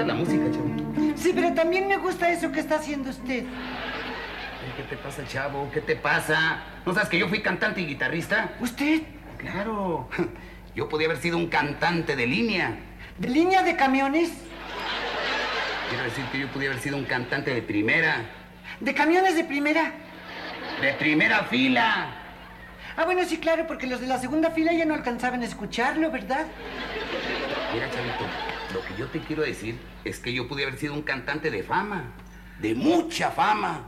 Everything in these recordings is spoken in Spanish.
gusta la música, chavo. Sí, pero también me gusta eso que está haciendo usted. ¿Qué te pasa, chavo? ¿Qué te pasa? ¿No sabes que yo fui cantante y guitarrista? ¿Usted? Claro. Yo podía haber sido un cantante de línea. ¿De línea de camiones? Quiero decir que yo podía haber sido un cantante de primera. ¿De camiones de primera? De primera fila. Ah, bueno, sí, claro, porque los de la segunda fila ya no alcanzaban a escucharlo, ¿verdad? Mira, chavito, lo que yo te quiero decir es que yo pude haber sido un cantante de fama, de mucha fama.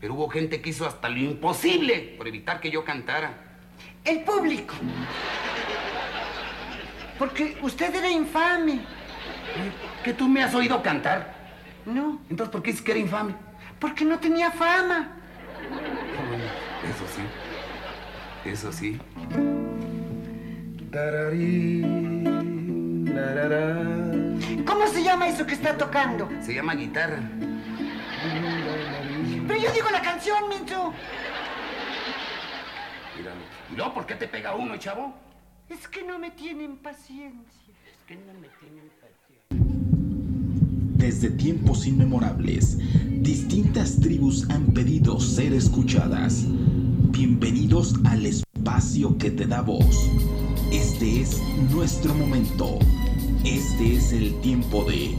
Pero hubo gente que hizo hasta lo imposible por evitar que yo cantara. El público. Porque usted era infame. ¿Que tú me has oído cantar? No. Entonces, ¿por qué dices que era infame? Porque no tenía fama. Eso sí. Eso sí. ¿Cómo se llama eso que está tocando? Se llama guitarra. Pero yo digo la canción, Mincho. Mírame. ¿Y luego por qué te pega uno, chavo? Es que no me tienen paciencia. Es que no me tienen paciencia. Desde tiempos inmemorables, distintas tribus han pedido ser escuchadas. Bienvenidos al espacio que te da voz. Este es nuestro momento. Este es el tiempo de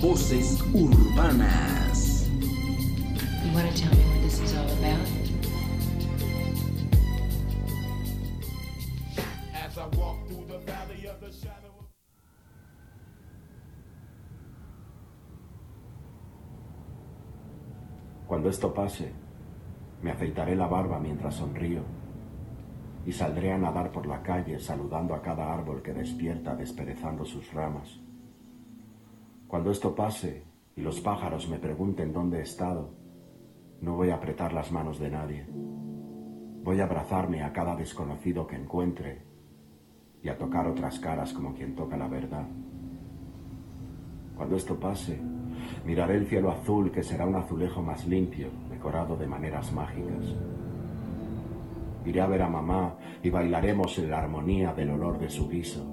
Voces Urbanas. You want to tell me what this is all about? As I walk through the valley of the shadow of Cuando esto pase, me afeitaré la barba mientras sonrío y saldré a nadar por la calle saludando a cada árbol que despierta desperezando sus ramas. Cuando esto pase y los pájaros me pregunten dónde he estado, no voy a apretar las manos de nadie. Voy a abrazarme a cada desconocido que encuentre y a tocar otras caras como quien toca la verdad. Cuando esto pase, miraré el cielo azul que será un azulejo más limpio, decorado de maneras mágicas. Iré a ver a mamá y bailaremos en la armonía del olor de su guiso.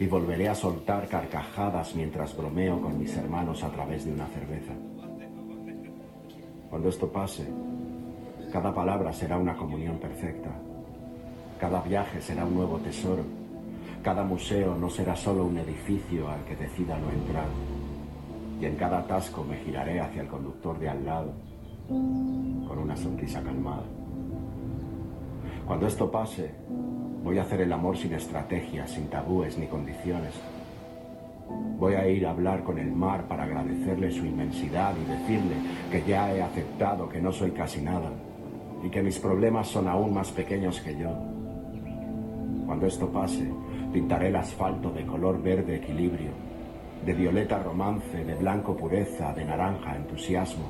Y volveré a soltar carcajadas mientras bromeo con mis hermanos a través de una cerveza. Cuando esto pase, cada palabra será una comunión perfecta. Cada viaje será un nuevo tesoro. Cada museo no será solo un edificio al que decida no entrar. Y en cada atasco me giraré hacia el conductor de al lado con una sonrisa calmada. Cuando esto pase, voy a hacer el amor sin estrategias, sin tabúes ni condiciones. Voy a ir a hablar con el mar para agradecerle su inmensidad y decirle que ya he aceptado que no soy casi nada y que mis problemas son aún más pequeños que yo. Cuando esto pase, pintaré el asfalto de color verde equilibrio, de violeta romance, de blanco pureza, de naranja entusiasmo.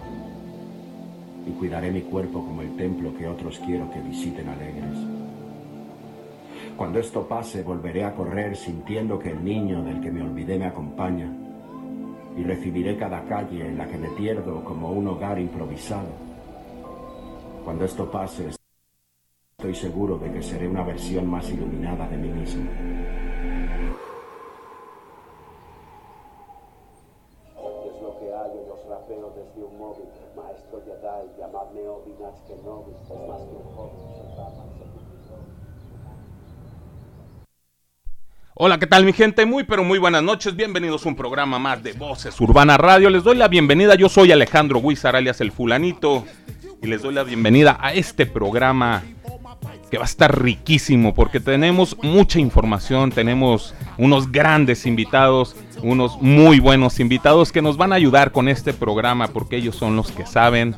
Y cuidaré mi cuerpo como el templo que otros quiero que visiten alegres. Cuando esto pase, volveré a correr sintiendo que el niño del que me olvidé me acompaña. Y recibiré cada calle en la que me pierdo como un hogar improvisado. Cuando esto pase, estoy seguro de que seré una versión más iluminada de mí mismo. Que. Hola, ¿qué tal mi gente? Muy pero muy buenas noches. Bienvenidos a un programa más de Voces Urbana Radio. Les doy la bienvenida. Yo soy Alejandro Huizar, alias El Fulanito. Y les doy la bienvenida a este programa que va a estar riquísimo porque tenemos mucha información, tenemos unos grandes invitados, unos muy buenos invitados que nos van a ayudar con este programa porque ellos son los que saben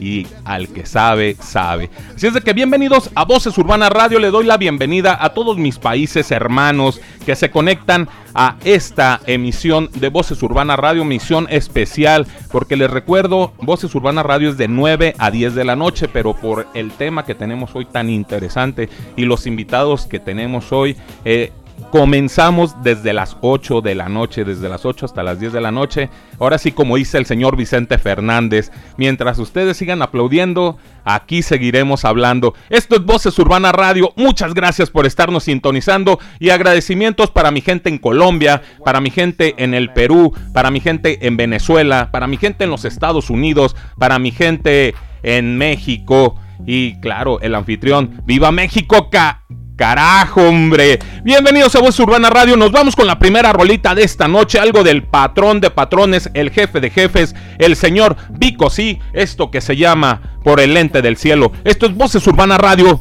y al que sabe, sabe. Así es de que bienvenidos a Voces Urbana Radio, le doy la bienvenida a todos mis países hermanos que se conectan a esta emisión de Voces Urbana Radio, misión especial, porque les recuerdo, Voces Urbana Radio es de 9 a 10 de la noche, pero por el tema que tenemos hoy tan interesante y los invitados que tenemos hoy, eh, Comenzamos desde las 8 de la noche, desde las 8 hasta las 10 de la noche. Ahora sí, como dice el señor Vicente Fernández, mientras ustedes sigan aplaudiendo, aquí seguiremos hablando. Esto es Voces Urbana Radio. Muchas gracias por estarnos sintonizando y agradecimientos para mi gente en Colombia, para mi gente en el Perú, para mi gente en Venezuela, para mi gente en los Estados Unidos, para mi gente en México y claro, el anfitrión. ¡Viva México! Ca Carajo, hombre. Bienvenidos a Voz Urbana Radio. Nos vamos con la primera rolita de esta noche. Algo del patrón de patrones, el jefe de jefes, el señor Vico. Sí, esto que se llama Por el lente del cielo. Esto es Voces Urbana Radio.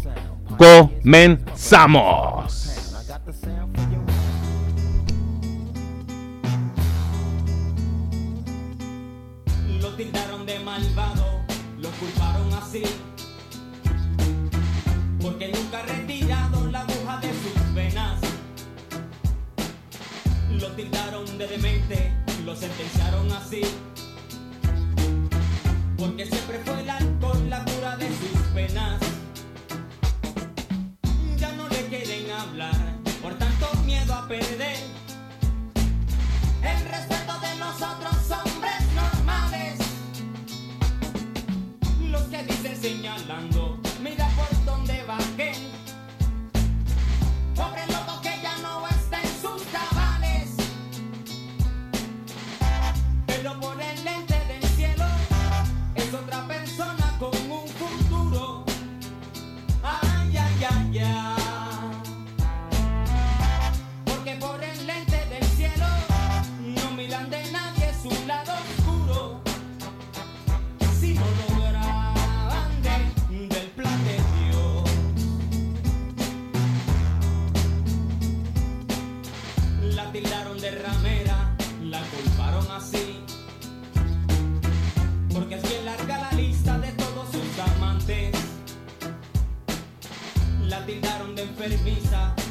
Comenzamos. De demente, lo sentenciaron así. Porque siempre fue el alcohol la cura de sus penas. Ya no le quieren hablar, por tanto miedo a perder. El respeto de nosotros hombres normales. Los que dicen señalando,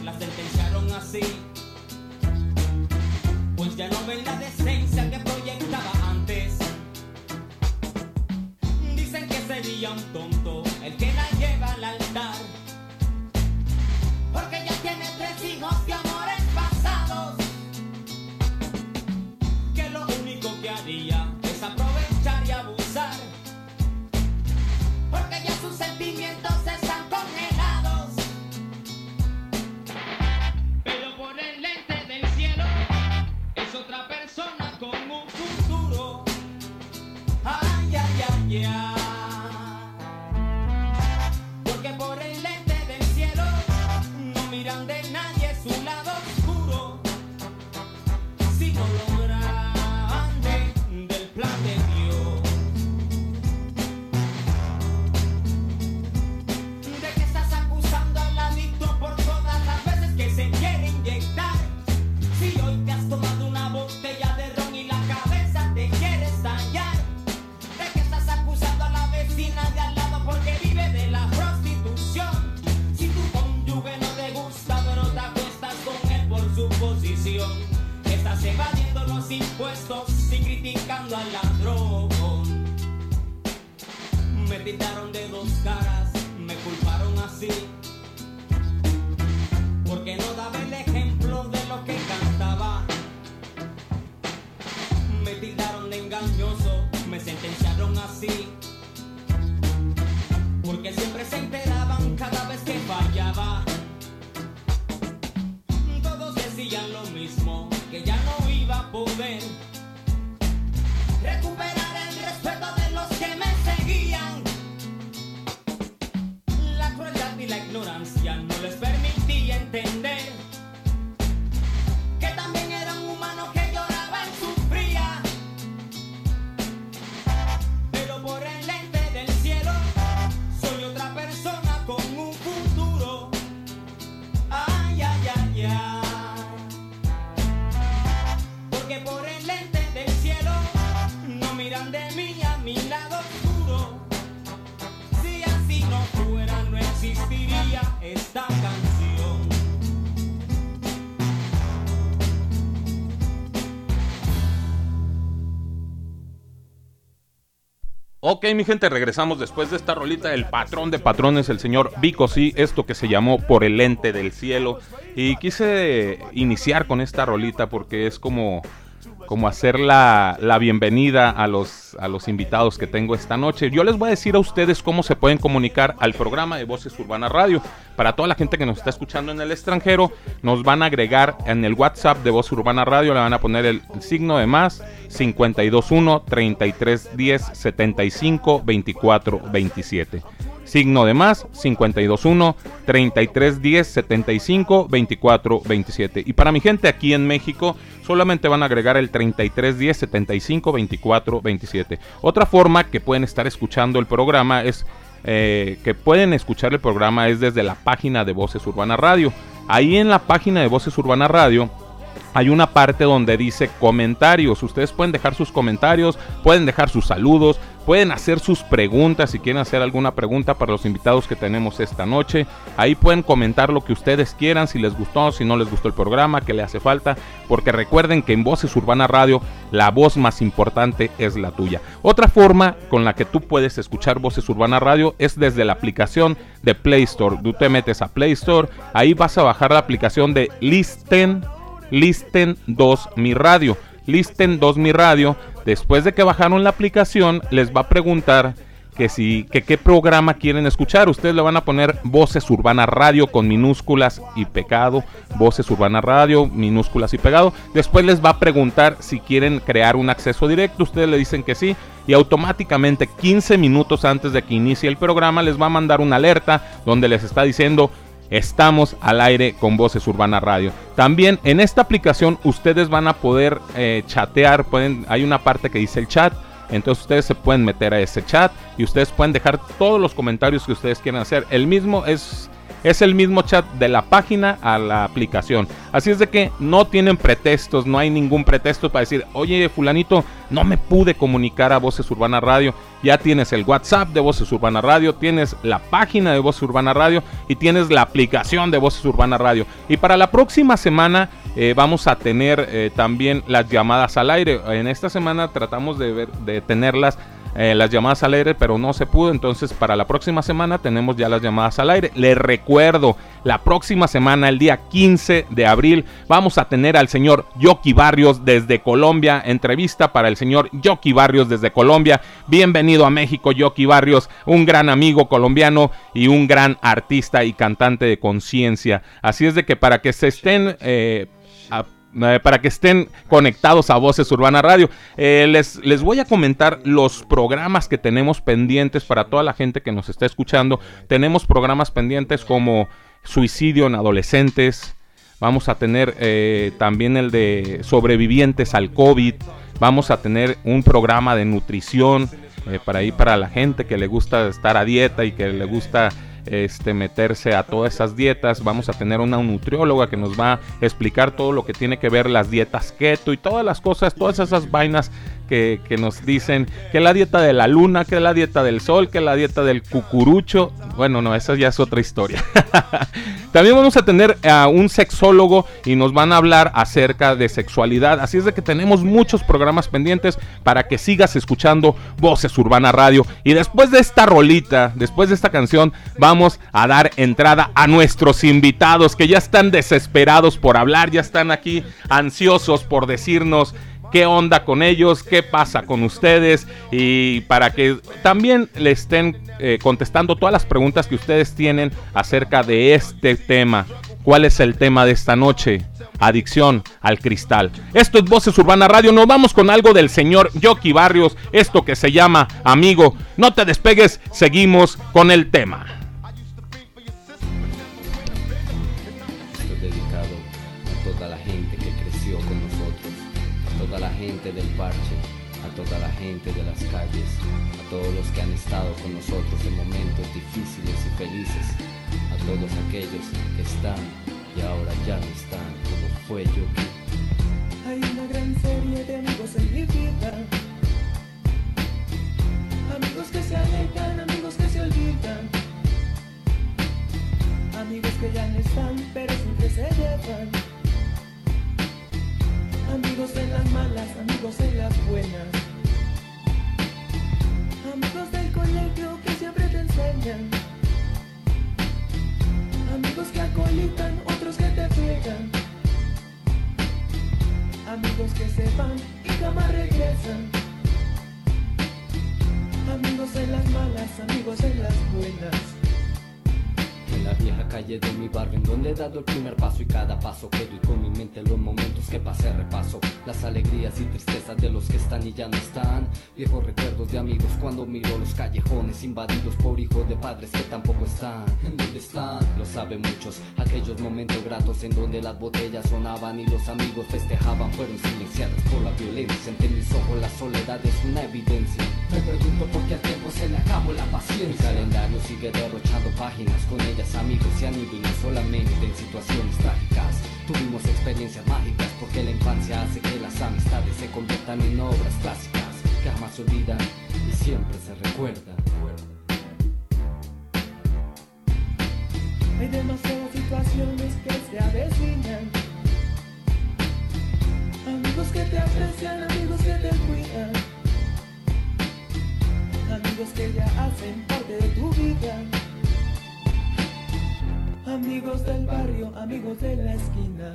la sentenciaron así. Pues ya no ven la decencia que proyectaba antes. Dicen que sería un tonto los impuestos y criticando al ladrón. Me tildaron de dos caras, me culparon así. Porque no daba el ejemplo de lo que cantaba. Me tildaron de engañoso, me sentenciaron así. Porque siempre se enteraban Ok, mi gente, regresamos después de esta rolita. El patrón de patrones, el señor Vico, sí, esto que se llamó Por el Lente del Cielo. Y quise iniciar con esta rolita porque es como, como hacer la, la bienvenida a los, a los invitados que tengo esta noche. Yo les voy a decir a ustedes cómo se pueden comunicar al programa de Voces Urbana Radio. Para toda la gente que nos está escuchando en el extranjero, nos van a agregar en el WhatsApp de Voz Urbana Radio, le van a poner el signo de más 521 3310 75 24 27. Signo de más 521 3310 75 24 27. Y para mi gente aquí en México, solamente van a agregar el 3310 75 24 27. Otra forma que pueden estar escuchando el programa es eh, que pueden escuchar el programa es desde la página de Voces Urbana Radio. Ahí en la página de Voces Urbana Radio hay una parte donde dice comentarios. Ustedes pueden dejar sus comentarios, pueden dejar sus saludos, pueden hacer sus preguntas si quieren hacer alguna pregunta para los invitados que tenemos esta noche. Ahí pueden comentar lo que ustedes quieran, si les gustó, si no les gustó el programa, qué le hace falta, porque recuerden que en Voces Urbana Radio la voz más importante es la tuya. Otra forma con la que tú puedes escuchar Voces Urbana Radio es desde la aplicación de Play Store. Tú te metes a Play Store, ahí vas a bajar la aplicación de Listen Listen 2 Mi Radio. Listen 2 Mi Radio. Después de que bajaron la aplicación, les va a preguntar que si que qué programa quieren escuchar. Ustedes le van a poner Voces Urbana Radio con minúsculas y pegado, Voces Urbana Radio, minúsculas y pegado. Después les va a preguntar si quieren crear un acceso directo. Ustedes le dicen que sí y automáticamente 15 minutos antes de que inicie el programa les va a mandar una alerta donde les está diciendo Estamos al aire con Voces Urbana Radio. También en esta aplicación ustedes van a poder eh, chatear. Pueden, hay una parte que dice el chat. Entonces ustedes se pueden meter a ese chat y ustedes pueden dejar todos los comentarios que ustedes quieran hacer. El mismo es es el mismo chat de la página a la aplicación. Así es de que no tienen pretextos, no hay ningún pretexto para decir, oye fulanito, no me pude comunicar a Voces Urbana Radio. Ya tienes el WhatsApp de Voces Urbana Radio, tienes la página de Voces Urbana Radio y tienes la aplicación de Voces Urbana Radio. Y para la próxima semana eh, vamos a tener eh, también las llamadas al aire. En esta semana tratamos de, ver, de tenerlas eh, las llamadas al aire, pero no se pudo. Entonces, para la próxima semana tenemos ya las llamadas al aire. Les recuerdo, la próxima semana, el día 15 de abril, vamos a tener al señor Yoki Barrios desde Colombia. Entrevista para el señor Yoki Barrios desde Colombia. Bienvenido a México, Yoki Barrios, un gran amigo colombiano y un gran artista y cantante de conciencia. Así es de que para que se estén eh, eh, para que estén conectados a Voces Urbana Radio. Eh, les, les voy a comentar los programas que tenemos pendientes para toda la gente que nos está escuchando. Tenemos programas pendientes como Suicidio en Adolescentes. Vamos a tener eh, también el de sobrevivientes al COVID. Vamos a tener un programa de nutrición para ir para la gente que le gusta estar a dieta y que le gusta este, meterse a todas esas dietas. Vamos a tener una nutrióloga que nos va a explicar todo lo que tiene que ver las dietas keto y todas las cosas, todas esas vainas que, nos dicen que la dieta de la luna, que la dieta del sol, que la dieta del cucurucho. Bueno, no, esa ya es otra historia. También vamos a tener a un sexólogo y nos van a hablar acerca de sexualidad. Así es de que tenemos muchos programas pendientes para que sigas escuchando Voces Urbana Radio. Y después de esta rolita, después de esta canción, vamos a dar entrada a nuestros invitados que ya están desesperados por hablar, ya están aquí ansiosos por decirnos qué onda con ellos, qué pasa con ustedes y para que también le estén eh, contestando todas las preguntas que ustedes tienen acerca de este tema. ¿Cuál es el tema de esta noche? Adicción al cristal. Esto es Voces Urbana Radio. Nos vamos con algo del señor Yoki Barrios. Esto que se llama Amigo. No te despegues. Seguimos con el tema. Que han estado con nosotros en momentos difíciles y felices, a todos aquellos que están y ahora ya no están, como fue yo. Hay una gran serie de amigos en mi vida. Amigos que se alejan, amigos que se olvidan. Amigos que ya no están, pero siempre se llevan. Amigos en las malas, amigos en las buenas amigos del colegio que siempre te enseñan, amigos que acolitan, otros que te friegan, amigos que se van y jamás regresan, amigos en las malas, amigos en las buenas. La vieja calle de mi barrio en donde he dado el primer paso y cada paso quedo y con mi mente los momentos que pasé repaso. Las alegrías y tristezas de los que están y ya no están. Viejos recuerdos de amigos cuando miro los callejones invadidos por hijos de padres que tampoco están. En donde están lo saben muchos aquellos momentos gratos en donde las botellas sonaban y los amigos festejaban fueron silenciadas por la violencia. Ante mis ojos la soledad es una evidencia. Me pregunto por qué al tiempo se le acabó la paciencia. Mi calendario sigue derrochando páginas con ellas amigos se han ido y no solamente en situaciones trágicas. Tuvimos experiencias mágicas porque la infancia hace que las amistades se conviertan en obras clásicas que jamás se olvidan y siempre se recuerdan. Hay demasiadas situaciones que se avecinan. Amigos que te aprecian, amigos que te cuidan. Amigos que ya hacen parte de tu vida. Amigos del barrio, amigos de la esquina.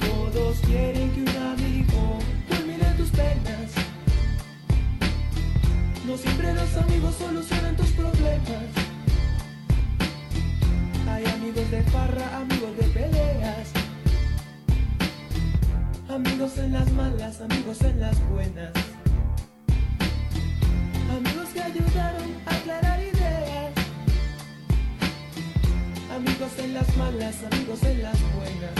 Todos quieren que un amigo termine tus penas. No siempre los amigos solucionan tus problemas. Hay amigos de farra, amigos de peleas. Amigos en las malas, amigos en las buenas. Amigos que ayudaron a aclarar Amigos en las malas, amigos en las buenas.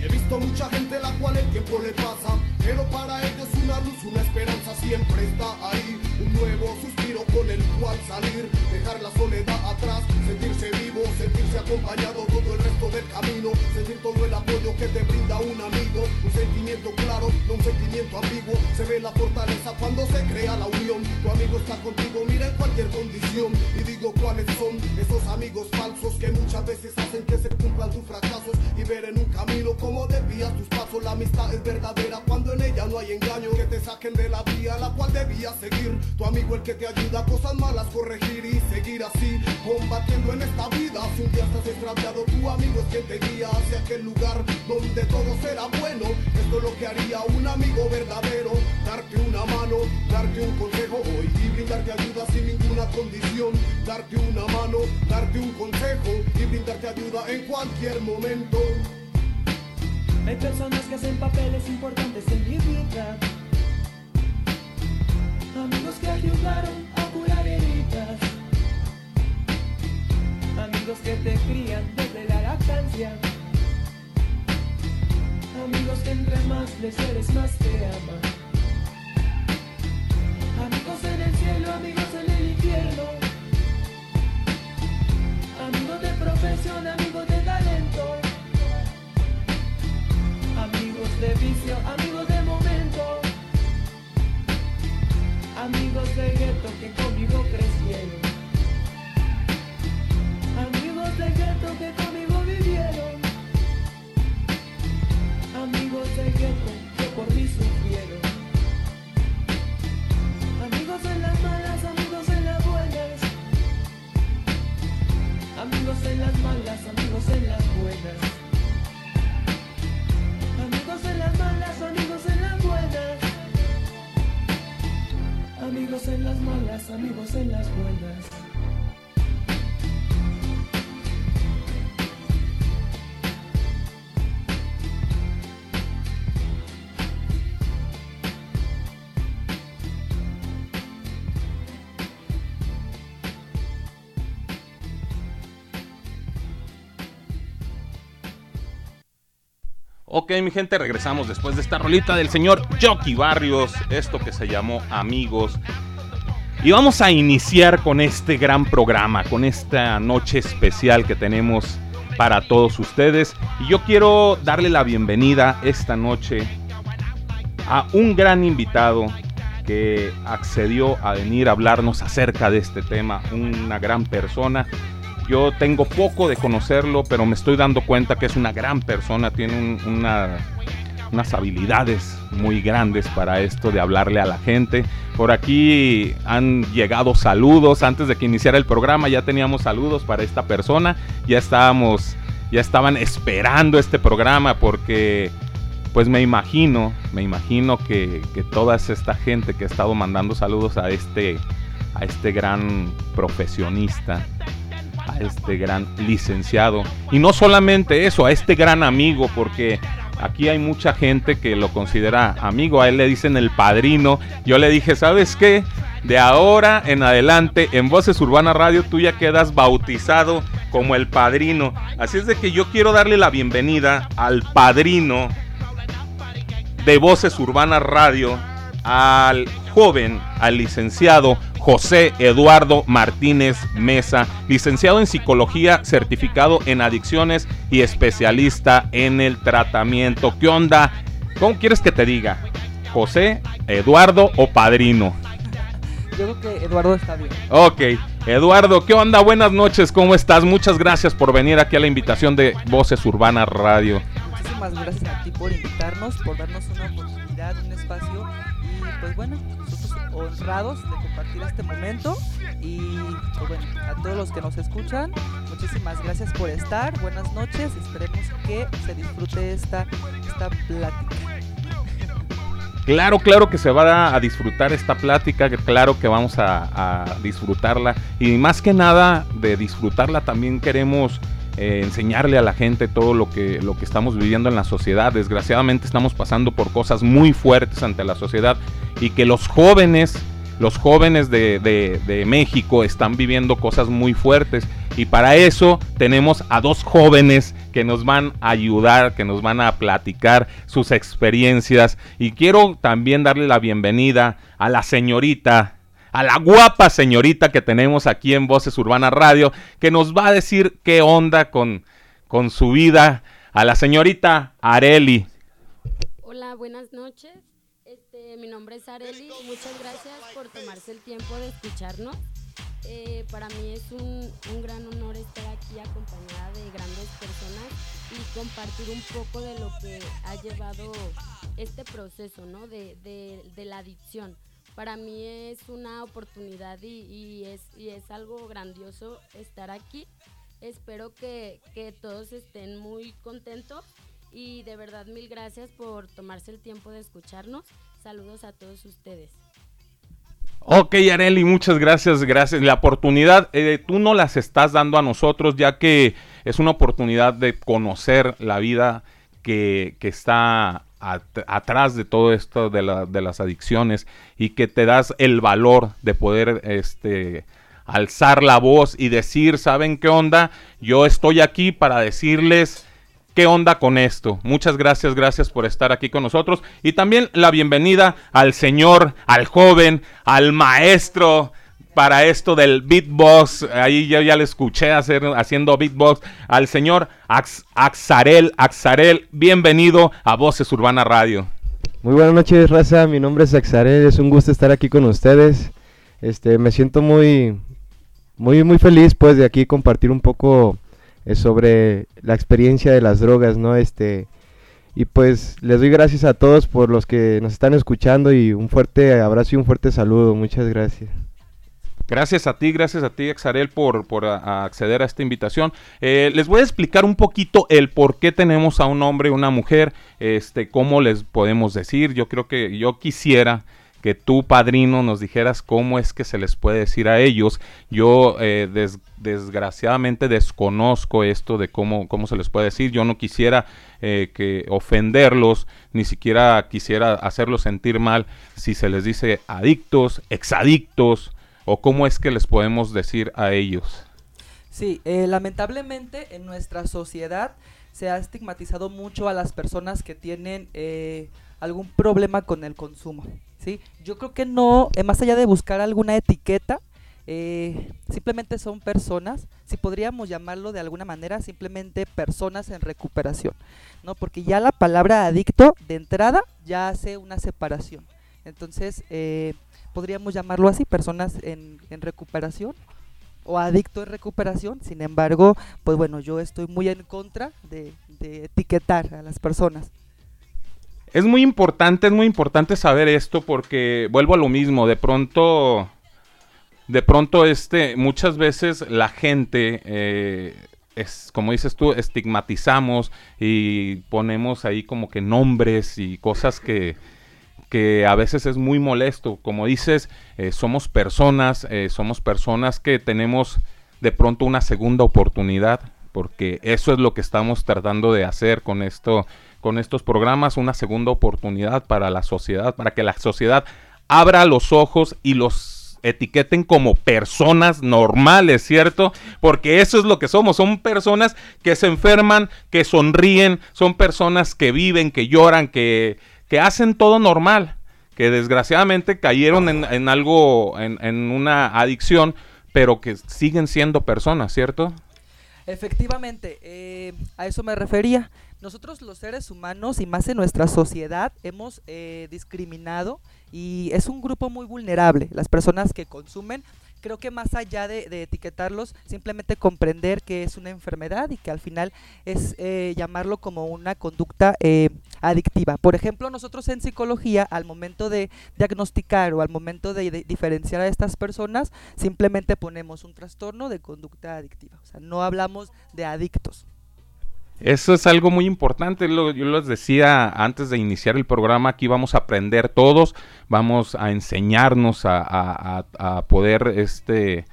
He visto mucha gente la cual el tiempo le pasa, pero para ellos una luz, una esperanza siempre está ahí. Un nuevo suspiro con el cual salir, dejar la soledad atrás, sentirse vivo, sentirse acompañado todo el resto del camino, sentir todo el apoyo que te brinda un amigo, un sentimiento claro, no un sentimiento ambiguo. Se ve la fortaleza cuando se crea la unión. Tu amigo está contigo, mira en cualquier condición. Y digo cuáles son esos amigos falsos que muchas veces hacen que se cumplan tus fracasos y ver en un camino cómo desvías tus pasos. La amistad es verdadera cuando en ella no hay engaño, que te saquen de la vía la cual debías seguir. Tu amigo el que te ayuda cosas malas corregir y seguir así, combatiendo en esta vida. Si un día estás extraviado, tu amigo es quien te guía hacia aquel lugar donde todo será bueno. Esto es lo que haría un amigo verdadero, darte una mano, darte un consejo hoy y brindarte ayuda sin ninguna condición. Darte una mano, darte un consejo y brindarte ayuda en cualquier momento. Hay personas que hacen papeles importantes en mi vida. Amigos que ayudaron a curar heridas. Amigos que te crían desde la lactancia. Amigos que entre más les eres más te aman. Amigos en el cielo, amigos en el infierno. Amigos de profesión, amigos de vicio, amigos de momento. Amigos de gueto que conmigo crecieron. Amigos de gueto que conmigo vivieron. Amigos de gueto que por mí sufrieron. Amigos en las malas, amigos en las buenas. Amigos en las malas, amigos en las buenas. Malas, amigos en las buenas. Amigos en las malas, amigos en las buenas. Ok, mi gente, regresamos después de esta rolita del señor Jockey Barrios, esto que se llamó Amigos. Y vamos a iniciar con este gran programa, con esta noche especial que tenemos para todos ustedes. Y yo quiero darle la bienvenida esta noche a un gran invitado que accedió a venir a hablarnos acerca de este tema, una gran persona. Yo tengo poco de conocerlo, pero me estoy dando cuenta que es una gran persona, tiene un- una- unas habilidades muy grandes para esto de hablarle a la gente. Por aquí han llegado saludos, antes de que iniciara el programa ya teníamos saludos para esta persona, ya estábamos, ya estaban esperando este programa porque pues me imagino, me imagino que, que toda esta gente que ha estado mandando saludos a este a este gran profesionista, a este gran licenciado. Y no solamente eso, a este gran amigo, porque aquí hay mucha gente que lo considera amigo. A él le dicen el padrino. Yo le dije, ¿sabes qué? De ahora en adelante, en Voces Urbana Radio, tú ya quedas bautizado como el padrino. Así es de que yo quiero darle la bienvenida al padrino de Voces Urbana Radio, al joven, al licenciado José Eduardo Martínez Mesa, licenciado en psicología, certificado en adicciones y especialista en el tratamiento. ¿Qué onda? ¿Cómo quieres que te diga? ¿José, Eduardo o padrino? Yo creo que Eduardo está bien. Ok, Eduardo, ¿qué onda? Buenas noches, ¿cómo estás? Muchas gracias por venir aquí a la invitación de Voces Urbana Radio. Muchísimas gracias a ti por invitarnos, por darnos una oportunidad, un espacio pues bueno, nosotros honrados de compartir este momento y pues bueno, a todos los que nos escuchan, muchísimas gracias por estar, buenas noches, esperemos que se disfrute esta, esta plática. Claro, claro que se va a disfrutar esta plática, claro que vamos a disfrutarla y más que nada de disfrutarla también queremos eh, enseñarle a la gente todo lo que, lo que estamos viviendo en la sociedad. Desgraciadamente estamos pasando por cosas muy fuertes ante la sociedad y que los jóvenes, los jóvenes de, de- de México están viviendo cosas muy fuertes. Y para eso tenemos a dos jóvenes que nos van a ayudar, que nos van a platicar sus experiencias. Y quiero también darle la bienvenida a la señorita a la guapa señorita que tenemos aquí en Voces Urbana Radio, que nos va a decir qué onda con, con su vida, a la señorita Areli. Hola, buenas noches. Este, mi nombre es Areli. Muchas gracias por tomarse el tiempo de escucharnos. Eh, para mí es un, un gran honor estar aquí acompañada de grandes personas y compartir un poco de lo que ha llevado este proceso ¿no? de, de- de la adicción. Para mí es una oportunidad y, es, algo grandioso estar aquí. Espero que, que todos estén muy contentos y de verdad mil gracias por tomarse el tiempo de escucharnos. Saludos a todos ustedes. Ok, Areli, muchas gracias, gracias. La oportunidad, eh, tú no las estás dando a nosotros, ya que es una oportunidad de conocer la vida que, que está at- atrás de todo esto de, de las adicciones y que te das el valor de poder este, alzar la voz y decir, ¿saben qué onda? Yo estoy aquí para decirles ¿Qué onda con esto? Muchas gracias, gracias por estar aquí con nosotros. Y también la bienvenida al señor, al joven, al maestro para esto del beatbox. Ahí yo ya le escuché hacer, haciendo beatbox al señor Ax- Axarel. Axarel, bienvenido a Voces Urbana Radio. Muy buenas noches, raza. Mi nombre es Axarel. Es un gusto estar aquí con ustedes. Este, me siento muy, muy, muy feliz, pues, de aquí compartir un poco eh, sobre la experiencia de las drogas, ¿no? Este, y pues les doy gracias a todos por los que nos están escuchando y un fuerte abrazo y un fuerte saludo. Muchas gracias. Gracias a ti, gracias a ti, Exarel, por, por acceder a esta invitación. Eh, les voy a explicar un poquito el por qué tenemos a un hombre y una mujer, este, cómo les podemos decir. Yo creo que yo quisiera que tú, padrino, nos dijeras cómo es que se les puede decir a ellos. Yo eh, des- desgraciadamente desconozco esto de cómo, cómo se les puede decir. Yo no quisiera eh, que ofenderlos, ni siquiera quisiera hacerlos sentir mal si se les dice adictos, exadictos, o cómo es que les podemos decir a ellos. Sí, eh, lamentablemente en nuestra sociedad se ha estigmatizado mucho a las personas que tienen eh, algún problema con el consumo. ¿sí? Yo creo que no, eh, más allá de buscar alguna etiqueta, eh, simplemente son personas, si podríamos llamarlo de alguna manera, simplemente personas en recuperación, ¿no? Porque ya la palabra adicto de entrada ya hace una separación. Entonces, podríamos llamarlo así, personas en, en recuperación o adicto en recuperación. Sin embargo, pues bueno, yo estoy muy en contra de, etiquetar a las personas. Es muy importante, es muy importante saber esto porque vuelvo a lo mismo, de pronto, de pronto este, muchas veces la gente, eh, es, como dices tú, estigmatizamos y ponemos ahí como que nombres y cosas que, que a veces es muy molesto. Como dices, eh, somos personas, eh, somos personas que tenemos de pronto una segunda oportunidad, porque eso es lo que estamos tratando de hacer con esto, con estos programas, una segunda oportunidad para la sociedad, para que la sociedad abra los ojos y los etiqueten como personas normales, ¿cierto? Porque eso es lo que somos, son personas que se enferman, que sonríen, son personas que viven, que lloran, que, que hacen todo normal, que desgraciadamente cayeron en, algo, en, una adicción, pero que siguen siendo personas, ¿cierto? Efectivamente, eh, a eso me refería. Nosotros los seres humanos y más en nuestra sociedad hemos eh, discriminado y es un grupo muy vulnerable. Las personas que consumen, creo que más allá de, de etiquetarlos, simplemente comprender que es una enfermedad y que al final es eh, llamarlo como una conducta eh, adictiva. Por ejemplo, nosotros en psicología, al momento de diagnosticar o al momento de, diferenciar a estas personas, simplemente ponemos un trastorno de conducta adictiva. O sea, no hablamos de adictos. Eso es algo muy importante. Lo, yo les decía antes de iniciar el programa, aquí vamos a aprender todos, vamos a enseñarnos a, a- a- a poder este,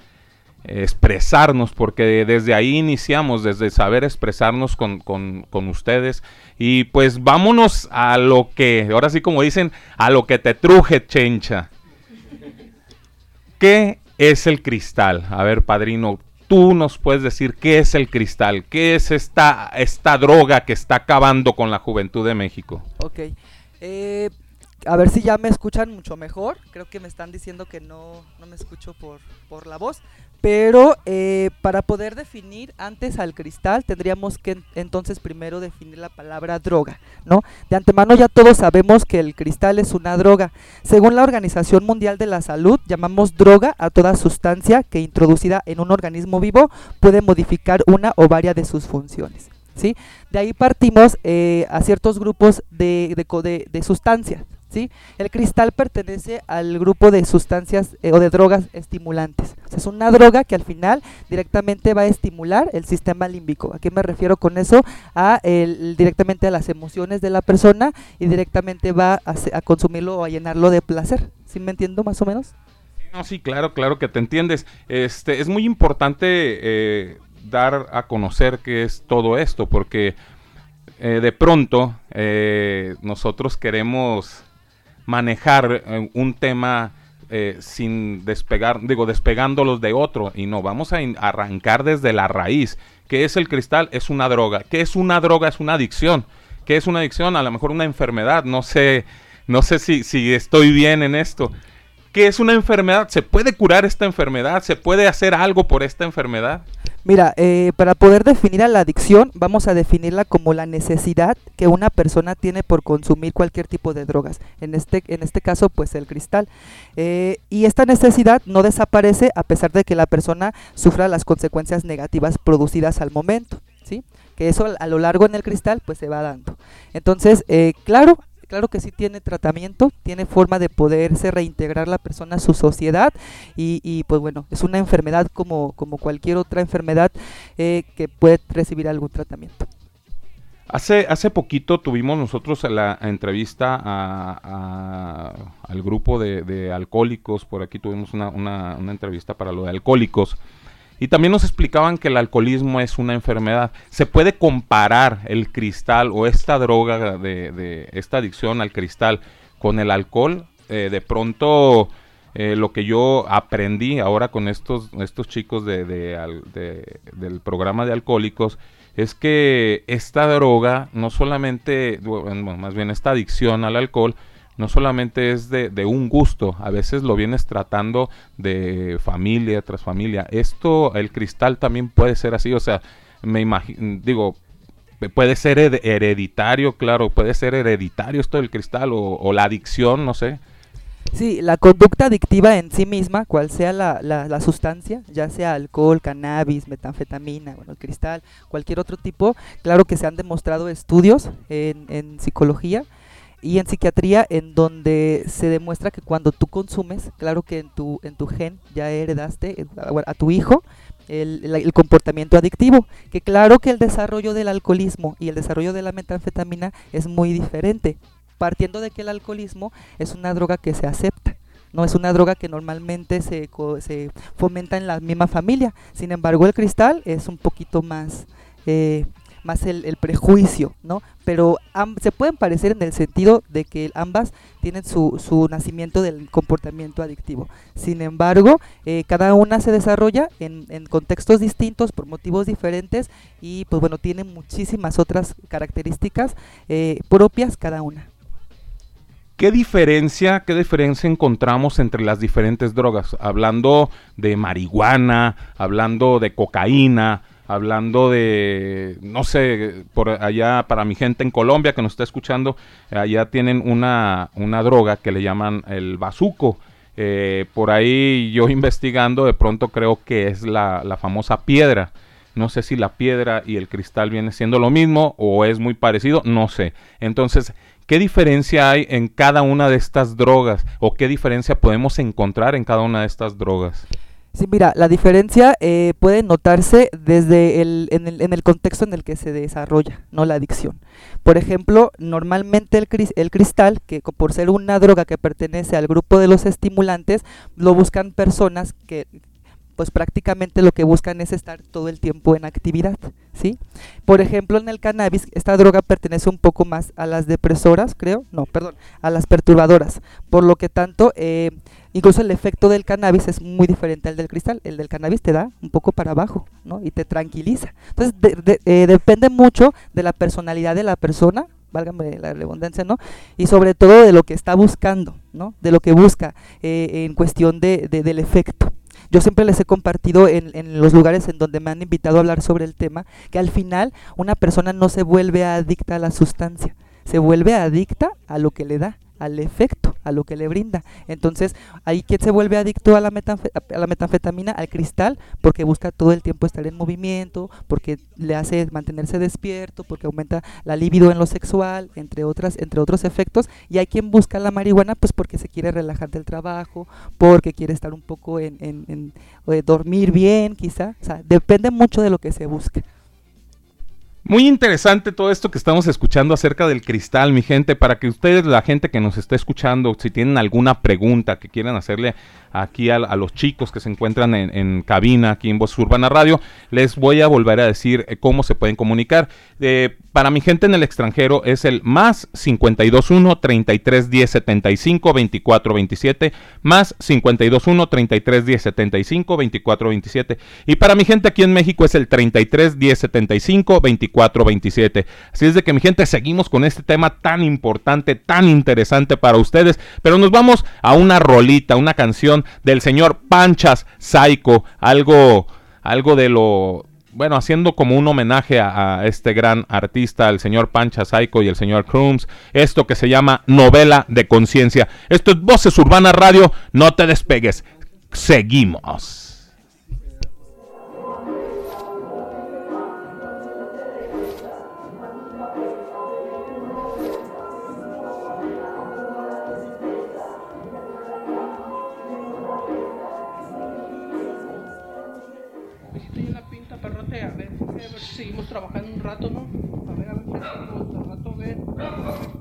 expresarnos, porque desde ahí iniciamos, desde saber expresarnos con, con- ustedes. Y pues vámonos a lo que, ahora sí como dicen, a lo que te truje, chencha. ¿Qué es el cristal? A ver, padrino, tú nos puedes decir qué es el cristal, qué es esta, esta droga que está acabando con la juventud de México. Ok. Eh, a ver si ya me escuchan mucho mejor. Creo que me están diciendo que no, no me escucho por, por la voz. Pero eh, para poder definir antes al cristal tendríamos que en- entonces primero definir la palabra droga, ¿no? De antemano ya todos sabemos que el cristal es una droga. Según la Organización Mundial de la Salud, llamamos droga a toda sustancia que introducida en un organismo vivo puede modificar una o varias de sus funciones. ¿sí? De ahí partimos eh, a ciertos grupos de, de- de sustancias. ¿Sí? El cristal pertenece al grupo de sustancias eh, o de drogas estimulantes. O sea, es una droga que al final directamente va a estimular el sistema límbico. ¿A qué me refiero con eso? A el- directamente a las emociones de la persona y directamente va a, consumirlo o a llenarlo de placer. ¿Sí me entiendo más o menos? No, sí, claro, claro que te entiendes. Este, es muy importante eh, dar a conocer qué es todo esto, porque eh, de pronto nosotros queremos manejar eh, un tema eh, sin despegar, digo, despegándolos de otro, y no, vamos a arrancar desde la raíz. ¿Qué es el cristal? Es una droga. ¿Qué es una droga? Es una adicción. ¿Qué es una adicción? A lo mejor una enfermedad. No sé, no sé si, si estoy bien en esto. ¿Qué es una enfermedad? ¿Se puede curar esta enfermedad? ¿Se puede hacer algo por esta enfermedad? Mira, eh, para poder definir a la adicción, vamos a definirla como la necesidad que una persona tiene por consumir cualquier tipo de drogas. En este, en este caso, pues el cristal. Eh, y esta necesidad no desaparece a pesar de que la persona sufra las consecuencias negativas producidas al momento, ¿sí? Que eso a lo largo en el cristal, pues se va dando. Entonces, eh, claro, claro que sí tiene tratamiento, tiene forma de poderse reintegrar la persona a su sociedad y, y, pues bueno, es una enfermedad como, como cualquier otra enfermedad eh, que puede recibir algún tratamiento. Hace, hace poquito tuvimos nosotros la entrevista a- al grupo de, de alcohólicos, por aquí tuvimos una, una- una entrevista para lo de alcohólicos, y también nos explicaban que el alcoholismo es una enfermedad. ¿Se puede comparar el cristal o esta droga de, de esta adicción al cristal con el alcohol? Eh, de pronto, eh, lo que yo aprendí ahora con estos, estos chicos de, del programa de alcohólicos es que esta droga no solamente, bueno, más bien esta adicción al alcohol, no solamente es de, de un gusto, a veces lo vienes tratando de familia tras familia. Esto, el cristal también puede ser así, o sea, me imagino, digo, puede ser hered- hereditario, claro, puede ser hereditario esto del cristal o, o la adicción, no sé. Sí, la conducta adictiva en sí misma, cual sea la, la, la sustancia, ya sea alcohol, cannabis, metanfetamina, bueno, el cristal, cualquier otro tipo, claro que se han demostrado estudios en, en psicología y en psiquiatría en donde se demuestra que cuando tú consumes, claro que en tu, en tu gen ya heredaste eh, a, tu hijo el, el- comportamiento adictivo, que claro que el desarrollo del alcoholismo y el desarrollo de la metanfetamina es muy diferente partiendo de que el alcoholismo es una droga que se acepta. No es una droga que normalmente se, se fomenta en la misma familia. Sin embargo, el cristal es un poquito más, eh, más el, prejuicio, ¿no? Pero se pueden parecer en el sentido de que ambas tienen su, su nacimiento del comportamiento adictivo. Sin embargo, eh, cada una se desarrolla en, en contextos distintos, por motivos diferentes, y pues bueno, tiene muchísimas otras características eh, propias cada una. ¿Qué diferencia, qué diferencia encontramos entre las diferentes drogas? Hablando de marihuana, hablando de cocaína, hablando de, no sé, por allá para mi gente en Colombia que nos está escuchando, allá tienen una, una droga que le llaman el bazuco. Eh, por ahí yo investigando de pronto creo que es la, la famosa piedra. No sé si la piedra y el cristal viene siendo lo mismo o es muy parecido, no sé. Entonces, ¿qué diferencia hay en cada una de estas drogas o qué diferencia podemos encontrar en cada una de estas drogas? Sí, mira, la diferencia eh, puede notarse desde el en, el, en el contexto en el que se desarrolla, no la adicción. Por ejemplo, normalmente el, cris- el cristal, que por ser una droga que pertenece al grupo de los estimulantes, lo buscan personas que pues prácticamente lo que buscan es estar todo el tiempo en actividad, ¿sí? Por ejemplo, en el cannabis, esta droga pertenece un poco más a las depresoras, creo, no, perdón, a las perturbadoras, por lo que tanto, eh, incluso el efecto del cannabis es muy diferente al del cristal, el del cannabis te da un poco para abajo, ¿no? Y te tranquiliza. Entonces, de- de- eh, depende mucho de la personalidad de la persona, válgame la redundancia, ¿no? Y sobre todo de lo que está buscando, ¿no? De lo que busca eh, en cuestión de, de- del efecto. Yo siempre les he compartido en, en los lugares en donde me han invitado a hablar sobre el tema que al final una persona no se vuelve adicta a la sustancia, se vuelve adicta a lo que le da, al efecto, a lo que le brinda. Entonces, ahí quien se vuelve adicto a la, a la metanfetamina, al cristal, porque busca todo el tiempo estar en movimiento, porque le hace mantenerse despierto, porque aumenta la libido en lo sexual, entre otras, entre otros efectos, y hay quien busca la marihuana pues porque se quiere relajar del trabajo, porque quiere estar un poco en, en- en- eh, dormir bien, quizá, o sea, depende mucho de lo que se busque. Muy interesante todo esto que estamos escuchando acerca del cristal, mi gente, para que ustedes, la gente que nos está escuchando, si tienen alguna pregunta que quieran hacerle aquí a, los chicos que se encuentran en, en cabina, aquí en Voz Urbana Radio, les voy a volver a decir eh, cómo se pueden comunicar. Eh, para mi gente en el extranjero es el más 521 33 10 75 24 27, más 521 33 10 75 24 27. Y para mi gente aquí en México es el 33 10 75 24 27. Así es de que mi gente seguimos con este tema tan importante, tan interesante para ustedes, pero nos vamos a una rolita, una canción del señor Panchas Psycho, algo algo de lo bueno, haciendo como un homenaje a, este gran artista, el señor Pancha Psycho y el señor Crooms, esto que se llama novela de conciencia. Esto es Voces Urbana Radio, no te despegues. Seguimos.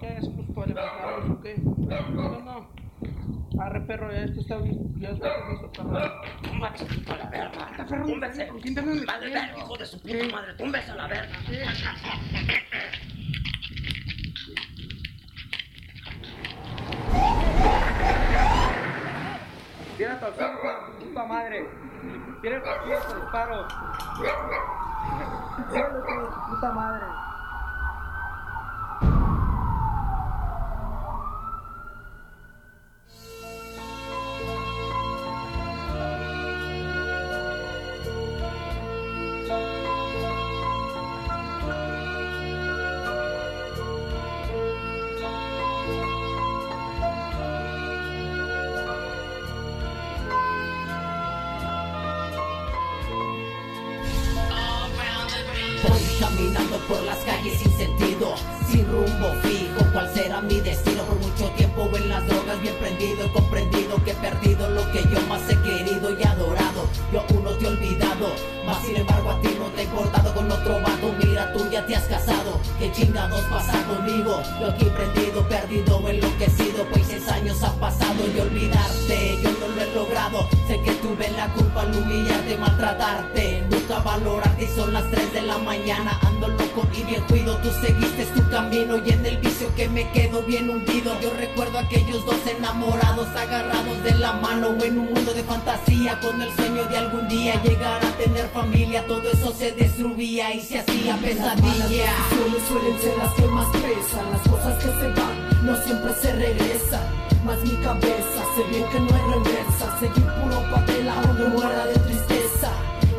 ¿Qué es? Pues para levantarnos o qué. No, no. Arre, perro, ya este está listo, ya está listo, perro. Túmbate, a la verga. perro, Túmbese. ¿con quién te andas Vale, metiendo? verga, hijo de su puta madre. Túmbese a la verga. Viene tu hijo de puta madre. Viene tu. Viene tu puta madre. you chingados pasa conmigo. Yo aquí prendido, perdido, enloquecido. Pues seis años ha pasado y olvidarte. Yo no lo he logrado. Sé que tuve la culpa al humillarte, maltratarte nunca valorarte y son las 3 de la mañana, ando loco y bien cuido, tú seguiste tu camino y en el vicio que me quedo bien hundido, yo recuerdo aquellos dos enamorados agarrados de la mano en un mundo de fantasía con el sueño de algún día llegar a tener familia, todo eso se destruía y se hacía pesadilla. Las suelen ser las que más pesan, las cosas que se van no siempre se regresan. Más mi cabeza, sé bien que no hay reversa, seguir puro papel aunque muera de tristeza.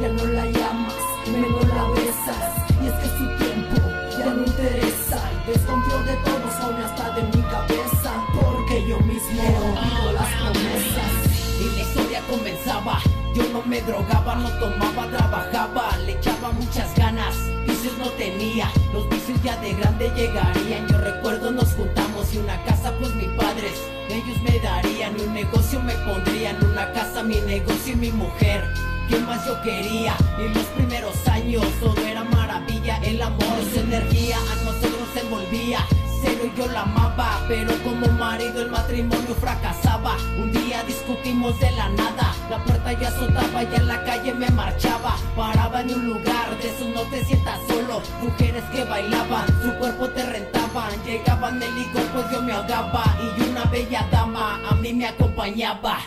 Ya no la llamas, menos la besas, y es que su tiempo ya no interesa. Y desconfío de todos, aún hasta de mi cabeza, porque yo mismo rompido las promesas. Y la historia comenzaba. Yo no me drogaba, no tomaba, trabajaba, le echaba muchas ganas. Vicios no tenía, los vicios ya de grande llegarían. Yo recuerdo nos juntamos y una casa, pues mis padres, ellos me darían. Un negocio me pondrían, una casa, mi negocio y mi mujer. ¿Qué más yo quería? En los primeros años todo era maravilla, el amor, su energía a nosotros se envolvía. Cero yo la amaba, pero como marido el matrimonio fracasaba. Un día discutimos de la nada, la puerta ya azotaba y en la calle me marchaba. Paraba en un lugar, de eso no te sientas solo. Mujeres que bailaban, su cuerpo te rentaban. Llegaban el licor, pues yo me ahogaba. Y una bella dama a mí me acompañaba.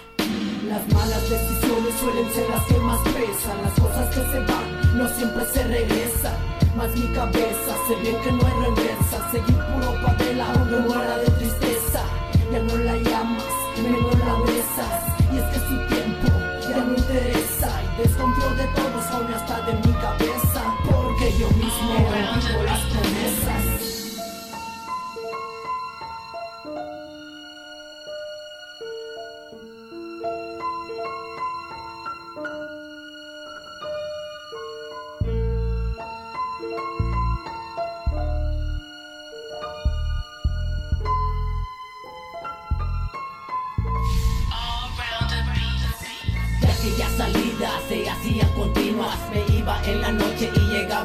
Las malas decisiones suelen ser las que más pesan, las cosas que se van no siempre se regresan. Más mi cabeza, sé bien que no hay reversa, seguir puro papel aunque muera de tristeza. Ya no la llamas, menos la besas,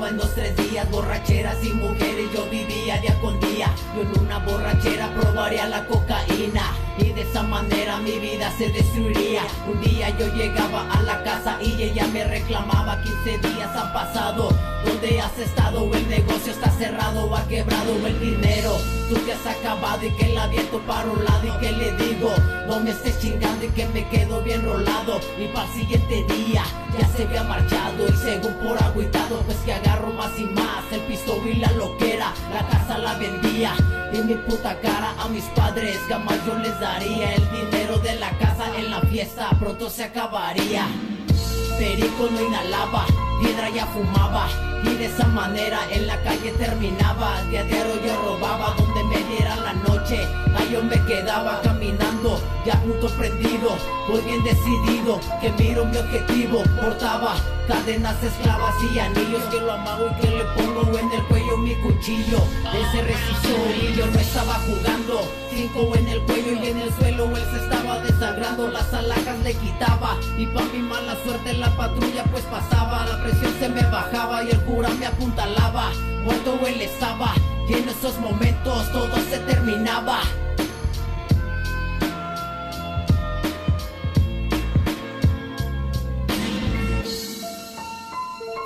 en dos, tres días Borracheras y mujeres yo vivía día con día. Yo en una borrachera probaría la cocaína Y de esa manera mi vida se destruiría. Un día yo llegaba a la casa y ella me reclamaba 15 días han pasado ¿Dónde has estado? El negocio está cerrado ha quebrado el dinero. Tú te has acabado y que la viento para un lado y que le digo No me estés chingando y que me quedo bien rolado. Y para el siguiente día ya se había marchado Y según por agüitado pues que agarro más y más El pistola y la loquera, la casa la vendía. Y mi puta cara a mis padres jamás yo les daría El dinero de la casa en la fiesta pronto se acabaría. Perico no inhalaba, piedra ya fumaba Y de esa manera en la calle terminaba. Día a diario yo robaba donde me diera la noche. Ahí yo me quedaba caminando, ya punto prendido Voy bien decidido, que miro mi objetivo. Portaba cadenas esclavas y anillos Que lo amago y que le pongo en el cuello mi cuchillo. Él se resistió y yo no estaba jugando. Cinco en el cuello y en el suelo él se estaba desangrando. Las alhajas le quitaba y pa' mi mala suerte la patrulla pues pasaba. La presión se me bajaba y el cura me apuntalaba. Muerto él estaba y en esos momentos todo se terminaba.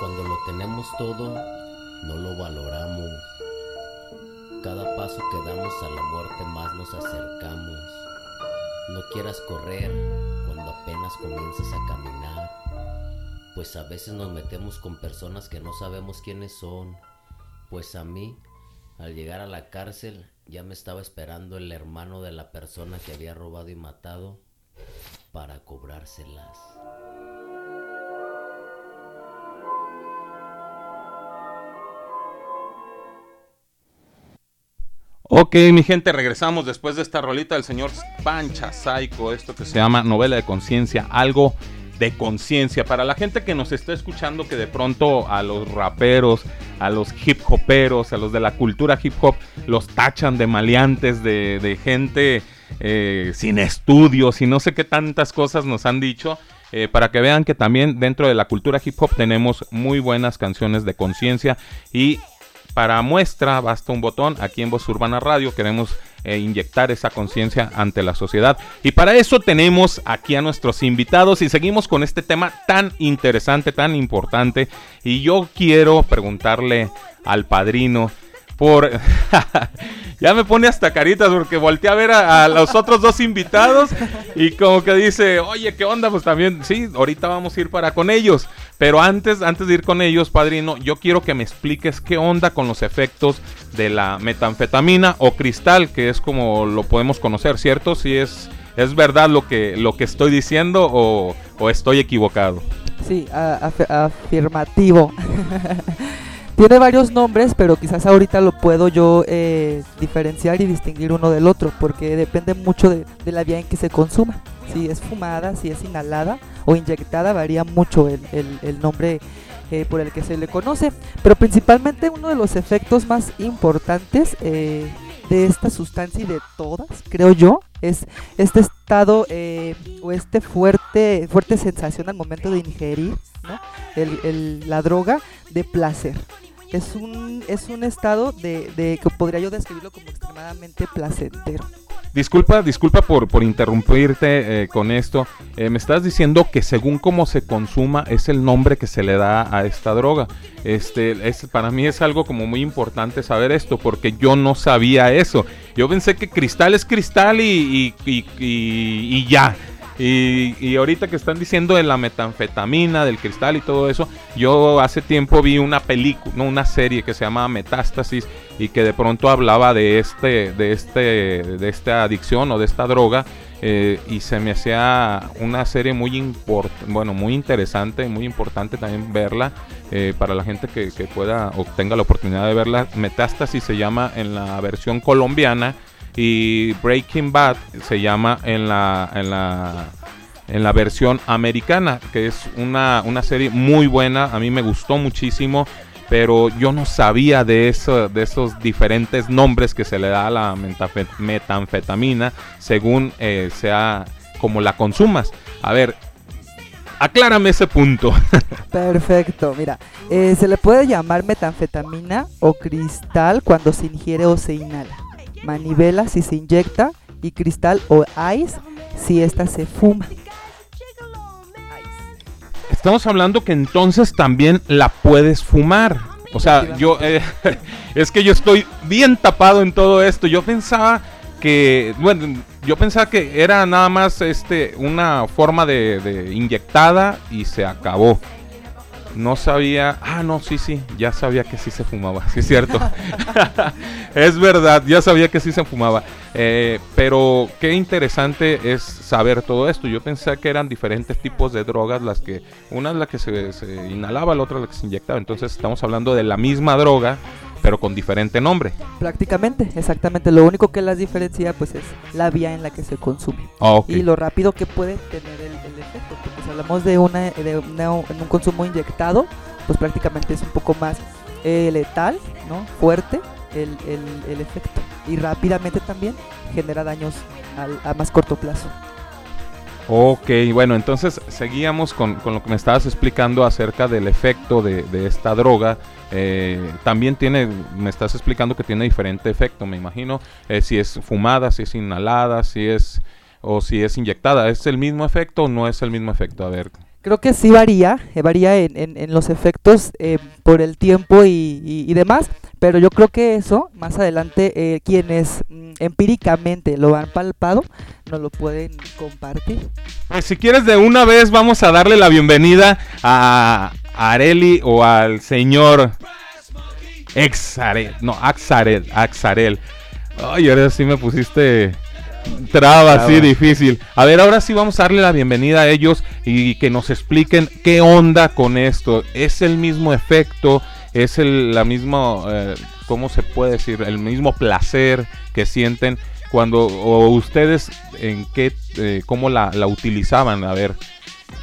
Cuando lo tenemos todo, valoramos. Cada paso que damos a la muerte más nos acercamos. No quieras correr cuando apenas comienzas a caminar. Pues a veces nos metemos con personas que no sabemos quiénes son. Pues a mí, al llegar a la cárcel, ya me estaba esperando el hermano de la persona que había robado y matado para cobrárselas. Ok, mi gente, regresamos después de esta rolita del señor Pancha Psycho, esto que se llama novela de conciencia, algo de conciencia. Para la gente que nos está escuchando, que de pronto a los raperos, a los hip hoperos, a los de la cultura hip hop, los tachan de maleantes, de, de gente eh, sin estudios y no sé qué tantas cosas nos han dicho. eh, para que vean que también dentro de la cultura hip hop tenemos muy buenas canciones de conciencia y para muestra basta un botón aquí en Voz Urbana Radio queremos eh, inyectar esa conciencia ante la sociedad. Y para eso tenemos aquí a nuestros invitados y seguimos con este tema tan interesante, tan importante. Y yo quiero preguntarle al padrino por... ya me pone hasta caritas porque volteé a ver a, los otros dos invitados y como que dice, oye, ¿qué onda? Pues también, sí, ahorita vamos a ir para con ellos. Pero antes, antes de ir con ellos, padrino, yo quiero que me expliques qué onda con los efectos de la metanfetamina o cristal, que es como lo podemos conocer, ¿cierto? Si es, es verdad lo que, lo que estoy diciendo o, o estoy equivocado. Sí, afirmativo. Tiene varios nombres, pero quizás ahorita lo puedo yo eh, diferenciar y distinguir uno del otro, porque depende mucho de, la vía en que se consuma. Si es fumada, si es inhalada o inyectada, varía mucho el, el- nombre eh, por el que se le conoce. Pero principalmente uno de los efectos más importantes eh, de esta sustancia y de todas, creo yo, es este estado eh, o este fuerte, fuerte sensación al momento de ingerir la droga de placer. Es un, es un estado de, de que podría yo describirlo como extremadamente placentero. Disculpa, disculpa por, por interrumpirte eh, con esto. Eh, me estás diciendo que según cómo se consuma es el nombre que se le da a esta droga. Este, es, para mí es algo como muy importante saber esto porque yo no sabía eso. Yo pensé que cristal es cristal y, y- y- ya. Y, y ahorita que están diciendo de la metanfetamina, del cristal y todo eso, yo hace tiempo vi una película, no, una serie que se llama Metástasis y que de pronto hablaba de este, de este, de esta adicción o de esta droga eh, y se me hacía una serie muy import, bueno, muy interesante, muy importante también verla eh, para la gente que, pueda o la oportunidad de verla. Metástasis se llama en la versión colombiana y Breaking Bad se llama en la en la en la versión americana, que es una, una serie muy buena, a mí me gustó muchísimo, pero yo no sabía de, eso, de esos diferentes nombres que se le da a la metanfetamina según eh, sea como la consumas. A ver, aclárame ese punto. Perfecto, mira, eh, se le puede llamar metanfetamina o cristal cuando se ingiere o se inhala. Manivela si se inyecta y cristal o ice si esta se fuma. Estamos hablando que entonces también la puedes fumar. O sea, yo eh, es que yo estoy bien tapado en todo esto. Yo pensaba que, bueno, yo pensaba que era nada más este una forma de, de inyectada y se acabó. No sabía, ah, no, sí, sí, ya sabía que sí se fumaba, sí es cierto. es verdad, ya sabía que sí se fumaba. Eh, pero qué interesante es saber todo esto. Yo pensé que eran diferentes tipos de drogas, las que una es la que se, se inhalaba, la otra la que se inyectaba. Entonces estamos hablando de la misma droga, pero con diferente nombre. Prácticamente, exactamente. Lo único que las diferencia pues es la vía en la que se consume. Ah. Y lo rápido que puede tener el, el efecto. Hablamos de, una, de una- un consumo inyectado, pues prácticamente es un poco más eh, letal, ¿no? Fuerte el, el- el efecto. Y rápidamente también genera daños al- a más corto plazo. Ok, bueno, entonces seguíamos con, con lo que me estabas explicando acerca del efecto de, de esta droga. Eh, también tiene, me estás explicando que tiene diferente efecto, me imagino, eh, si es fumada, si es inhalada, si es o si es inyectada. ¿Es el mismo efecto o no es el mismo efecto? A ver. Creo que sí varía, eh, varía en, en- en los efectos eh, por el tiempo y, y- y demás, pero yo creo que eso más adelante eh, quienes mm, empíricamente lo han palpado nos lo pueden compartir. Pues si quieres de una vez vamos a darle la bienvenida a Areli o al señor Exarel, no, Axarel, Axarel. Ay, ahora sí me pusiste traba, sí, Traba. difícil. A ver, ahora sí vamos a darle la bienvenida a ellos y que nos expliquen qué onda con esto. ¿Es el mismo efecto? ¿Es el, la misma, eh, cómo se puede decir? El mismo placer que sienten cuando, o ustedes en qué, eh, cómo la, la utilizaban? A ver,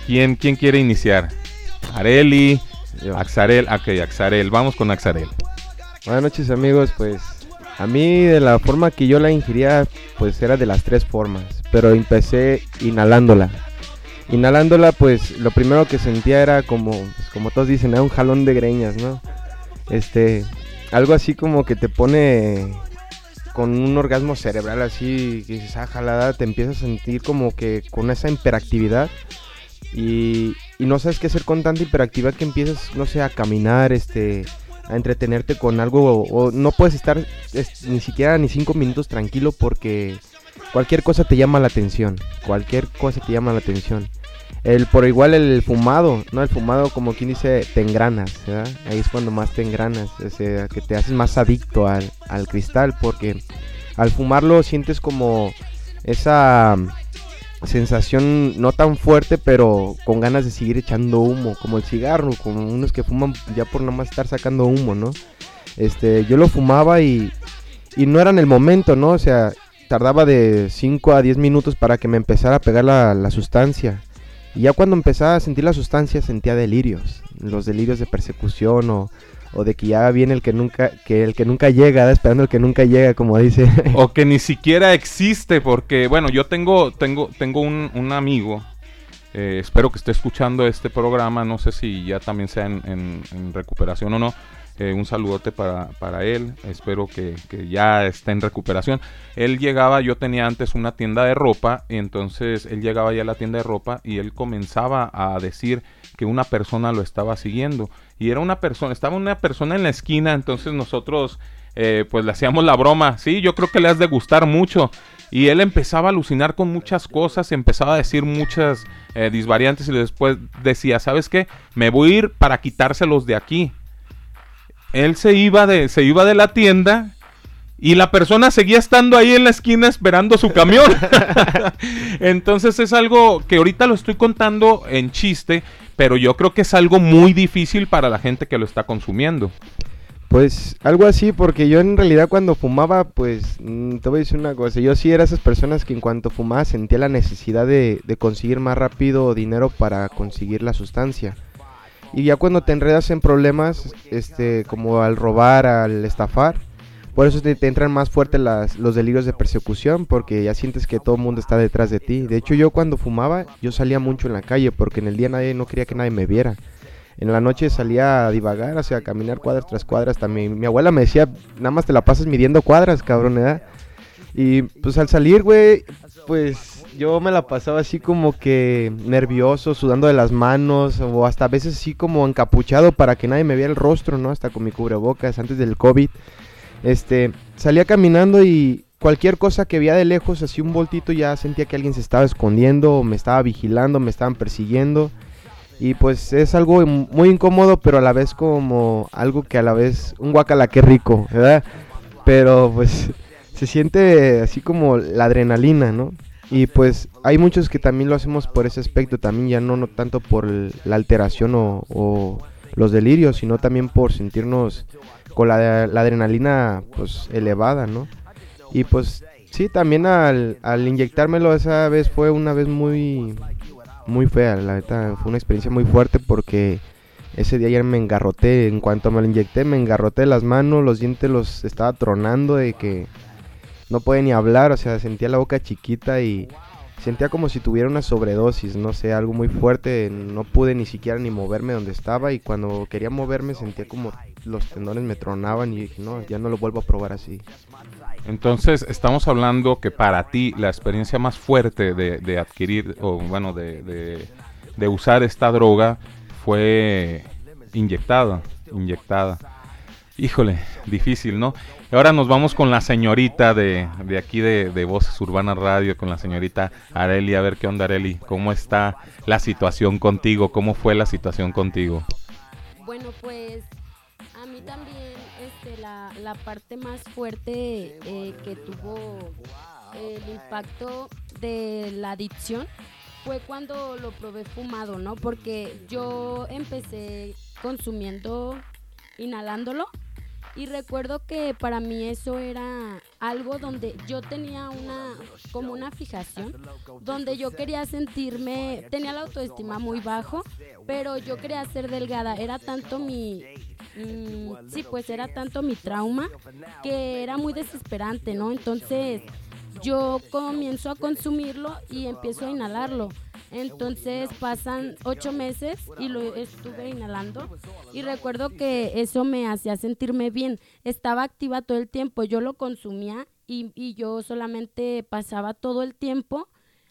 ¿quién, quién quiere iniciar? Areli, Axarel, ok, Axarel, vamos con Axarel. Buenas noches amigos, pues a mí de la forma que yo la ingería pues era de las tres formas, pero empecé inhalándola. Inhalándola pues lo primero que sentía era como, pues, como todos dicen, era un jalón de greñas, ¿no? Este, algo así como que te pone con un orgasmo cerebral así, que dices, ah, jalada, te empiezas a sentir como que con esa hiperactividad y, y no sabes qué hacer con tanta hiperactividad que empiezas, no sé, a caminar, este, a entretenerte con algo o, no puedes estar es- ni siquiera ni cinco minutos tranquilo porque cualquier cosa te llama la atención, cualquier cosa te llama la atención. El, por igual el fumado, ¿no? El fumado, como quien dice, te engranas, ¿verdad? Ahí es cuando más te engranas, o sea, que te haces más adicto al, al cristal, porque al fumarlo sientes como esa sensación no tan fuerte, pero con ganas de seguir echando humo, como el cigarro, como unos que fuman ya por nomás estar sacando humo, ¿no? Este, yo lo fumaba y, y no era en el momento, ¿no? O sea, tardaba de 5 a 10 minutos para que me empezara a pegar la, la sustancia. Y ya cuando empezaba a sentir la sustancia sentía delirios, los delirios de persecución o, o de que ya viene el que nunca, que el que nunca llega, esperando el que nunca llega, como dice. o que ni siquiera existe, porque bueno, yo tengo, tengo, tengo un, un amigo, eh, espero que esté escuchando este programa, no sé si ya también sea en recuperación o no. eh, un saludote para, para él, espero que, que ya esté en recuperación. Él llegaba, yo tenía antes una tienda de ropa, y entonces él llegaba ya a la tienda de ropa y él comenzaba a decir que una persona lo estaba siguiendo. Y era una persona, estaba una persona en la esquina, entonces nosotros eh, pues le hacíamos la broma, sí, yo creo que le has de gustar mucho. Y él empezaba a alucinar con muchas cosas, empezaba a decir muchas eh, disvariantes y después decía, ¿sabes qué? Me voy a ir para quitárselos de aquí. Él se iba de, se iba de la tienda y la persona seguía estando ahí en la esquina esperando su camión. Entonces es algo que ahorita lo estoy contando en chiste, pero yo creo que es algo muy difícil para la gente que lo está consumiendo. Pues algo así, porque yo en realidad cuando fumaba, pues mm, te voy a decir una cosa, yo sí era esas personas que en cuanto fumaba sentía la necesidad de, de conseguir más rápido dinero para conseguir la sustancia. Y ya cuando te enredas en problemas, este, como al robar, al estafar, por eso te, entran más fuerte los delirios de persecución, porque ya sientes que todo el mundo está detrás de ti. De hecho, yo cuando fumaba, yo salía mucho en la calle, porque en el día nadie no quería que nadie me viera. En la noche salía a divagar, o sea, a caminar cuadras tras cuadras. También mi abuela me decía, nada más te la pasas midiendo cuadras, cabrón, ¿verdad? Y pues al salir, güey, pues yo me la pasaba así como que nervioso, sudando de las manos, o hasta a veces así como encapuchado para que nadie me viera el rostro, ¿no? Hasta con mi cubrebocas antes del COVID. Este, salía caminando y cualquier cosa que veía de lejos, así un voltito, ya sentía que alguien se estaba escondiendo, me estaba vigilando, me estaban persiguiendo. Y pues es algo muy incómodo, pero a la vez como algo que a la vez, un guacala que rico, ¿verdad? Pero pues se siente así como la adrenalina, ¿no? Y pues hay muchos que también lo hacemos por ese aspecto, también ya no, no tanto por la alteración o los delirios, sino también por sentirnos con la, adrenalina pues elevada, ¿no? Y pues sí, también al, al inyectármelo esa vez fue una vez muy, muy fea, la neta, fue una experiencia muy fuerte porque ese día ya me engarroté, en cuanto me lo inyecté me engarroté las manos, los dientes los estaba tronando de que no podía ni hablar, o sea, sentía la boca chiquita y sentía como si tuviera una sobredosis, no sé, algo muy fuerte, no pude ni siquiera ni moverme donde estaba y cuando quería moverme sentía como los tendones me tronaban y dije, no, ya no lo vuelvo a probar así. Entonces, estamos hablando que para ti la experiencia más fuerte de, de adquirir, o bueno, de, de- de usar esta droga fue inyectada, inyectada. Híjole, difícil, ¿no? Ahora nos vamos con la señorita de, de aquí de, de Voces Urbanas Radio, con la señorita Areli. A ver qué onda, Areli. ¿Cómo está la situación contigo? ¿Cómo fue la situación contigo? Bueno, pues a mí también este, la, la parte más fuerte eh, que tuvo el impacto de la adicción fue cuando lo probé fumado, ¿no? Porque yo empecé consumiendo, inhalándolo. Y recuerdo que para mí eso era algo donde yo tenía una, como una fijación, donde yo quería sentirme, tenía la autoestima muy bajo, pero yo quería ser delgada. Era tanto mi, mm, sí, pues era tanto mi trauma que era muy desesperante, ¿no? Entonces yo comienzo a consumirlo y empiezo a inhalarlo. Entonces pasan ocho meses y lo estuve inhalando y recuerdo que eso me hacía sentirme bien. Estaba activa todo el tiempo, yo lo consumía y y, yo solamente pasaba todo el tiempo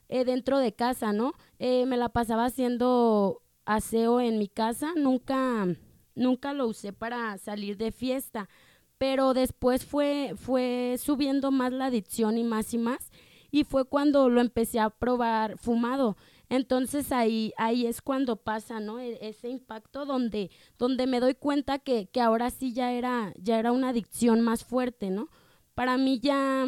eh, dentro de casa, ¿no? Eh, me la pasaba haciendo aseo en mi casa, nunca, nunca lo usé para salir de fiesta, pero después fue, fue subiendo más la adicción y más y más, y fue cuando lo empecé a probar fumado. Entonces ahí, ahí es cuando pasa, ¿no? E- ese impacto donde, donde me doy cuenta que, que ahora sí ya era, ya era una adicción más fuerte, ¿no? Para mí ya,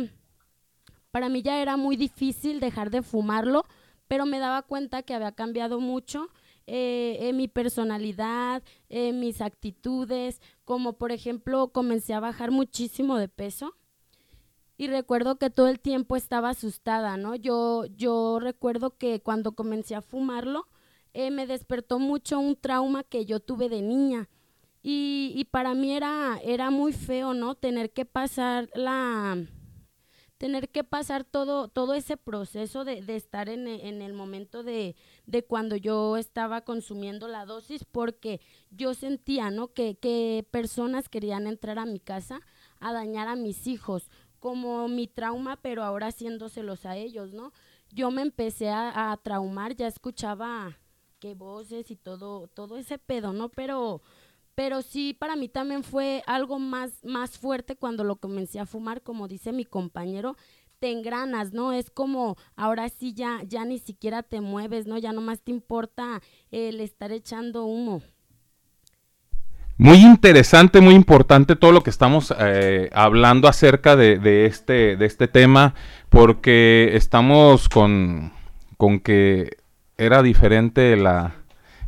para mí ya era muy difícil dejar de fumarlo, pero me daba cuenta que había cambiado mucho eh, mi personalidad, en mis actitudes, como por ejemplo comencé a bajar muchísimo de peso y recuerdo que todo el tiempo estaba asustada, ¿no? Yo, yo recuerdo que cuando comencé a fumarlo, eh, me despertó mucho un trauma que yo tuve de niña. Y, y para mí era, era muy feo, ¿no? Tener que pasar la tener que pasar todo, todo ese proceso de, de estar en, en el momento de, de cuando yo estaba consumiendo la dosis, porque yo sentía, ¿no? Que, que personas querían entrar a mi casa a dañar a mis hijos, como mi trauma, pero ahora haciéndoselos a ellos, ¿no? Yo me empecé a, traumar, ya escuchaba que voces y todo, todo ese pedo, ¿no? Pero, pero sí, para mí también fue algo más, más fuerte cuando lo comencé a fumar, como dice mi compañero, te engranas, ¿no? Es como ahora sí ya, ya ni siquiera te mueves, ¿no? Ya nomás te importa el estar echando humo. Muy interesante, muy importante todo lo que estamos eh, hablando acerca de, este, de este tema, porque estamos con, con que era diferente la,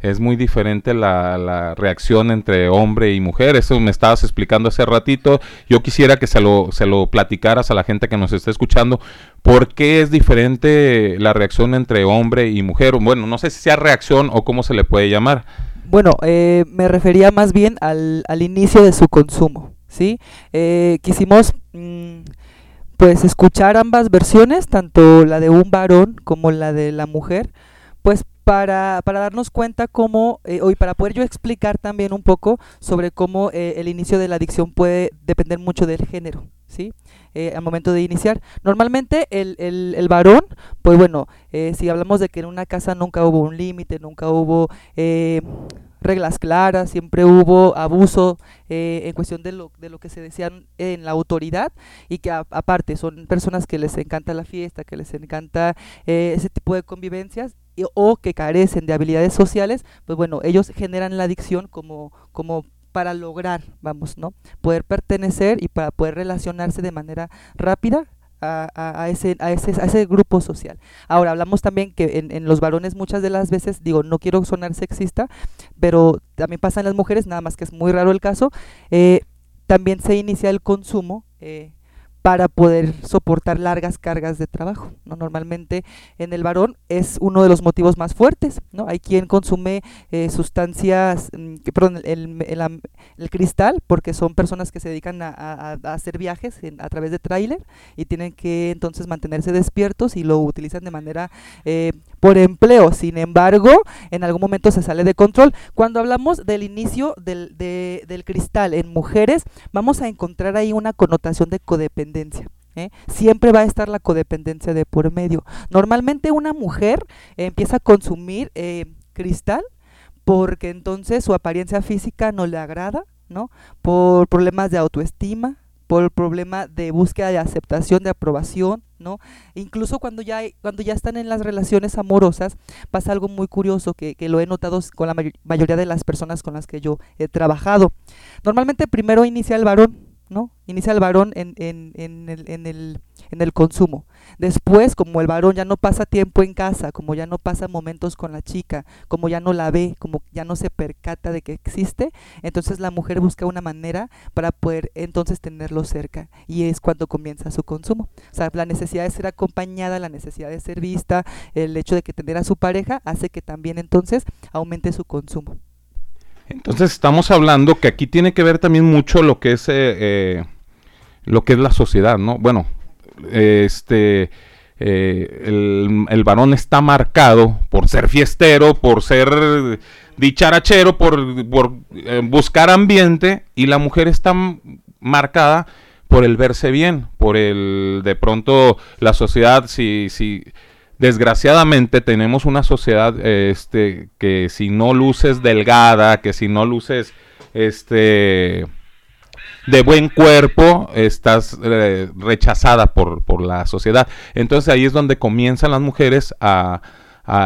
es muy diferente la, la reacción entre hombre y mujer. Eso me estabas explicando hace ratito. Yo quisiera que se lo, se lo platicaras a la gente que nos está escuchando. ¿Por qué es diferente la reacción entre hombre y mujer? Bueno, no sé si sea reacción o cómo se le puede llamar. Bueno, eh, me refería más bien al, al inicio de su consumo, ¿sí? Eh, quisimos, mm, pues, escuchar ambas versiones, tanto la de un varón como la de la mujer, pues, para, para darnos cuenta cómo, eh, y para poder yo explicar también un poco sobre cómo eh, el inicio de la adicción puede depender mucho del género, ¿sí? Eh, al momento de iniciar. Normalmente el, el, el varón, pues bueno, eh, si hablamos de que en una casa nunca hubo un límite, nunca hubo eh, reglas claras, siempre hubo abuso eh, en cuestión de lo, de lo que se decían en la autoridad y que aparte son personas que les encanta la fiesta, que les encanta eh, ese tipo de convivencias y- o que carecen de habilidades sociales, pues bueno, ellos generan la adicción como, como para lograr, vamos, ¿no? Poder pertenecer y para poder relacionarse de manera rápida a, ese, a, ese, a ese grupo social. Ahora, hablamos también que en, en los varones muchas de las veces, digo, no quiero sonar sexista, pero también pasa en las mujeres, nada más que es muy raro el caso, eh, también se inicia el consumo eh, para poder soportar largas cargas de trabajo. ¿no? Normalmente en el varón es uno de los motivos más fuertes. ¿no? Hay quien consume eh, sustancias, mm, perdón, el, el cristal, porque son personas que se dedican a, hacer viajes a través de tráiler y tienen que entonces mantenerse despiertos y lo utilizan de manera eh, por empleo. Sin embargo, en algún momento se sale de control. Cuando hablamos del inicio del, de- del cristal en mujeres, vamos a encontrar ahí una connotación de codependencia. ¿eh? Siempre va a estar la codependencia de por medio. Normalmente una mujer empieza a consumir eh, cristal porque entonces su apariencia física no le agrada, ¿no? Por problemas de autoestima, por el problema de búsqueda de aceptación, de aprobación, ¿no? Incluso cuando ya, hay- cuando ya están en las relaciones amorosas, pasa algo muy curioso que, que lo he notado con la may- mayoría de las personas con las que yo he trabajado. Normalmente primero inicia el varón, ¿no? Inicia el varón en, en, en el, en, el, en el consumo. Después, como el varón ya no pasa tiempo en casa, como ya no pasa momentos con la chica, como ya no la ve, como ya no se percata de que existe, entonces la mujer busca una manera para poder entonces tenerlo cerca. Y es cuando comienza su consumo. O sea, la necesidad de ser acompañada, la necesidad de ser vista, el hecho de que tener a su pareja hace que también entonces aumente su consumo. Entonces estamos hablando que aquí tiene que ver también mucho lo que es eh, eh, lo que es la sociedad, ¿no? Bueno, este eh, el, el varón está marcado por ser fiestero, por ser dicharachero, por, por, eh, buscar ambiente, y la mujer está marcada por el verse bien, por el de pronto la sociedad si si desgraciadamente tenemos una sociedad este que si no luces delgada, que si no luces este de buen cuerpo, estás eh, rechazada por, por la sociedad. Entonces ahí es donde comienzan las mujeres a,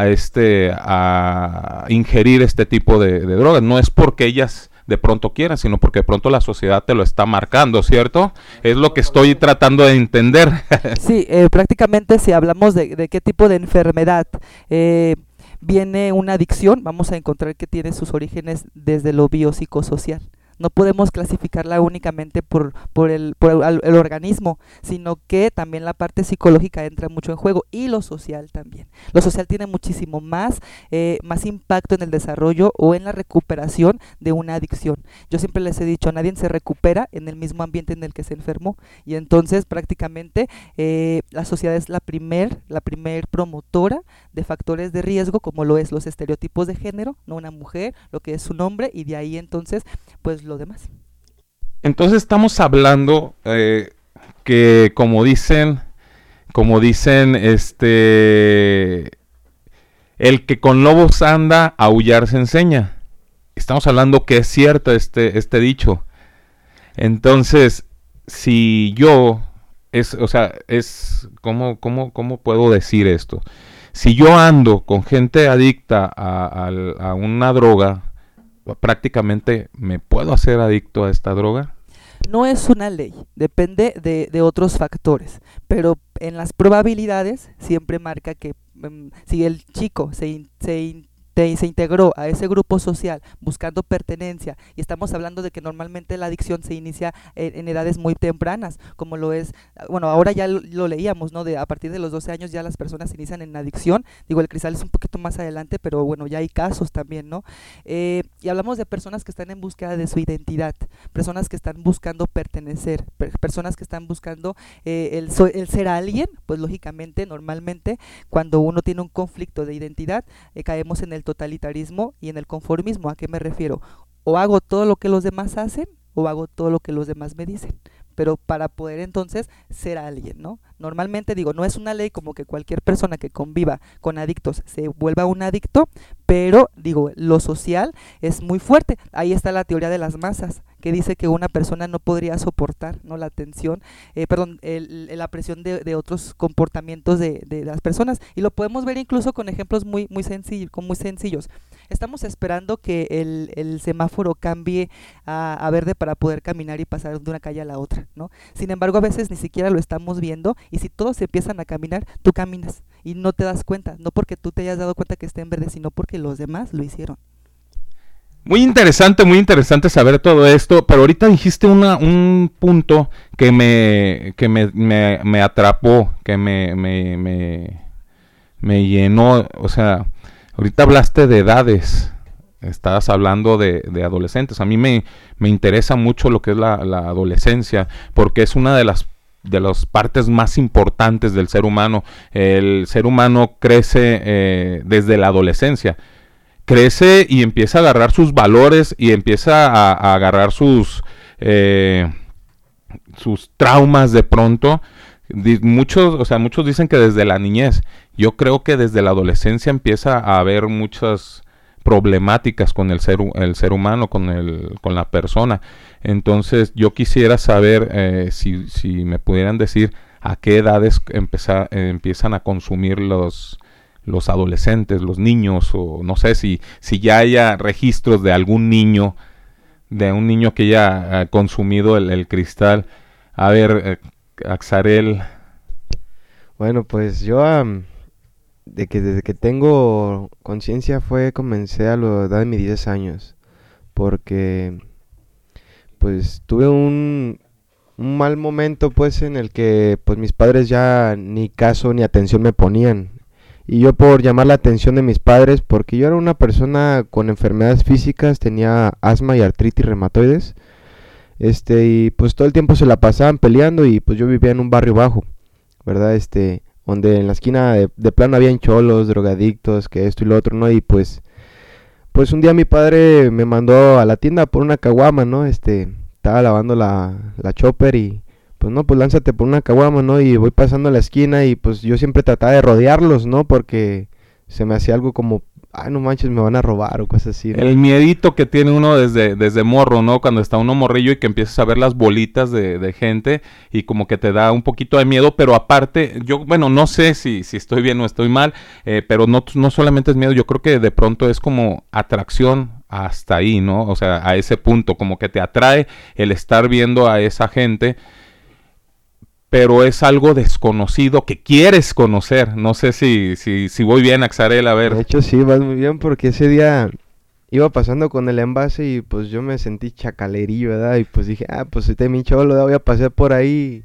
este a ingerir este tipo de, de drogas. No es porque ellas de pronto quieran, sino porque de pronto la sociedad te lo está marcando, ¿cierto? Es lo que estoy tratando de entender. Sí, eh, prácticamente si hablamos de, de qué tipo de enfermedad eh, viene una adicción, vamos a encontrar que tiene sus orígenes desde lo biopsicosocial. No podemos clasificarla únicamente por, por, el, por el, organismo, sino que también la parte psicológica entra mucho en juego y lo social también. Lo social tiene muchísimo más, eh, más impacto en el desarrollo o en la recuperación de una adicción. Yo siempre les he dicho, nadie se recupera en el mismo ambiente en el que se enfermó y entonces prácticamente eh, la sociedad es la primer, la primer promotora de factores de riesgo como lo es los estereotipos de género, no una mujer, lo que es su nombre y de ahí entonces pues lo demás. Entonces estamos hablando eh, que como dicen, como dicen, este, el que con lobos anda, a aullar se enseña. Estamos hablando que es cierto este, este dicho. Entonces, si yo, es, o sea, es, ¿cómo, cómo, cómo puedo decir esto? Si yo ando con gente adicta a, al- a una droga, prácticamente me puedo hacer adicto a esta droga. No es una ley, depende de, otros factores, pero en las probabilidades siempre marca que mm, si el chico se, in- se, te- se integró a ese grupo social buscando pertenencia, y estamos hablando de que normalmente la adicción se inicia en, edades muy tempranas, como lo es, ah, bueno, ahora ya lo, leíamos, ¿no? De a partir de los 12 años ya las personas inician en adicción, digo, el cristal es un poquito más adelante, pero bueno, ya hay casos también, ¿no? Eh, y hablamos de personas que están en búsqueda de su identidad, personas que están buscando pertenecer, per- personas que están buscando eh, el, el ser alguien, pues lógicamente, normalmente, cuando uno tiene un conflicto de identidad, eh, caemos en el totalitarismo y en el conformismo. ¿A qué me refiero? O hago todo lo que los demás hacen o hago todo lo que los demás me dicen. Pero para poder entonces ser alguien, ¿no? Normalmente digo, no es una ley como que cualquier persona que conviva con adictos se vuelva un adicto, pero digo, lo social es muy fuerte. Ahí está la teoría de las masas, que dice que una persona no podría soportar ¿no? la tensión, eh, perdón, el- la presión de, de otros comportamientos de, de las personas. Y lo podemos ver incluso con ejemplos muy, muy, sencillos, muy sencillos. Estamos esperando que el, el semáforo cambie a, a verde para poder caminar y pasar de una calle a la otra, ¿no? Sin embargo, a veces ni siquiera lo estamos viendo y si todos empiezan a caminar, tú caminas y no te das cuenta, no porque tú te hayas dado cuenta que está en verde, sino porque los demás lo hicieron. Muy interesante, muy interesante saber todo esto, pero ahorita dijiste una, un punto que me, que me, me, me atrapó, que me, me, me llenó, o sea, ahorita hablaste de edades, estabas hablando de, adolescentes, a mí me, me interesa mucho lo que es la, adolescencia, porque es una de las de las partes más importantes del ser humano. El ser humano crece eh, desde la adolescencia crece y empieza a agarrar sus valores y empieza a, a agarrar sus eh, sus traumas de pronto. Muchos, o sea, muchos dicen que desde la niñez. Yo creo que desde la adolescencia empieza a haber muchas problemáticas con el ser, el ser humano, con, el, con la persona. Entonces, yo quisiera saber eh, si, si me pudieran decir a qué edades empiezan a consumir los, los adolescentes, los niños, o no sé si, si ya haya registros de algún niño, de un niño que haya eh, consumido el, el cristal. A ver, eh, Axarel. Bueno, pues yo de que desde que tengo conciencia fue comencé a la edad de mis 10 años porque pues tuve un, un mal momento pues en el que pues mis padres ya ni caso ni atención me ponían y yo por llamar la atención de mis padres porque yo era una persona con enfermedades físicas tenía asma y artritis reumatoides este y pues todo el tiempo se la pasaban peleando y pues yo vivía en un barrio bajo ¿verdad? Este, donde en la esquina de, de plano habían cholos, drogadictos, que esto y lo otro, ¿no? Y pues, pues un día mi padre me mandó a la tienda por una caguama, ¿no? Este, estaba lavando la, la chopper y pues no, pues lánzate por una caguama, ¿no? Y voy pasando a la esquina y pues yo siempre trataba de rodearlos, ¿no? Porque se me hacía algo como, ay, no manches, me van a robar o cosas así. El miedito que tiene uno desde, desde morro, ¿no? Cuando está uno morrillo y que empiezas a ver las bolitas de, de gente y como que te da un poquito de miedo, pero aparte, yo, bueno, no sé si, si estoy bien o estoy mal, eh, pero no, no solamente es miedo, yo creo que de pronto es como atracción hasta ahí, ¿no? O sea, a ese punto, como que te atrae el estar viendo a esa gente pero es algo desconocido que quieres conocer. No sé si, si, si voy bien, Axarel, a ver. De hecho, sí, vas muy bien porque ese día iba pasando con el envase y pues yo me sentí chacalerillo, ¿verdad? Y pues dije, ah, pues este mi cholo, voy a pasar por ahí.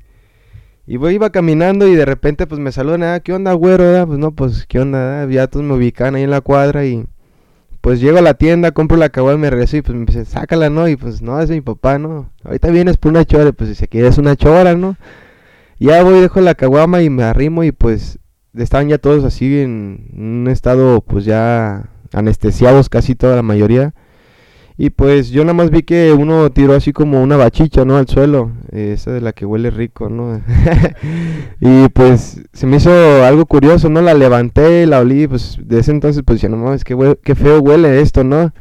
Y voy, iba caminando y de repente pues me saludan, ah, ¿qué onda, güero? verdad? Pues no, pues, ¿qué onda? verdad? Ya todos me ubican ahí en la cuadra y pues llego a la tienda, compro la caguama, me regreso y pues me dicen, sácala, ¿no? Y pues no, es mi papá, ¿no? Ahorita vienes por una chora, pues si quieres una chora, ¿no? Ya voy, dejo la caguama y me arrimo y pues estaban ya todos así en un estado pues ya anestesiados casi toda la mayoría. Y pues yo nada más vi que uno tiró así como una bachicha, ¿no? Al suelo, esa de la que huele rico, ¿no? y pues se me hizo algo curioso, ¿no? La levanté, la olí, pues de ese entonces pues dije, no mames, qué, qué feo huele esto, ¿no?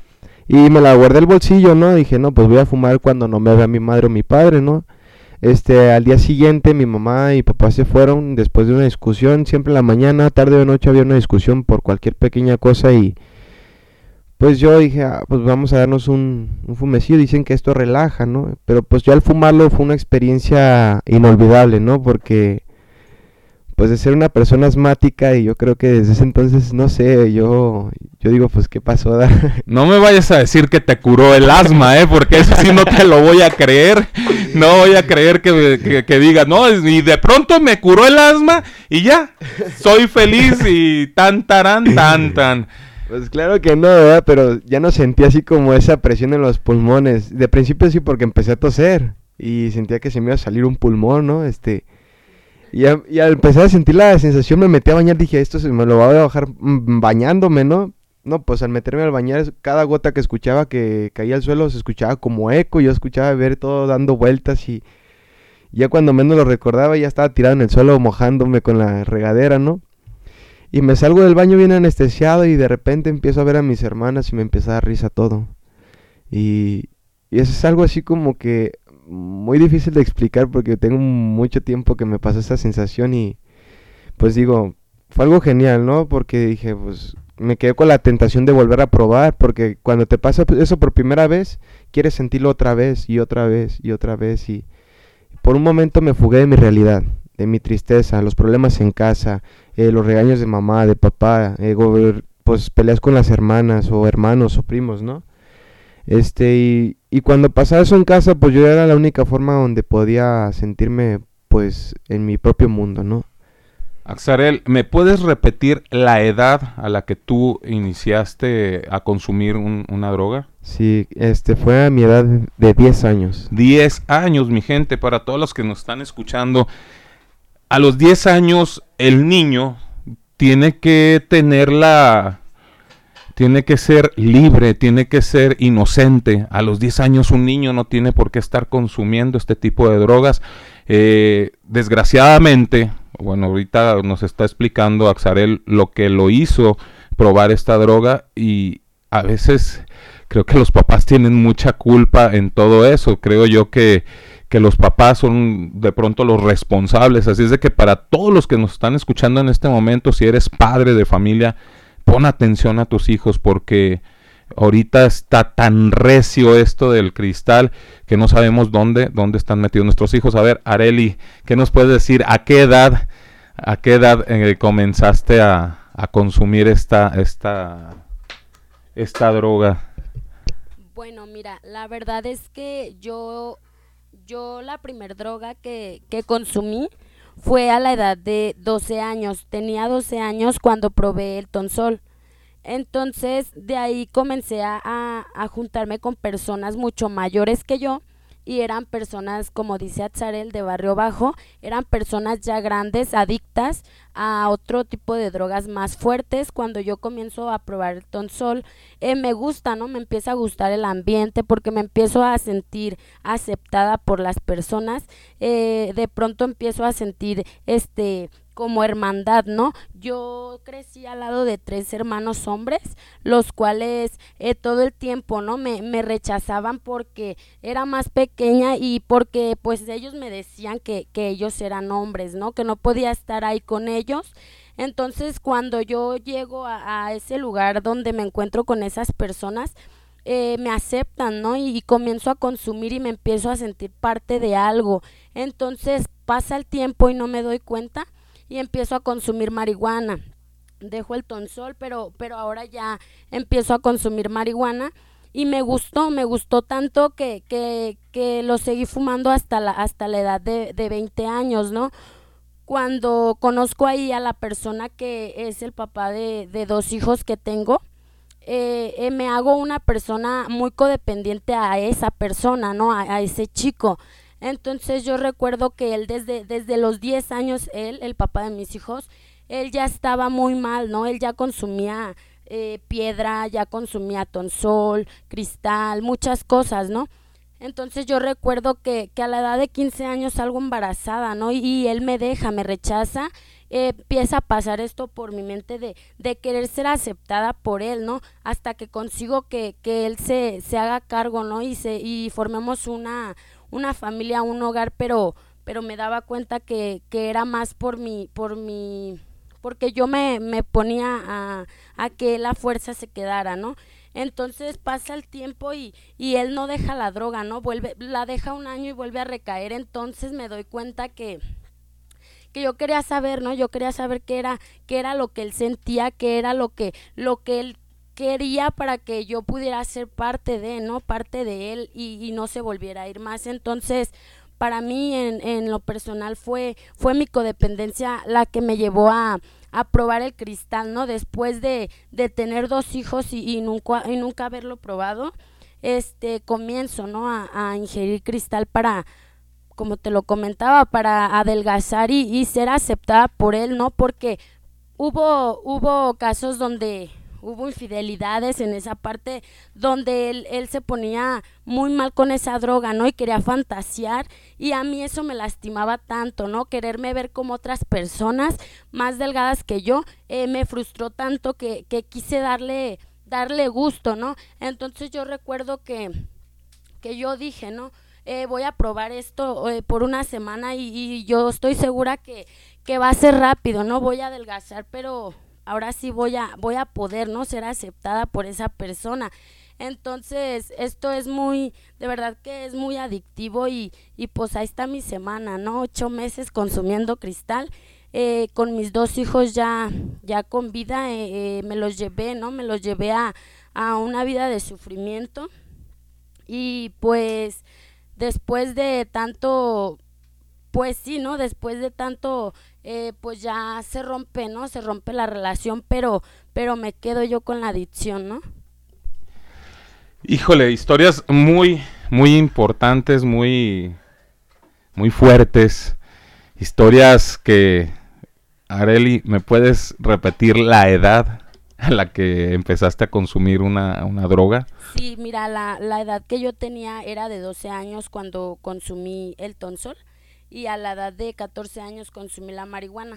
Y me la guardé el bolsillo, ¿no? Dije, no, pues voy a fumar cuando no me vea mi madre o mi padre, ¿no? Este, al día siguiente mi mamá y papá se fueron después de una discusión, siempre en la mañana, tarde o noche había una discusión por cualquier pequeña cosa y pues yo dije, ah, pues vamos a darnos un, un fumecillo, dicen que esto relaja, ¿no? Pero pues yo al fumarlo fue una experiencia inolvidable, ¿no? Porque pues de ser una persona asmática y yo creo que desde ese entonces, no sé, yo, yo digo, pues qué pasó? No me vayas a decir que te curó el asma, ¿eh? Porque eso sí no te lo voy a creer. No voy a creer que, que, que digas, no, y de pronto me curó el asma y ya, soy feliz y tan, tarán, tan, tan. Pues claro que no, ¿verdad? Pero ya no sentía así como esa presión en los pulmones. De principio sí porque empecé a toser y sentía que se me iba a salir un pulmón, ¿no? Este... Y, a- y al empezar a sentir la sensación me metí a bañar, dije, esto se me lo va a bajar mm, bañándome, ¿no? No, pues al meterme al bañar, cada gota que escuchaba que caía al suelo se escuchaba como eco, yo escuchaba ver todo dando vueltas y ya cuando menos lo recordaba ya estaba tirado en el suelo mojándome con la regadera, ¿no? Y me salgo del baño bien anestesiado y de repente empiezo a ver a mis hermanas y me empieza a dar risa todo. Y, y eso es algo así como que muy difícil de explicar porque tengo mucho tiempo que me pasó esa sensación y pues digo, fue algo genial, ¿no? Porque dije, pues me quedé con la tentación de volver a probar porque cuando te pasa eso por primera vez, quieres sentirlo otra vez y otra vez y otra vez y por un momento me fugué de mi realidad, de mi tristeza, los problemas en casa, eh, los regaños de mamá, de papá, eh, pues peleas con las hermanas o hermanos o primos, ¿no? Este, y, y cuando pasaba eso en casa, pues yo era la única forma donde podía sentirme, pues, en mi propio mundo, ¿no? Axarel, ¿me puedes repetir la edad a la que tú iniciaste a consumir un- una droga? Sí, este, fue a mi edad de 10 años. 10 años, mi gente, para todos los que nos están escuchando. A los 10 años, el niño tiene que tener la. Tiene que ser libre, tiene que ser inocente. A los 10 años, un niño no tiene por qué estar consumiendo este tipo de drogas. Eh, desgraciadamente, bueno, ahorita nos está explicando Axarel lo que lo hizo probar esta droga y a veces creo que los papás tienen mucha culpa en todo eso. Creo yo que, que los papás son de pronto los responsables. Así es de que para todos los que nos están escuchando en este momento, si eres padre de familia, pon atención a tus hijos porque ahorita está tan recio esto del cristal que no sabemos dónde, dónde están metidos nuestros hijos. A ver, Areli, ¿qué nos puedes decir? ¿A qué edad, a qué edad eh, comenzaste a, a consumir esta, esta, esta droga? Bueno, mira, la verdad es que yo, yo la primer droga que, que consumí fue a la edad de 12 años. Tenía 12 años cuando probé el tonsol. Entonces, de ahí comencé a, a- juntarme con personas mucho mayores que yo y eran personas, como dice Atzarel, de barrio bajo, eran personas ya grandes, adictas a otro tipo de drogas más fuertes. Cuando yo comienzo a probar el tonsol, eh, me gusta, ¿no? Me empieza a gustar el ambiente porque me empiezo a sentir aceptada por las personas. Eh, de pronto empiezo a sentir este como hermandad, ¿no? Yo crecí al lado de tres hermanos hombres, los cuales eh, todo el tiempo, ¿no? Me, me rechazaban porque era más pequeña y porque pues ellos me decían que, que ellos eran hombres, ¿no? Que no podía estar ahí con ellos. Entonces cuando yo llego a, ese lugar donde me encuentro con esas personas, eh, me aceptan, ¿no? Y, y, comienzo a consumir y me empiezo a sentir parte de algo. Entonces pasa el tiempo y no me doy cuenta y empiezo a consumir marihuana. Dejo el tonsol, pero, pero ahora ya empiezo a consumir marihuana y me gustó, me gustó tanto que, que, que lo seguí fumando hasta la, hasta la edad de, de 20 años, ¿no? Cuando conozco ahí a la persona que es el papá de, de dos hijos que tengo, eh, eh, me hago una persona muy codependiente a esa persona, ¿no? A, a ese chico. Entonces yo recuerdo que él desde, desde los 10 años, él, el papá de mis hijos, él ya estaba muy mal, ¿no? Él ya consumía eh, piedra, ya consumía tonsol, cristal, muchas cosas, ¿no? Entonces yo recuerdo que, que a la edad de 15 años salgo embarazada, ¿no? Y, él me deja, me rechaza, eh, empieza a pasar esto por mi mente de, de querer ser aceptada por él, ¿no? Hasta que consigo que, que él se, se haga cargo, ¿no? Y, se, y formemos una, una familia, un hogar, pero, pero me daba cuenta que, que era más por mi, por mi, porque yo me, me ponía a, a que la fuerza se quedara, ¿no? Entonces pasa el tiempo y, y él no deja la droga, ¿no? Vuelve, la deja un año y vuelve a recaer, entonces me doy cuenta que, que yo quería saber, ¿no? Yo quería saber qué era, qué era lo que él sentía, qué era lo que, lo que él quería para que yo pudiera ser parte de, ¿no? Parte de él y, y no se volviera a ir más. Entonces, para mí en, en, lo personal fue, fue mi codependencia la que me llevó a, a probar el cristal, ¿no? Después de, de tener dos hijos y, y, nunca, y nunca haberlo probado, este comienzo, ¿no? A, a ingerir cristal para, como te lo comentaba, para adelgazar y, y ser aceptada por él, ¿no? Porque hubo, hubo casos donde hubo infidelidades en esa parte donde él, se ponía muy mal con esa droga, ¿no? Y quería fantasear y a mí eso me lastimaba tanto, ¿no? Quererme ver como otras personas más delgadas que yo, eh, me frustró tanto que, que quise darle, darle gusto, ¿no? Entonces yo recuerdo que, que yo dije, ¿no? Eh, voy a probar esto eh, por una semana y, y, yo estoy segura que, que va a ser rápido, ¿no? Voy a adelgazar, pero ahora sí voy a, voy a poder, ¿no? Ser aceptada por esa persona. Entonces, esto es muy, de verdad que es muy adictivo y, y pues ahí está mi semana, ¿no? Ocho meses consumiendo cristal. Eh, con mis dos hijos ya, ya con vida, eh, eh, me los llevé, ¿no? Me los llevé a, a una vida de sufrimiento. Y pues después de tanto, pues sí, ¿no? Después de tanto eh, pues ya se rompe, ¿no? Se rompe la relación, pero, pero me quedo yo con la adicción, ¿no? Híjole, historias muy, muy importantes, muy, muy fuertes. Historias que, Areli, ¿me puedes repetir la edad a la que empezaste a consumir una, una droga? Sí, mira, la, la edad que yo tenía era de 12 años cuando consumí el tonsol y a la edad de 14 años consumí la marihuana.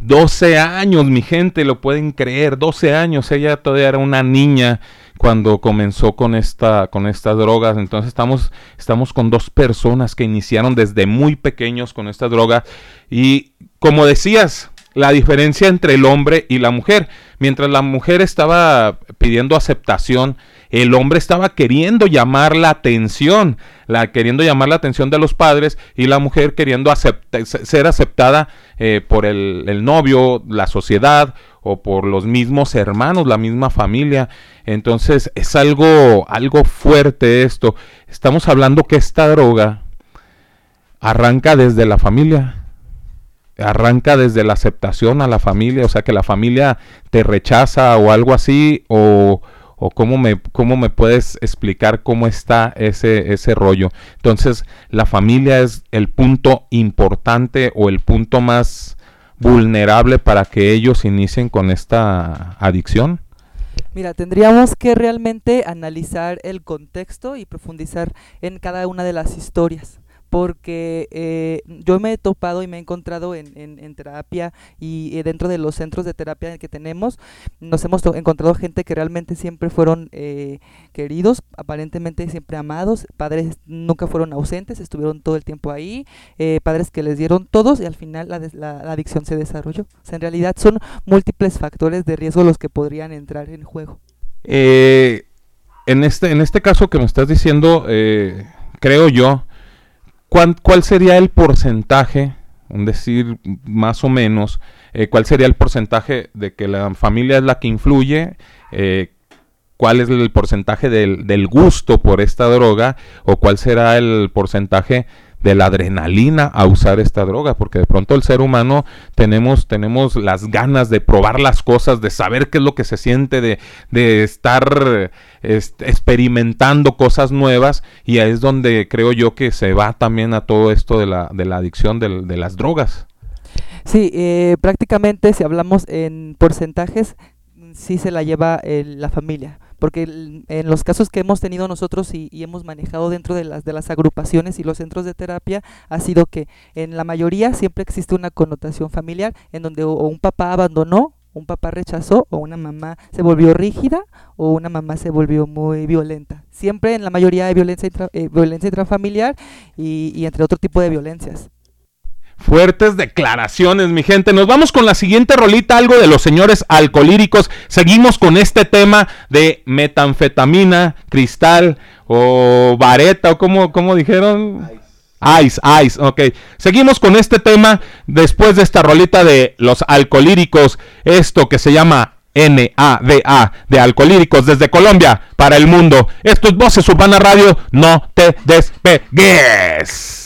12 años, mi gente, lo pueden creer, 12 años, ella todavía era una niña cuando comenzó con esta con estas drogas, entonces estamos estamos con dos personas que iniciaron desde muy pequeños con esta droga. Y como decías, la diferencia entre el hombre y la mujer, mientras la mujer estaba pidiendo aceptación, el hombre estaba queriendo llamar la atención, la, queriendo llamar la atención de los padres y la mujer queriendo ser aceptada eh, por el, el, novio, la sociedad o por los mismos hermanos, la misma familia. Entonces es algo, algo fuerte esto. Estamos hablando que esta droga arranca desde la familia arranca desde la aceptación a la familia, o sea que la familia te rechaza o algo así, o, o cómo me, cómo me puedes explicar cómo está ese, ese rollo. Entonces, la familia es el punto importante o el punto más, vulnerable para que ellos inicien con esta adicción? Mira, tendríamos que realmente analizar el contexto y profundizar en cada una de las historias porque eh, yo me he topado y me he encontrado en, terapia y eh, dentro de los centros de terapia que tenemos, nos hemos encontrado gente que realmente siempre fueron eh, queridos, aparentemente siempre amados, padres nunca fueron ausentes, estuvieron todo el tiempo ahí, eh, padres que les dieron todos y al final la, la- la adicción se desarrolló. O sea, en realidad son múltiples factores de riesgo los que podrían entrar en juego. Eh, en, este, en este caso que me estás diciendo, eh, creo yo, ¿cuán- ¿cuál sería el porcentaje, un decir más o menos, eh, cuál sería el porcentaje de que la familia es la que influye? eh, ¿Cuál es el porcentaje del, del gusto por esta droga? ¿O cuál será el porcentaje de la adrenalina a usar esta droga? Porque de pronto el ser humano tenemos, tenemos las ganas de probar las cosas, de saber qué es lo que se siente, de, de estar experimentando cosas nuevas y ahí es donde creo yo que se va también a todo esto de la, de la adicción de las drogas. Sí, eh, prácticamente si hablamos en porcentajes, sí se la lleva la familia, porque en los casos que hemos tenido nosotros y, hemos manejado dentro de las, de las agrupaciones y los centros de terapia, ha sido que en la mayoría siempre existe una connotación familiar en donde o, un papá abandonó, un papá rechazó, o una mamá se volvió rígida, o una mamá se volvió muy violenta. Siempre en la mayoría hay violencia, intra- eh, violencia intrafamiliar y entre otro tipo de violencias. Fuertes declaraciones, mi gente. Nos vamos con la siguiente rolita, algo de los señores alcohólicos. Seguimos con este tema de metanfetamina, cristal o vareta, o como, como dijeron. Ice, ice, ok. Seguimos con este tema después de esta rolita de los alcohólicos. Esto que se llama NADA de alcohólicos desde Colombia para el mundo. Esto es Voces Urbana Radio. No te despegues.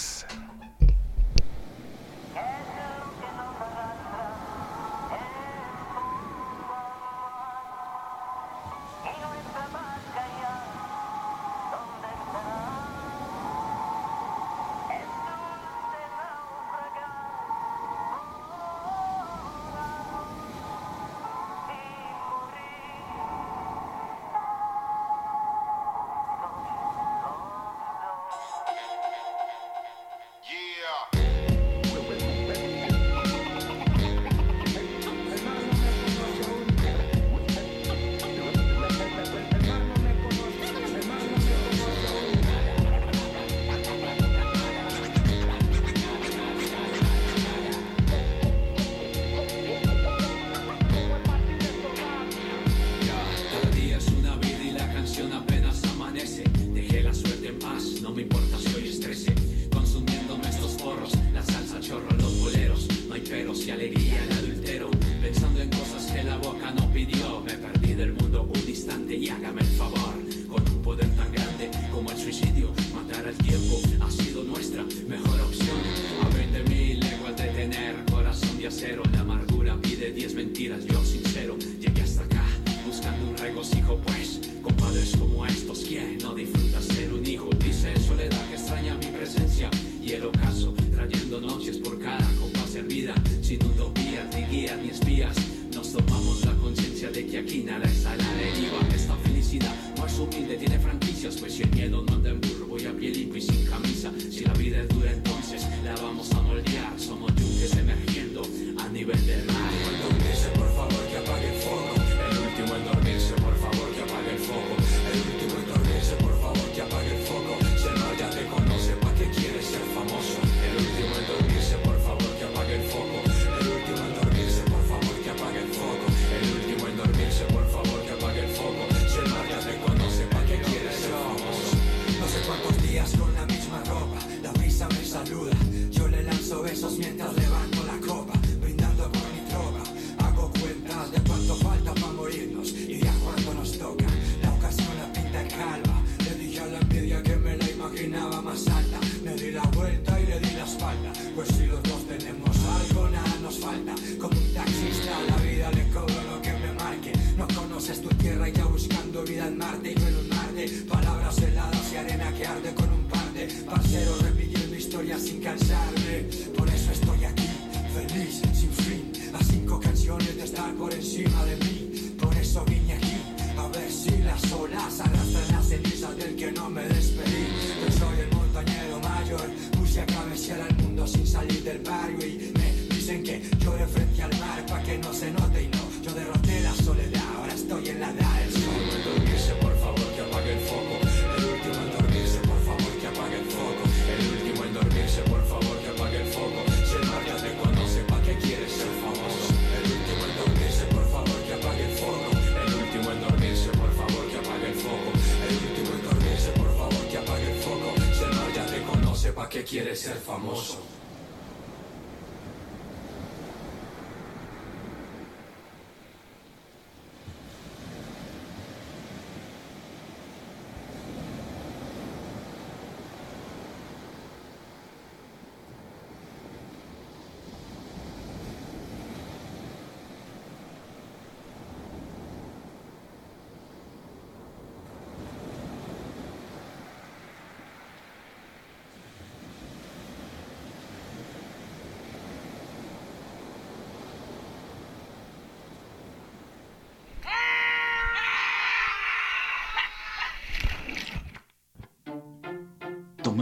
Quieres ser famoso?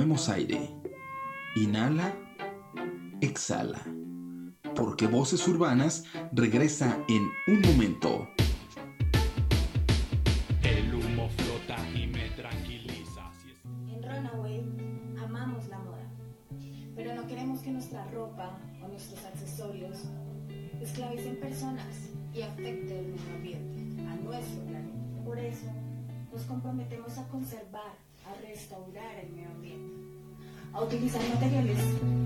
Tomemos aire. Inhala, exhala. Porque Voces Urbanas regresa en un momento. El humo flota y me tranquiliza. En Runaway amamos la moda, pero no queremos que nuestra ropa o nuestros accesorios esclavicen personas y afecten el medio ambiente, a nuestro planeta. Por eso nos comprometemos a conservar, a restaurar el medio ambiente, a utilizar materiales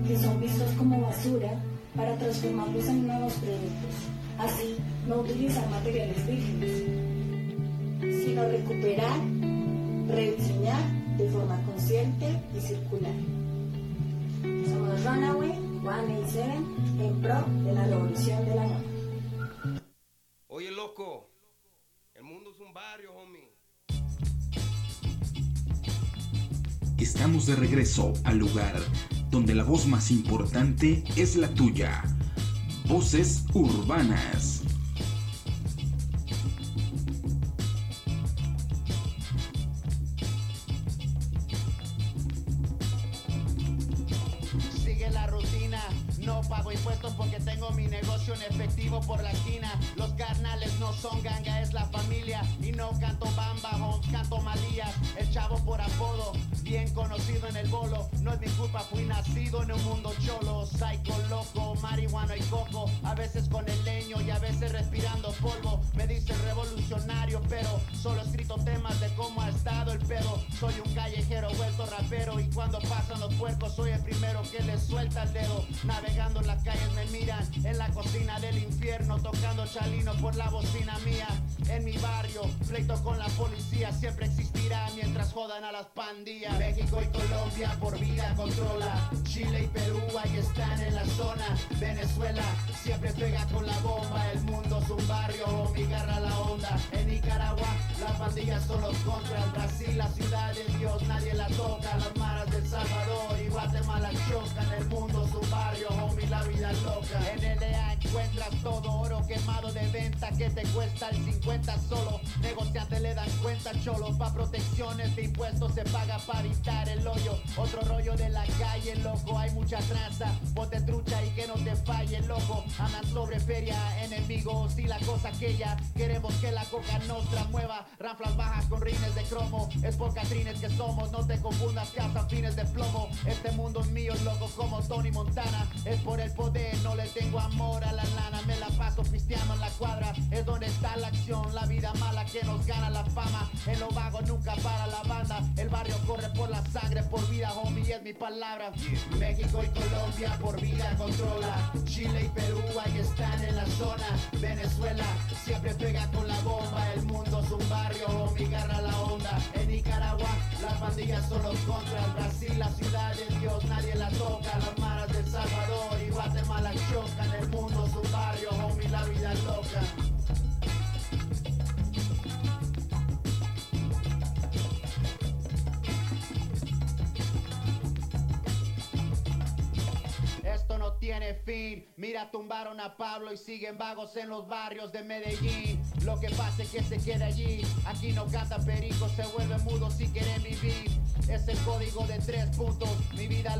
que son vistos como basura para transformarlos en nuevos productos. Así, no utilizar materiales vírgenes, sino recuperar, rediseñar de forma consciente y circular. Somos Runaway 187 en pro de la revolución de la moda. Oye, loco, el mundo es un barrio, homie. Estamos de regreso al lugar donde la voz más importante es la tuya. Voces urbanas. No pago impuestos porque tengo mi negocio en efectivo por la esquina. Los carnales no son ganga, es la familia. Y no canto bamba, homes, canto malías. El chavo por apodo, bien conocido en el bolo. No es mi culpa, fui nacido en un mundo cholo. Psycho, loco, marihuana y coco. A veces con el leño y a veces respirando polvo. Me dicen revolucionario, pero solo he escrito temas de cómo ha estado el pedo. Soy un callejero vuelto rapero y cuando pasan los puercos soy el primero que les suelta el dedo. Navegando en las calles me miran en la cocina del infierno, tocando chalino por la bocina mía. En mi barrio, pleito con la policía siempre existirá mientras jodan a las pandillas. México y Colombia por vida controla. Chile y Perú ahí están en la zona. Venezuela siempre pega con la bomba. El mundo es un barrio, mi garra la onda. En Nicaragua las pandillas son los contras. Brasil la ciudad de Dios, nadie la toca. Las maras del Salvador y Guatemala chocan. El mundo es barrio, la vida loca. En LA encuentras todo oro quemado de venta que te cuesta el 50 solo. Negociantes le dan cuenta, cholo. Pa' protecciones de impuestos se paga para evitar el hoyo. Otro rollo de la calle, loco. Hay mucha tranza. Bote trucha y que no te falle, loco. Andan sobre feria, enemigos y la cosa aquella. Queremos que la coca nostra mueva. Ranflas bajas con rines de cromo. Es por catrines que somos. No te confundas, cazan fines de plomo. Este mundo es mío, loco, como Tony Montana. Es por el poder, no le tengo amor a la lana. Me la paso pisteando en la cuadra. Es donde está la acción, la vida mala que nos gana la fama. En lo vago nunca para la banda. El barrio corre por la sangre, por vida, homie, es mi palabra. México y Colombia por vida controla. Chile y Perú ahí están en la zona. Venezuela siempre pega con la bomba. El mundo es un barrio, homie, garra la onda. En Nicaragua las pandillas son los contras. Brasil la ciudad de Dios, nadie la toca. Las maras El mundo es un barrio, homie, la vida loca. Esto no tiene fin. Mira, tumbaron a Pablo y siguen vagos en los barrios de Medellín. Lo que pasa es que se queda allí. Aquí no canta perico, se vuelve mudo si quieren vivir. Es el código de tres puntos. Mi vida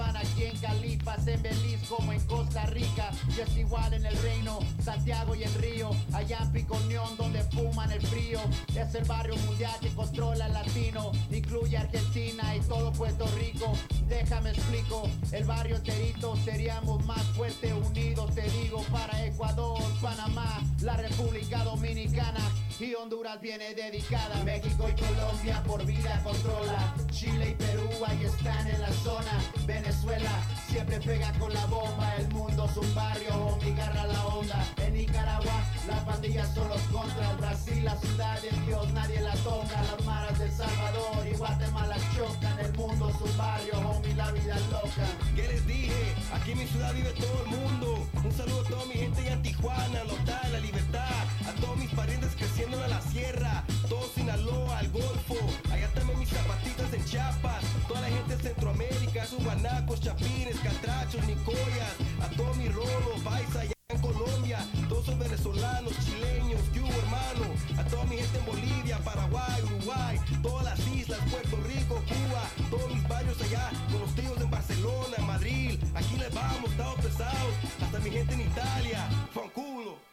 para aquí en Belice como en Costa Rica. Y es igual en el reino, Santiago y el Río. Allá en Piconión donde fuman el frío. Es el barrio mundial que controla el latino. Incluye Argentina y todo Puerto Rico. Déjame explico, el barrio enterito seríamos más fuertes unidos, te digo, para Ecuador, Panamá, la República Dominicana y Honduras viene dedicada. México y Colombia por vida controla. Chile y Perú ahí están en la zona. Venezuela siempre pega con la bomba. El mundo es un barrio, homie, garra la onda. En Nicaragua las pandillas son los contras. Brasil la ciudad de Dios, nadie la toca. Las maras de Salvador y Guatemala chocan. El mundo es un barrio, homie, la vida es loca. ¿Qué les dije? Aquí en mi ciudad vive todo el mundo. Un saludo a toda mi gente en Tijuana, Lotal, La Libertad. A todos mis parientes creciendo en la sierra. Todo Sinaloa, al Golfo. Allá también mis zapatitas en Chiapas. Toda la gente de Centroamérica, sus guanacos, chapines, nicoyas. A todos mis rolos, paisa allá en Colombia. Todos son venezolanos, chileños, yugo hermano. A toda mi gente en Bolivia, Paraguay, Uruguay. Todas las islas, Puerto Rico, Cuba. Todos mis barrios allá, con los tíos en Barcelona, Madrid. Aquí les vamos, estamos pesados. Hasta mi gente en Italia, fanculo.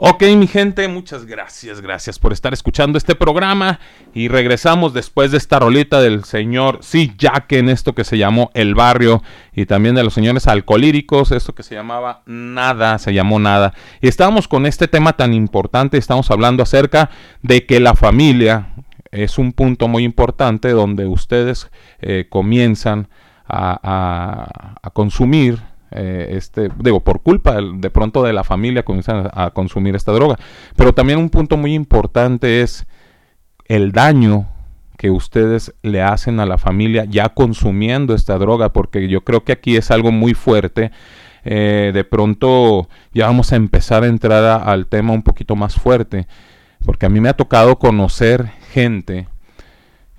Ok, mi gente, muchas gracias, gracias por estar escuchando este programa y regresamos después de esta rolita del señor Sí Jack en esto que se llamó El Barrio y también de los señores alcolíricos, esto que se llamaba Nada, se llamó Nada. Y estábamos con este tema tan importante, estamos hablando acerca de que la familia es un punto muy importante donde ustedes eh, comienzan a, a- a consumir eh, este, digo, por culpa de pronto de la familia comienzan a, consumir esta droga. Pero también un punto muy importante es el daño que ustedes le hacen a la familia ya consumiendo esta droga, porque yo creo que aquí es algo muy fuerte. Eh, de pronto ya vamos a empezar a entrar al tema un poquito más fuerte, porque a mí me ha tocado conocer gente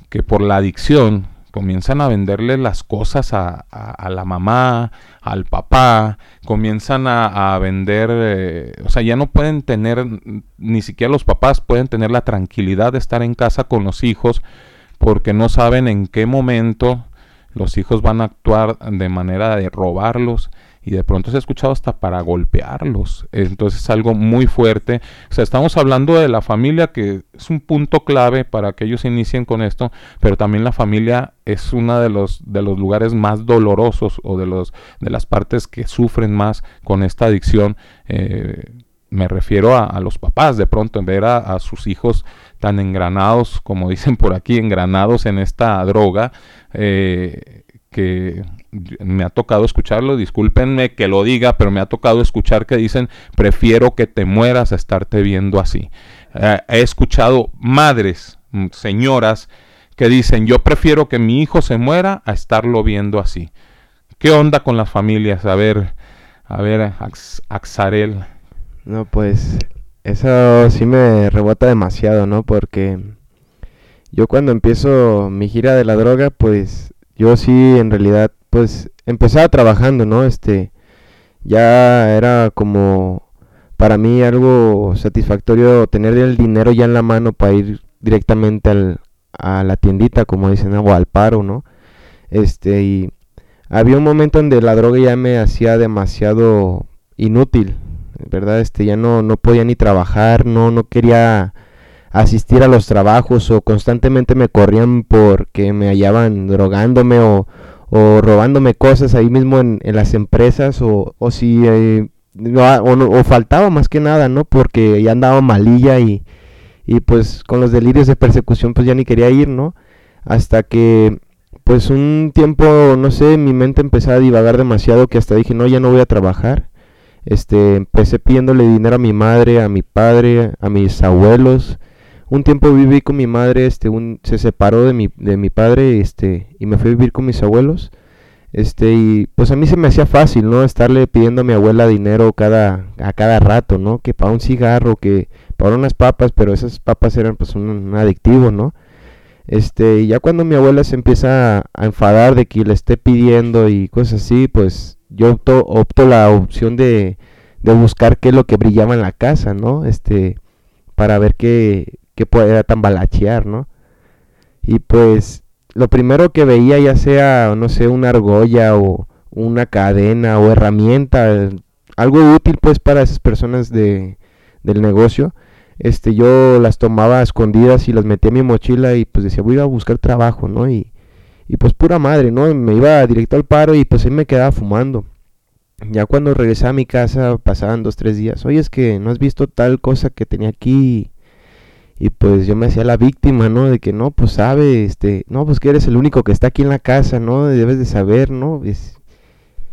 que por la adicción comienzan a venderle las cosas a, la mamá, al papá, comienzan a, a vender, eh, o sea, ya no pueden tener, ni siquiera los papás pueden tener la tranquilidad de estar en casa con los hijos porque no saben en qué momento los hijos van a actuar de manera de robarlos y de pronto se ha escuchado hasta para golpearlos. Entonces es algo muy fuerte. O sea, estamos hablando de la familia que es un punto clave para que ellos inicien con esto, pero también la familia es uno de los, de los lugares más dolorosos o de, los, de las partes que sufren más con esta adicción. Eh, me refiero a, los papás, de pronto, en ver a, a sus hijos tan engranados, como dicen por aquí, engranados en esta droga, eh, que me ha tocado escucharlo, discúlpenme que lo diga, pero me ha tocado escuchar que dicen, prefiero que te mueras a estarte viendo así. Eh, he escuchado madres, mm, señoras, que dicen, yo prefiero que mi hijo se muera a estarlo viendo así. ¿Qué onda con las familias? A ver, a ver, Ax- Axarel. No, pues eso sí me rebota demasiado, ¿no? Porque yo cuando empiezo mi gira de la droga, pues yo sí en realidad pues empezaba trabajando, ¿no? Este ya era como para mí algo satisfactorio tener el dinero ya en la mano para ir directamente al, a la tiendita, como dicen, o al paro, ¿no? Este y había un momento donde la droga ya me hacía demasiado inútil, ¿verdad? Este, ya no, no podía ni trabajar, no, no quería asistir a los trabajos o constantemente me corrían porque me hallaban drogándome o, o robándome cosas ahí mismo en, las empresas o, o si eh, o, o faltaba más que nada, ¿no? Porque ya andaba malilla y, y pues con los delirios de persecución pues ya ni quería ir, ¿no? Hasta que pues un tiempo, no sé, mi mente empezó a divagar demasiado que hasta dije, no, ya no voy a trabajar. Este, empecé pidiéndole dinero a mi madre, a mi padre, a mis abuelos. Un tiempo viví con mi madre, este, un, se separó de mi, de mi padre, este, y me fui a vivir con mis abuelos. Este, y pues a mí se me hacía fácil, ¿no? Estarle pidiendo a mi abuela dinero cada, a cada rato, ¿no? Que para un cigarro, que para unas papas, pero esas papas eran pues un, adictivo, ¿no? Este, y ya cuando mi abuela se empieza a enfadar de que le esté pidiendo y cosas así, pues yo opto, opto la opción de, de buscar qué es lo que brillaba en la casa, ¿no? Este, para ver qué, qué podía tambalachear, ¿no? Y pues lo primero que veía, ya sea, no sé, una argolla o una cadena o herramienta, algo útil pues para esas personas de, del negocio, este, yo las tomaba a escondidas y las metía en mi mochila y pues decía, voy a a buscar trabajo, ¿no? Y, y pues pura madre, ¿no? Me iba directo al paro y pues ahí me quedaba fumando. Ya cuando regresaba a mi casa pasaban dos, tres días, oye, es que no has visto tal cosa que tenía aquí. Y pues yo me hacía la víctima, ¿no? De que no, pues sabe, este, no, pues que eres el único que está aquí en la casa, ¿no? Debes de saber, ¿no? Es,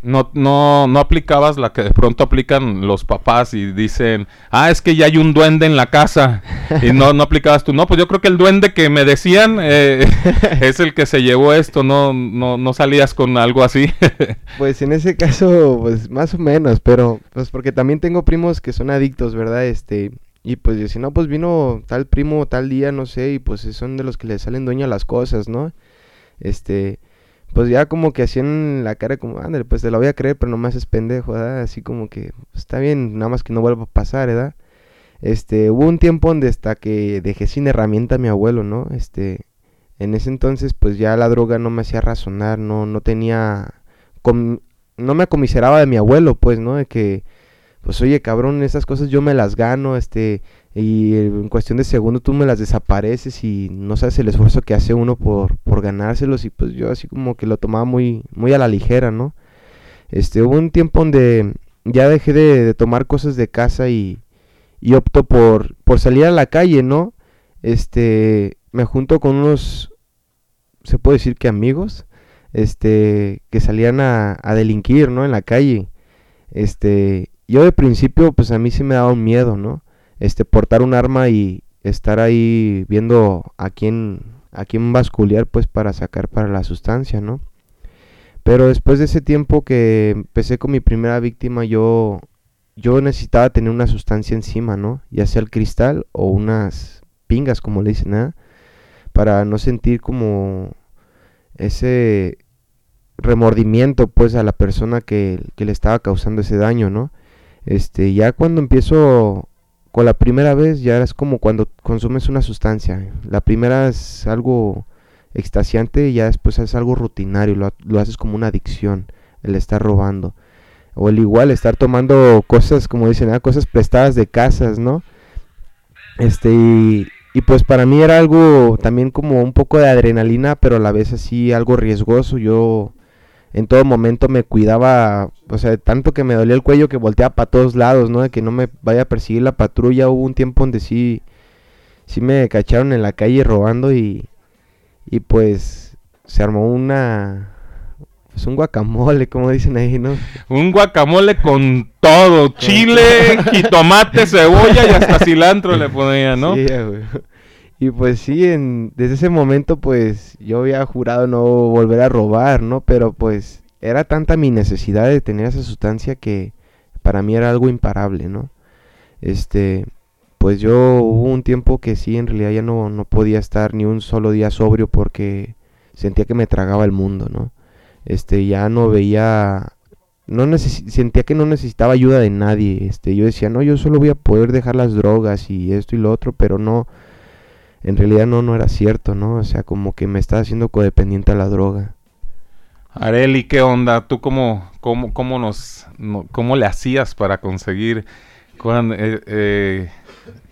No, no, no aplicabas la que de pronto aplican los papás y dicen, ah, es que ya hay un duende en la casa. Y no, no aplicabas tú. No, pues yo creo que el duende que me decían eh, es el que se llevó esto. No, no, no salías con algo así. Pues en ese caso, pues más o menos, pero pues porque también tengo primos que son adictos, ¿verdad? Este, y pues si no, pues vino tal primo tal día, no sé, y pues son de los que le salen dueño a las cosas, ¿no? Este, pues ya como que hacían la cara como, ándale, pues te la voy a creer, pero no me haces pendejo, ¿verdad? Así como que, pues, está bien, nada más que no vuelva a pasar, ¿verdad? Este, hubo un tiempo donde hasta que dejé sin herramienta a mi abuelo, ¿no? Este, en ese entonces, pues ya la droga no me hacía razonar, no, no tenía, no me acomiseraba de mi abuelo, pues, ¿no? De que, pues oye, cabrón, esas cosas yo me las gano, este, y en cuestión de segundo tú me las desapareces y no sabes el esfuerzo que hace uno por, por ganárselos y pues yo así como que lo tomaba muy, muy a la ligera, ¿no? Este, hubo un tiempo donde ya dejé de, de tomar cosas de casa y, y opto por, por salir a la calle, ¿no? Este, me junto con unos, se puede decir que amigos, este, que salían a, a delinquir, ¿no? En la calle. Este, yo de principio, pues a mí sí me daba un miedo, ¿no? Este, portar un arma y estar ahí viendo a quién, a quién basculear, pues para sacar para la sustancia, ¿no? Pero después de ese tiempo que empecé con mi primera víctima, yo, yo necesitaba tener una sustancia encima, ¿no? Ya sea el cristal o unas pingas, como le dicen, ¿eh? Para no sentir como ese remordimiento, pues, a la persona que, que le estaba causando ese daño, ¿no? Este, ya cuando empiezo con la primera vez, ya es como cuando consumes una sustancia. La primera es algo extasiante y ya después es algo rutinario, lo, lo haces como una adicción, el estar robando. O el igual, estar tomando cosas, como dicen, ah, cosas prestadas de casas, ¿no? Este, y, y pues para mí era algo también como un poco de adrenalina, pero a la vez así algo riesgoso. Yo en todo momento me cuidaba, o sea, tanto que me dolía el cuello que volteaba para todos lados, ¿no? De que no me vaya a perseguir la patrulla. Hubo un tiempo donde sí, sí me cacharon en la calle robando y, y pues se armó una, pues un guacamole, como dicen ahí, ¿no? Un guacamole con todo, chile, jitomate, cebolla y hasta cilantro le ponía, ¿no? Sí, güey. Y pues sí, en, desde ese momento pues yo había jurado no volver a robar, ¿no? Pero pues era tanta mi necesidad de tener esa sustancia que para mí era algo imparable, ¿no? Este, pues yo hubo un tiempo que sí, en realidad ya no, no podía estar ni un solo día sobrio porque sentía que me tragaba el mundo, ¿no? Este, ya no veía, no sentía que no necesitaba ayuda de nadie, este, yo decía, no, yo solo voy a poder dejar las drogas y esto y lo otro, pero no, en realidad no, no era cierto, ¿no? O sea, como que me estaba haciendo codependiente a la droga. Areli, ¿qué onda? ¿Tú cómo, cómo, cómo nos, no- cómo le hacías para conseguir eh, eh,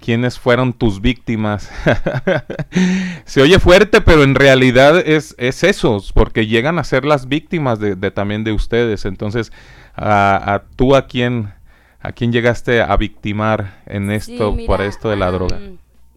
quiénes fueron tus víctimas? Se oye fuerte, pero en realidad es, es eso, porque llegan a ser las víctimas de, de también de ustedes. Entonces, a, a tú a quién, a quién llegaste a victimar en esto, mira, por esto de la droga.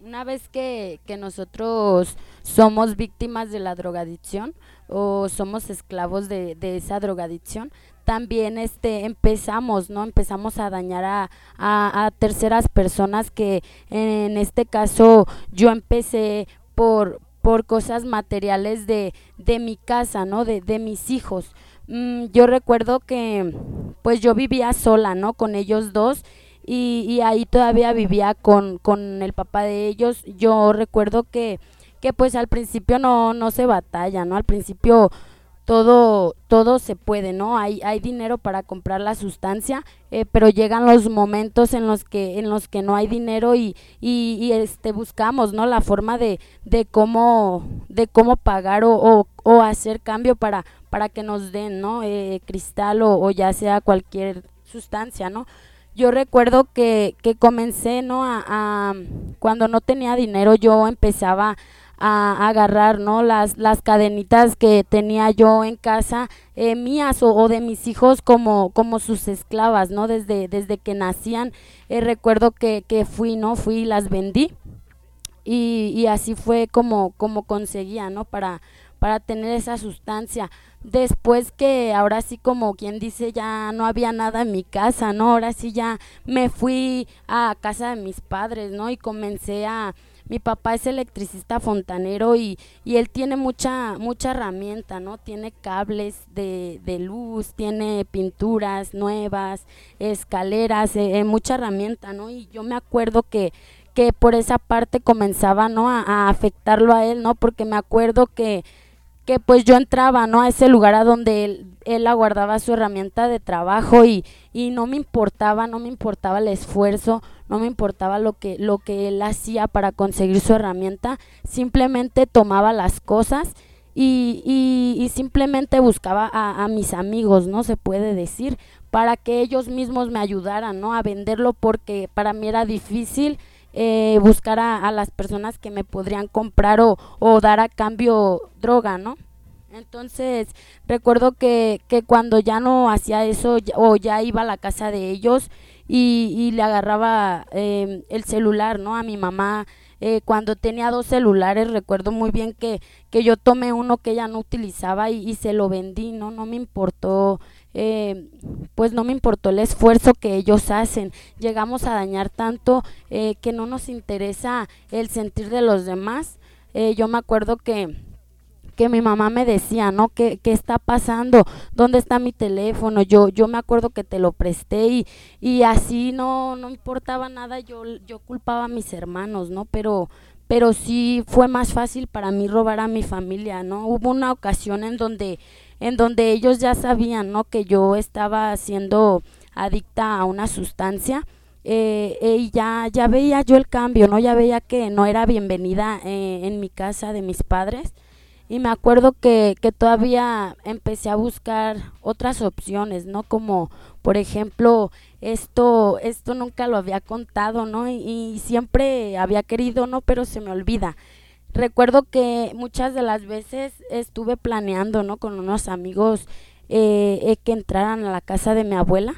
Una vez que, que nosotros somos víctimas de la drogadicción o somos esclavos de, de esa drogadicción, también este empezamos, ¿no? Empezamos a dañar a, a- a terceras personas que en este caso yo empecé por, por cosas materiales de, de mi casa, ¿no? De, de mis hijos. Mm, yo recuerdo que pues yo vivía sola, ¿no? Con ellos dos y, y ahí todavía vivía con, con el papá de ellos. Yo recuerdo que, que pues al principio no, no se batalla, ¿no? Al principio todo, todo se puede, ¿no? Hay, hay dinero para comprar la sustancia, eh, pero llegan los momentos en los que, en los que no hay dinero y, y, este buscamos, ¿no? La forma de, de cómo, de cómo pagar o, o, o hacer cambio para, para que nos den, ¿no? Eh, cristal o, o ya sea cualquier sustancia, ¿no? Yo recuerdo que, que comencé, ¿no? A, cuando no tenía dinero, yo empezaba a, agarrar, ¿no? Las, las cadenitas que tenía yo en casa, eh, mías o, o, de mis hijos como, como sus esclavas, ¿no? Desde, desde que nacían, eh, recuerdo que, que fui, ¿no? Fui y las vendí. Y, y así fue como, como conseguía, ¿no? Para, para tener esa sustancia. Después que ahora sí como quien dice ya no había nada en mi casa, ¿no? Ahora sí ya me fui a casa de mis padres, ¿no? Y comencé a, mi papá es electricista fontanero y, y él tiene mucha, mucha herramienta, ¿no? Tiene cables de, de luz, tiene pinturas nuevas, escaleras, eh, eh, mucha herramienta, ¿no? Y yo me acuerdo que, que por esa parte comenzaba, ¿no? A, a afectarlo a él, ¿no? Porque me acuerdo que que pues yo entraba, ¿no? A ese lugar a donde él, él aguardaba su herramienta de trabajo y, y no me importaba, no me importaba el esfuerzo, no me importaba lo que, lo que él hacía para conseguir su herramienta, simplemente tomaba las cosas y, y, simplemente buscaba a, a, mis amigos, ¿no? Se puede decir, para que ellos mismos me ayudaran, ¿no? A venderlo porque para mí era difícil eh, buscar a, a, las personas que me podrían comprar o, dar a cambio droga, ¿no? Entonces, recuerdo que, que cuando ya no hacía eso o ya iba a la casa de ellos y, y le agarraba eh, el celular, ¿no? A mi mamá, eh, cuando tenía dos celulares, recuerdo muy bien que, que yo tomé uno que ella no utilizaba y, y se lo vendí, ¿no? No me importó eh, pues no me importó el esfuerzo que ellos hacen. Llegamos a dañar tanto eh, que no nos interesa el sentir de los demás. Eh, yo me acuerdo que que mi mamá me decía, ¿no? ¿Qué, qué está pasando? ¿Dónde está mi teléfono? Yo, yo me acuerdo que te lo presté y, y así no, no importaba nada, yo, yo culpaba a mis hermanos, ¿no? Pero, pero sí fue más fácil para mí robar a mi familia, ¿no? Hubo una ocasión en donde en donde ellos ya sabían, ¿no? Que yo estaba siendo adicta a una sustancia. Eh, y ya, ya veía yo el cambio, ¿no? Ya veía que no era bienvenida eh, en mi casa de mis padres. Y me acuerdo que, que todavía empecé a buscar otras opciones, ¿no? Como, por ejemplo, esto, esto nunca lo había contado, ¿no? Y, y siempre había querido, ¿no? Pero se me olvida recuerdo que muchas de las veces estuve planeando, ¿no? Con unos amigos eh, eh, que entraran a la casa de mi abuela.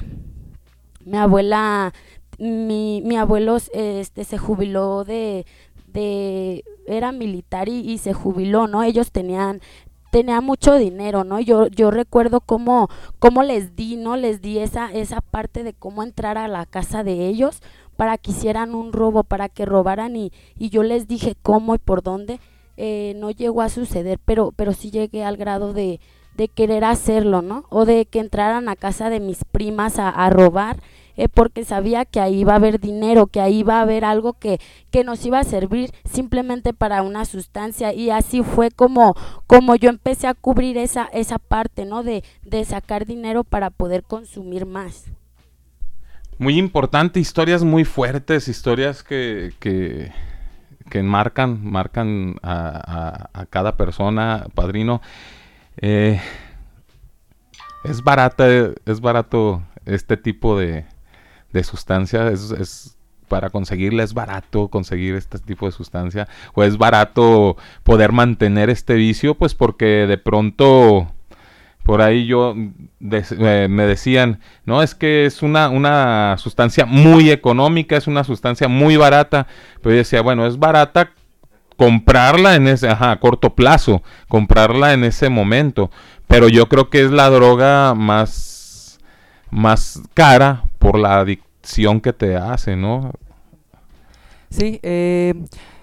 Mi abuela, mi, mi abuelo este, se jubiló de, de era militar y, se jubiló, ¿no? Ellos tenían tenía mucho dinero, ¿no? Yo yo recuerdo cómo cómo les di, ¿no? Les di esa esa parte de cómo entrar a la casa de ellos para que hicieran un robo, para que robaran y, y yo les dije cómo y por dónde. Eh, no llegó a suceder, pero, pero sí llegué al grado de, de querer hacerlo, ¿no? O de que entraran a casa de mis primas a, robar, eh, porque sabía que ahí iba a haber dinero, que ahí iba a haber algo que, que nos iba a servir simplemente para una sustancia. Y así fue como, como yo empecé a cubrir esa, esa parte, ¿no? De, de sacar dinero para poder consumir más muy importante, historias muy fuertes, historias que, que, que marcan, marcan a, cada persona, padrino. Eh, es barata, es barato este tipo de, de sustancia, es, es, para conseguirla es barato conseguir este tipo de sustancia, o es barato poder mantener este vicio, pues porque de pronto por ahí yo eh, me decían, no, es que es una, una sustancia muy económica, es una sustancia muy barata, pero yo decía, bueno, es barata comprarla en ese, ajá, a corto plazo, comprarla en ese momento, pero yo creo que es la droga más, más cara por la adicción que te hace, ¿no? Sí, eh,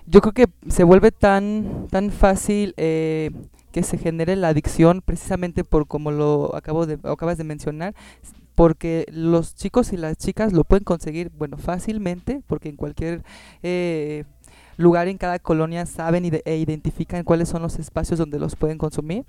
yo creo que se vuelve tan, tan fácil eh, que se genere la adicción precisamente por como lo acabo de, acabas de mencionar, porque los chicos y las chicas lo pueden conseguir, bueno, fácilmente, porque en cualquier eh, lugar en cada colonia saben ide- e identifican cuáles son los espacios donde los pueden consumir.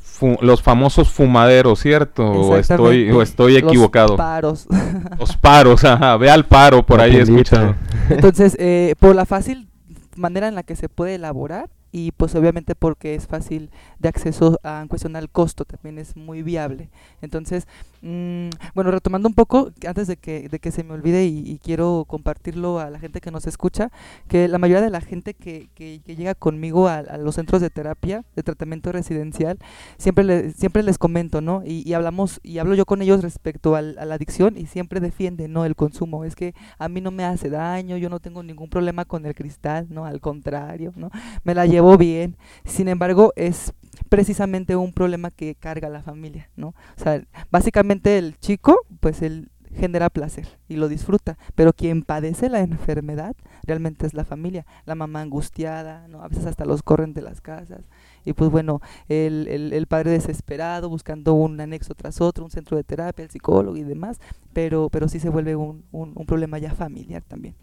Fu- los famosos fumaderos, ¿cierto? O estoy, o estoy Los equivocado. paros. Los paros, ajá, ve al paro, por La ahí he escuchado. Entonces, eh, por la fácil manera en la que se puede elaborar y pues obviamente porque es fácil de acceso a, en cuestión al costo, también es muy viable. Entonces, mm, bueno, retomando un poco, antes de que, de que se me olvide y, quiero compartirlo a la gente que nos escucha, que la mayoría de la gente que, que- llega conmigo a, a los centros de terapia, de tratamiento residencial, siempre, siempre les comento, ¿no? Y, y hablamos, y hablo yo con ellos respecto al- a la adicción y siempre defienden, ¿no? El consumo. Es que a mí no me hace daño, yo no tengo ningún problema con el cristal, ¿no? Al contrario, ¿no? Me la llevo bien. Sin embargo, es precisamente un problema que carga la familia, ¿no? O sea, básicamente el chico, pues él genera placer y lo disfruta, pero quien padece la enfermedad realmente es la familia, la mamá angustiada, ¿no? A veces hasta los corren de las casas y pues bueno, el, el, el padre desesperado buscando un anexo tras otro, un centro de terapia, el psicólogo y demás, pero, pero sí se vuelve un, un problema ya familiar también.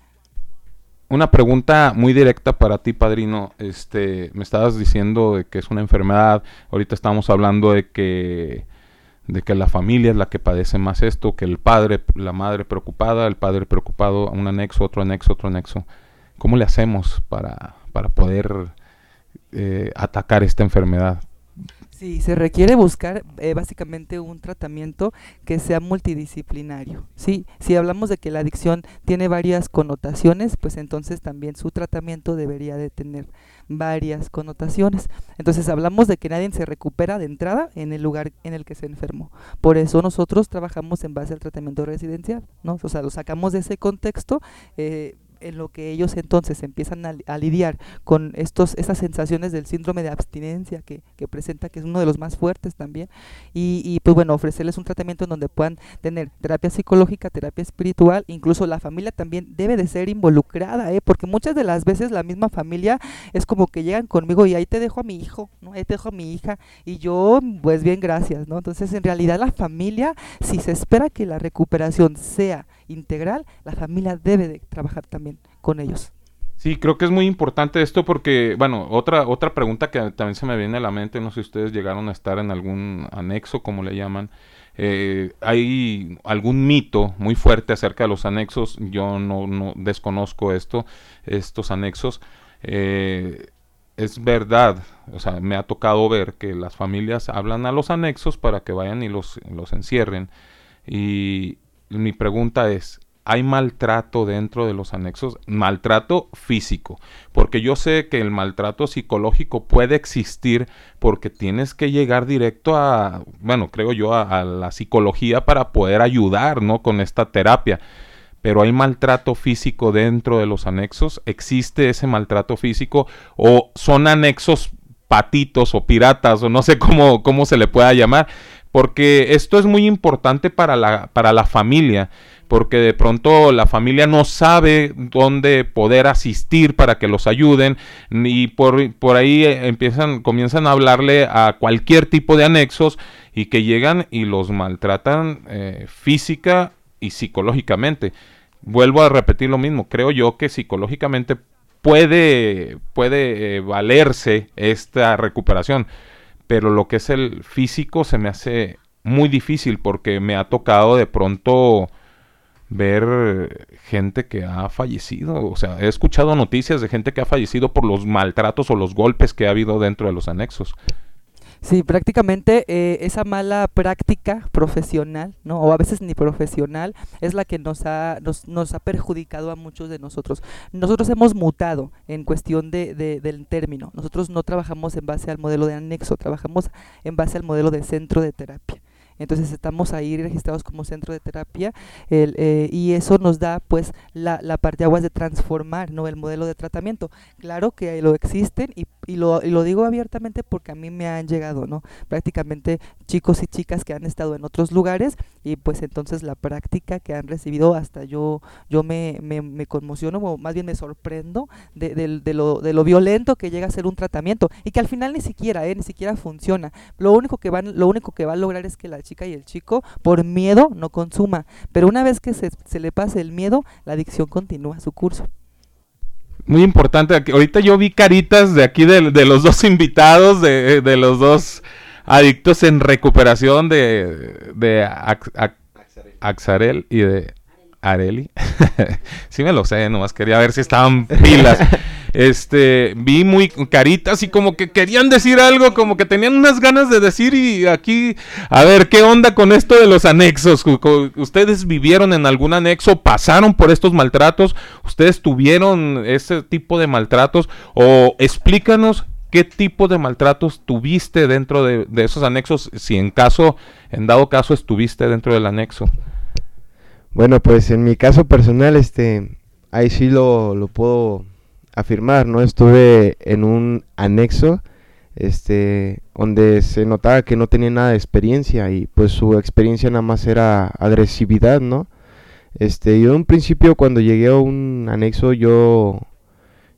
Una pregunta muy directa para ti, padrino. Este, me estabas diciendo de que es una enfermedad. Ahorita estamos hablando de que de que la familia es la que padece más esto, que el padre, la madre preocupada, el padre preocupado, un anexo, otro anexo, otro anexo. ¿Cómo le hacemos para, para poder eh, atacar esta enfermedad? Sí, se requiere buscar eh, básicamente un tratamiento que sea multidisciplinario. Sí, si hablamos de que la adicción tiene varias connotaciones, pues entonces también su tratamiento debería de tener varias connotaciones. Entonces hablamos de que nadie se recupera de entrada en el lugar en el que se enfermó. Por eso nosotros trabajamos en base al tratamiento residencial, ¿no? O sea, lo sacamos de ese contexto. eh, en lo que ellos entonces empiezan a, li- a lidiar con estos estas sensaciones del síndrome de abstinencia que, que presenta, que es uno de los más fuertes también, y, y, pues bueno, ofrecerles un tratamiento en donde puedan tener terapia psicológica, terapia espiritual, incluso la familia también debe de ser involucrada, ¿eh? porque muchas de las veces la misma familia es como que llegan conmigo y ahí te dejo a mi hijo, ¿no? ahí te dejo a mi hija, y yo, pues bien, gracias, ¿no? Entonces, en realidad la familia, si se espera que la recuperación sea integral, la familia debe de trabajar también con ellos. Sí, creo que es muy importante esto porque, bueno, otra, otra pregunta que también se me viene a la mente, no sé si ustedes llegaron a estar en algún anexo, como le llaman. eh, hay algún mito muy fuerte acerca de los anexos, yo no, no desconozco esto, estos anexos. eh, es verdad, o sea, me ha tocado ver que las familias hablan a los anexos para que vayan y los, los encierren. Y mi pregunta es, ¿hay maltrato dentro de los anexos? Maltrato físico, porque yo sé que el maltrato psicológico puede existir porque tienes que llegar directo a, bueno, creo yo, a, la psicología para poder ayudar, ¿no? Con esta terapia. Pero hay maltrato físico dentro de los anexos, existe ese maltrato físico o son anexos patitos o piratas o no sé cómo, cómo se le pueda llamar, porque esto es muy importante para la, para la familia, porque de pronto la familia no sabe dónde poder asistir para que los ayuden y por, por ahí eh, empiezan, comienzan a hablarle a cualquier tipo de anexos y que llegan y los maltratan eh, física y psicológicamente. Vuelvo a repetir lo mismo, creo yo que psicológicamente puede, puede eh, valerse esta recuperación, pero lo que es el físico se me hace muy difícil porque me ha tocado de pronto ver gente que ha fallecido, o sea, he escuchado noticias de gente que ha fallecido por los maltratos o los golpes que ha habido dentro de los anexos. Sí, prácticamente eh, esa mala práctica profesional, ¿no? O a veces ni profesional, es la que nos ha, nos, nos ha perjudicado a muchos de nosotros. Nosotros hemos mutado en cuestión de, de- del término. Nosotros no trabajamos en base al modelo de anexo, trabajamos en base al modelo de centro de terapia. Entonces estamos ahí registrados como centro de terapia el, eh, y eso nos da pues la, la parte aguas de transformar ¿no? el modelo de tratamiento. Claro que lo existen y, y lo, y lo digo abiertamente porque a mí me han llegado ¿no? prácticamente chicos y chicas que han estado en otros lugares y pues entonces la práctica que han recibido hasta yo, yo me, me, me conmociono o más bien me sorprendo de, del- de lo, de lo violento que llega a ser un tratamiento y que al final ni siquiera, ¿eh? ni siquiera funciona. Lo único que van, lo único que va a lograr es que la chica y el chico por miedo no consuma, pero una vez que se, se le pase el miedo, la adicción continúa su curso. Muy importante. Ahorita yo vi caritas de aquí de, los dos invitados, de, de los dos adictos en recuperación de, de Ax- Axarel y de Areli. sí me lo sé, nomás quería ver si estaban pilas. Este, vi muy caritas y como que querían decir algo, como que tenían unas ganas de decir y aquí, a ver, ¿qué onda con esto de los anexos? ¿Ustedes vivieron en algún anexo? ¿Pasaron por estos maltratos? ¿Ustedes tuvieron ese tipo de maltratos? O explícanos qué tipo de maltratos tuviste dentro de, de esos anexos, si en caso, en dado caso estuviste dentro del anexo. Bueno, pues en mi caso personal, este, ahí sí lo, lo puedo afirmar, ¿no? Estuve en un anexo, este, donde se notaba que no tenía nada de experiencia y pues su experiencia nada más era agresividad, ¿no? Este, yo en un principio cuando llegué a un anexo, yo,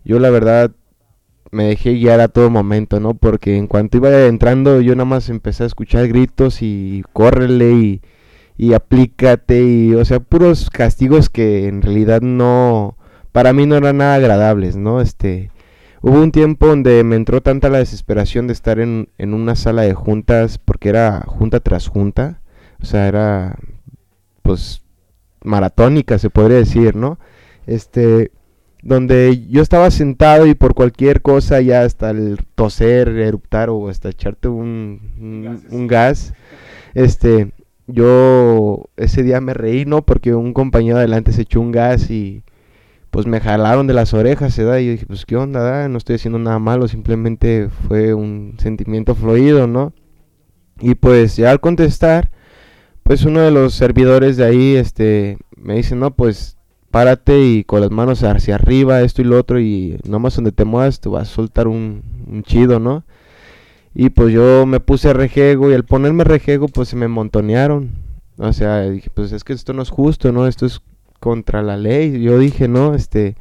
yo la verdad me dejé guiar a todo momento, ¿no? Porque en cuanto iba entrando, yo nada más empecé a escuchar gritos y córrele y, y aplícate y, o sea, puros castigos que en realidad no, para mí no eran nada agradables, ¿no? Este, hubo un tiempo donde me entró tanta la desesperación de estar en, en una sala de juntas, porque era junta tras junta, o sea, era, pues, maratónica, se podría decir, ¿no? Este, donde yo estaba sentado y por cualquier cosa, ya hasta el toser, eruptar o hasta echarte un, un, un gas, este, yo ese día me reí, ¿no? Porque un compañero adelante se echó un gas y pues me jalaron de las orejas, ¿verdad? Y yo dije, pues qué onda, no estoy haciendo nada malo, simplemente fue un sentimiento fluido, ¿no? Y pues ya al contestar, pues uno de los servidores de ahí, este, me dice, no, pues párate y con las manos hacia arriba, esto y lo otro, y nomás donde te muevas te vas a soltar un, un chido, ¿no? Y pues yo me puse rejego y al ponerme rejego pues se me montonearon. O sea, dije, pues es que esto no es justo, ¿no? Esto es contra la ley. Yo dije, no, este,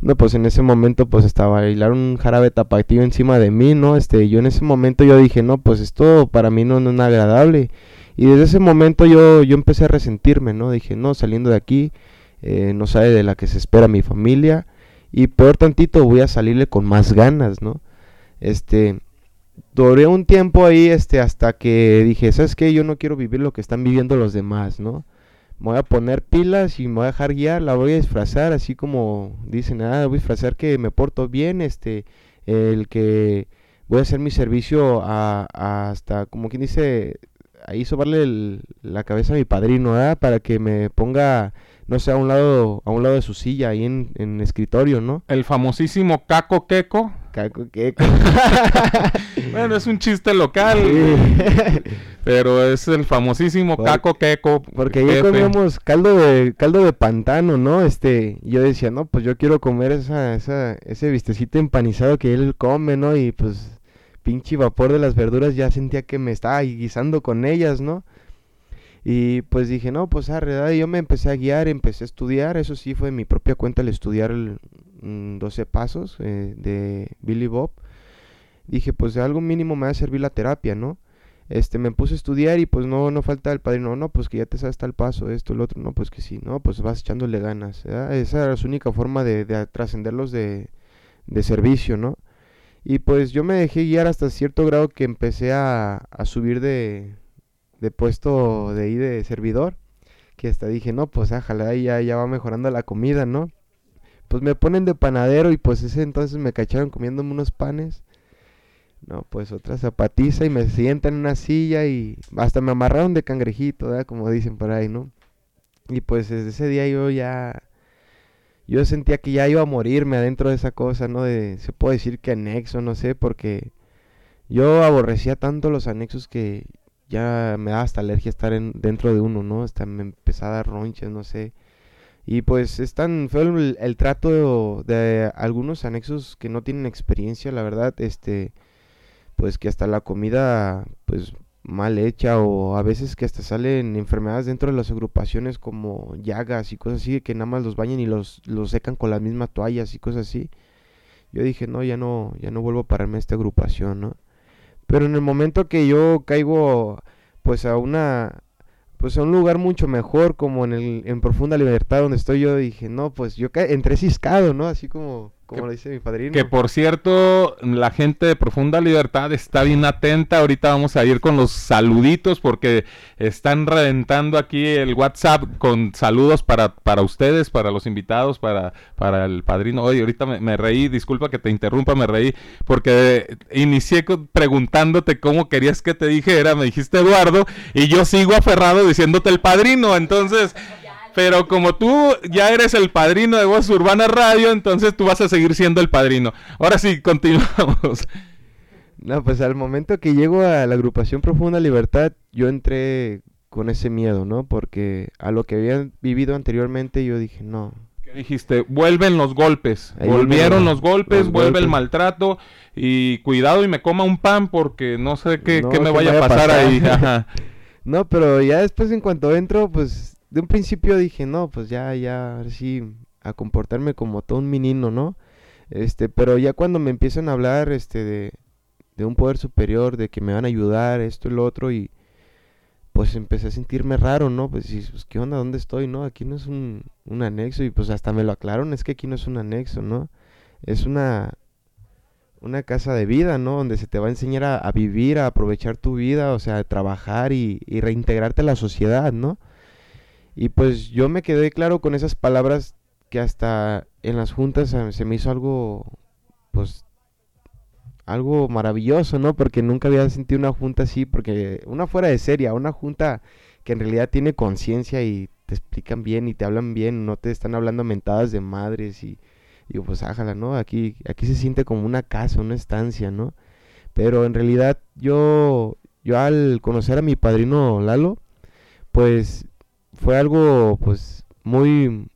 no, pues en ese momento pues estaba bailar un jarabe tapatío encima de mí, ¿no? Este, yo en ese momento yo dije, no, pues esto para mí no, no es agradable. Y desde ese momento yo, yo empecé a resentirme, ¿no? Dije, no, saliendo de aquí, eh, no sabe de la que se espera mi familia. Y peor tantito, voy a salirle con más ganas, ¿no? Este, duré un tiempo ahí, este, hasta que dije, ¿sabes qué? Yo no quiero vivir lo que están viviendo los demás, ¿no? Me voy a poner pilas y me voy a dejar guiar, la voy a disfrazar, así como dicen, ah, voy a disfrazar que me porto bien, este, el que voy a hacer mi servicio a, hasta, como quien dice, ahí sobarle la cabeza a mi padrino. Para que me ponga, no sé, a un lado, a un lado de su silla, ahí en, en escritorio, ¿no? El famosísimo Caco Queco. Caco Queco. bueno, es un chiste local. pero es el famosísimo Por- Caco Queco. Porque jefe. comíamos caldo de caldo de pantano, ¿no? Este, yo decía, no, pues yo quiero comer esa, esa, ese vistecito empanizado que él come, ¿no? Y pues pinche vapor de las verduras ya sentía que me estaba guisando con ellas, ¿no? Y pues dije, no, pues arre, ¿verdad? Y yo me empecé a guiar, empecé a estudiar, eso sí fue mi propia cuenta el estudiar el, 12 pasos eh, de Billy Bob. Dije, pues de algo mínimo me va a servir la terapia, ¿no? Este, me puse a estudiar y pues no, no falta el padrino, no, pues que ya te sabes tal paso, esto, el otro, no, pues que sí, no, pues vas echándole ganas, ¿verdad? Esa era su única forma de, de trascenderlos de, de servicio, ¿no? Y pues yo me dejé guiar hasta cierto grado que empecé a, a subir de, de puesto de ahí de servidor, que hasta dije, no, pues ájala, ahí ya, ya va mejorando la comida, ¿no? Pues me ponen de panadero y pues ese entonces me cacharon comiéndome unos panes. No, pues otra zapatiza y me sientan en una silla y hasta me amarraron de cangrejito, ¿verdad? Como dicen por ahí, ¿no? Y pues desde ese día yo ya, yo sentía que ya iba a morirme adentro de esa cosa, ¿no? De, se puede decir que anexo, no sé, porque yo aborrecía tanto los anexos que ya me daba hasta alergia estar en, dentro de uno, ¿no? Hasta me empezaba a dar no sé. Y pues es tan feo el, trato de algunos anexos que no tienen experiencia, la verdad, este, pues que hasta la comida, pues mal hecha o a veces que hasta salen enfermedades dentro de las agrupaciones como llagas y cosas así, que nada más los bañan y los, los secan con las mismas toallas y cosas así. Yo dije, no, ya no, ya no vuelvo a pararme a esta agrupación, ¿no? Pero en el momento que yo caigo, pues a una, pues a un lugar mucho mejor, como en el, en Profunda Libertad donde estoy yo, dije, no, pues yo entré ciscado, ¿no? Así como, como lo dice mi padrino. Que por cierto, la gente de Profunda Libertad está bien atenta. Ahorita vamos a ir con los saluditos porque están reventando aquí el WhatsApp con saludos para, para ustedes, para los invitados, para, para el padrino. Oye, ahorita me, me reí, disculpa que te interrumpa, me reí porque inicié preguntándote cómo querías que te dijera. Me dijiste Eduardo y yo sigo aferrado diciéndote el padrino. Entonces... Pero como tú ya eres el padrino de Voz Urbana Radio, entonces tú vas a seguir siendo el padrino. Ahora sí, continuamos. No, pues al momento que llego a la agrupación Profunda Libertad, yo entré con ese miedo, ¿no? Porque a lo que había vivido anteriormente, yo dije, no. ¿Qué dijiste? Vuelven los golpes. Ahí Volvieron los golpes, los vuelve el maltrato. Y cuidado y me coma un pan porque no sé qué, No, qué me ¿qué vaya a pasar ahí. Ajá. no, pero ya después en cuanto entro, pues de un principio dije, no, pues ya, ya, sí, a comportarme como todo un menino, ¿no? Este, pero ya cuando me empiezan a hablar, este, de, de un poder superior, de que me van a ayudar, esto y lo otro, y pues empecé a sentirme raro, ¿no? Pues, y, pues ¿qué onda? ¿Dónde estoy, no? Aquí no es un, un anexo, y pues hasta me lo aclararon, es que aquí no es un anexo, ¿no? Es una, una casa de vida, ¿no? Donde se te va a enseñar a, a vivir, a aprovechar tu vida, o sea, a trabajar y, y reintegrarte a la sociedad, ¿no? Y pues yo me quedé claro con esas palabras que hasta en las juntas se, se me hizo algo, pues, algo maravilloso, ¿no? Porque nunca había sentido una junta así, porque una fuera de serie, una junta que en realidad tiene conciencia y te explican bien y te hablan bien, no te están hablando mentadas de madres y digo, pues ájala, ¿no? Aquí, aquí se siente como una casa, una estancia, ¿no? Pero en realidad yo, yo al conocer a mi padrino Lalo, pues fue algo pues muy,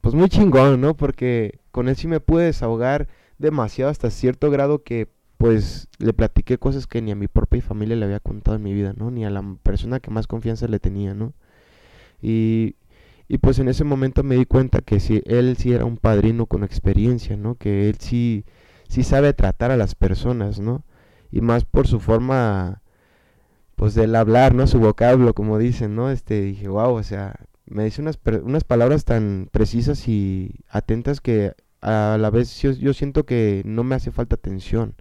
pues muy chingón, ¿no? Porque con él sí me pude desahogar demasiado hasta cierto grado que pues le platiqué cosas que ni a mi propia familia le había contado en mi vida, ¿no? Ni a la persona que más confianza le tenía, ¿no? Y, y pues en ese momento me di cuenta que sí, él sí era un padrino con experiencia, ¿no? Que él sí, sí sabe tratar a las personas, ¿no? Y más por su forma, pues del hablar, ¿no? Su vocablo, como dicen, ¿no? Este, dije, wow, o sea, me dice unas, unas palabras tan precisas y atentas que a la vez yo, yo siento que no me hace falta atención,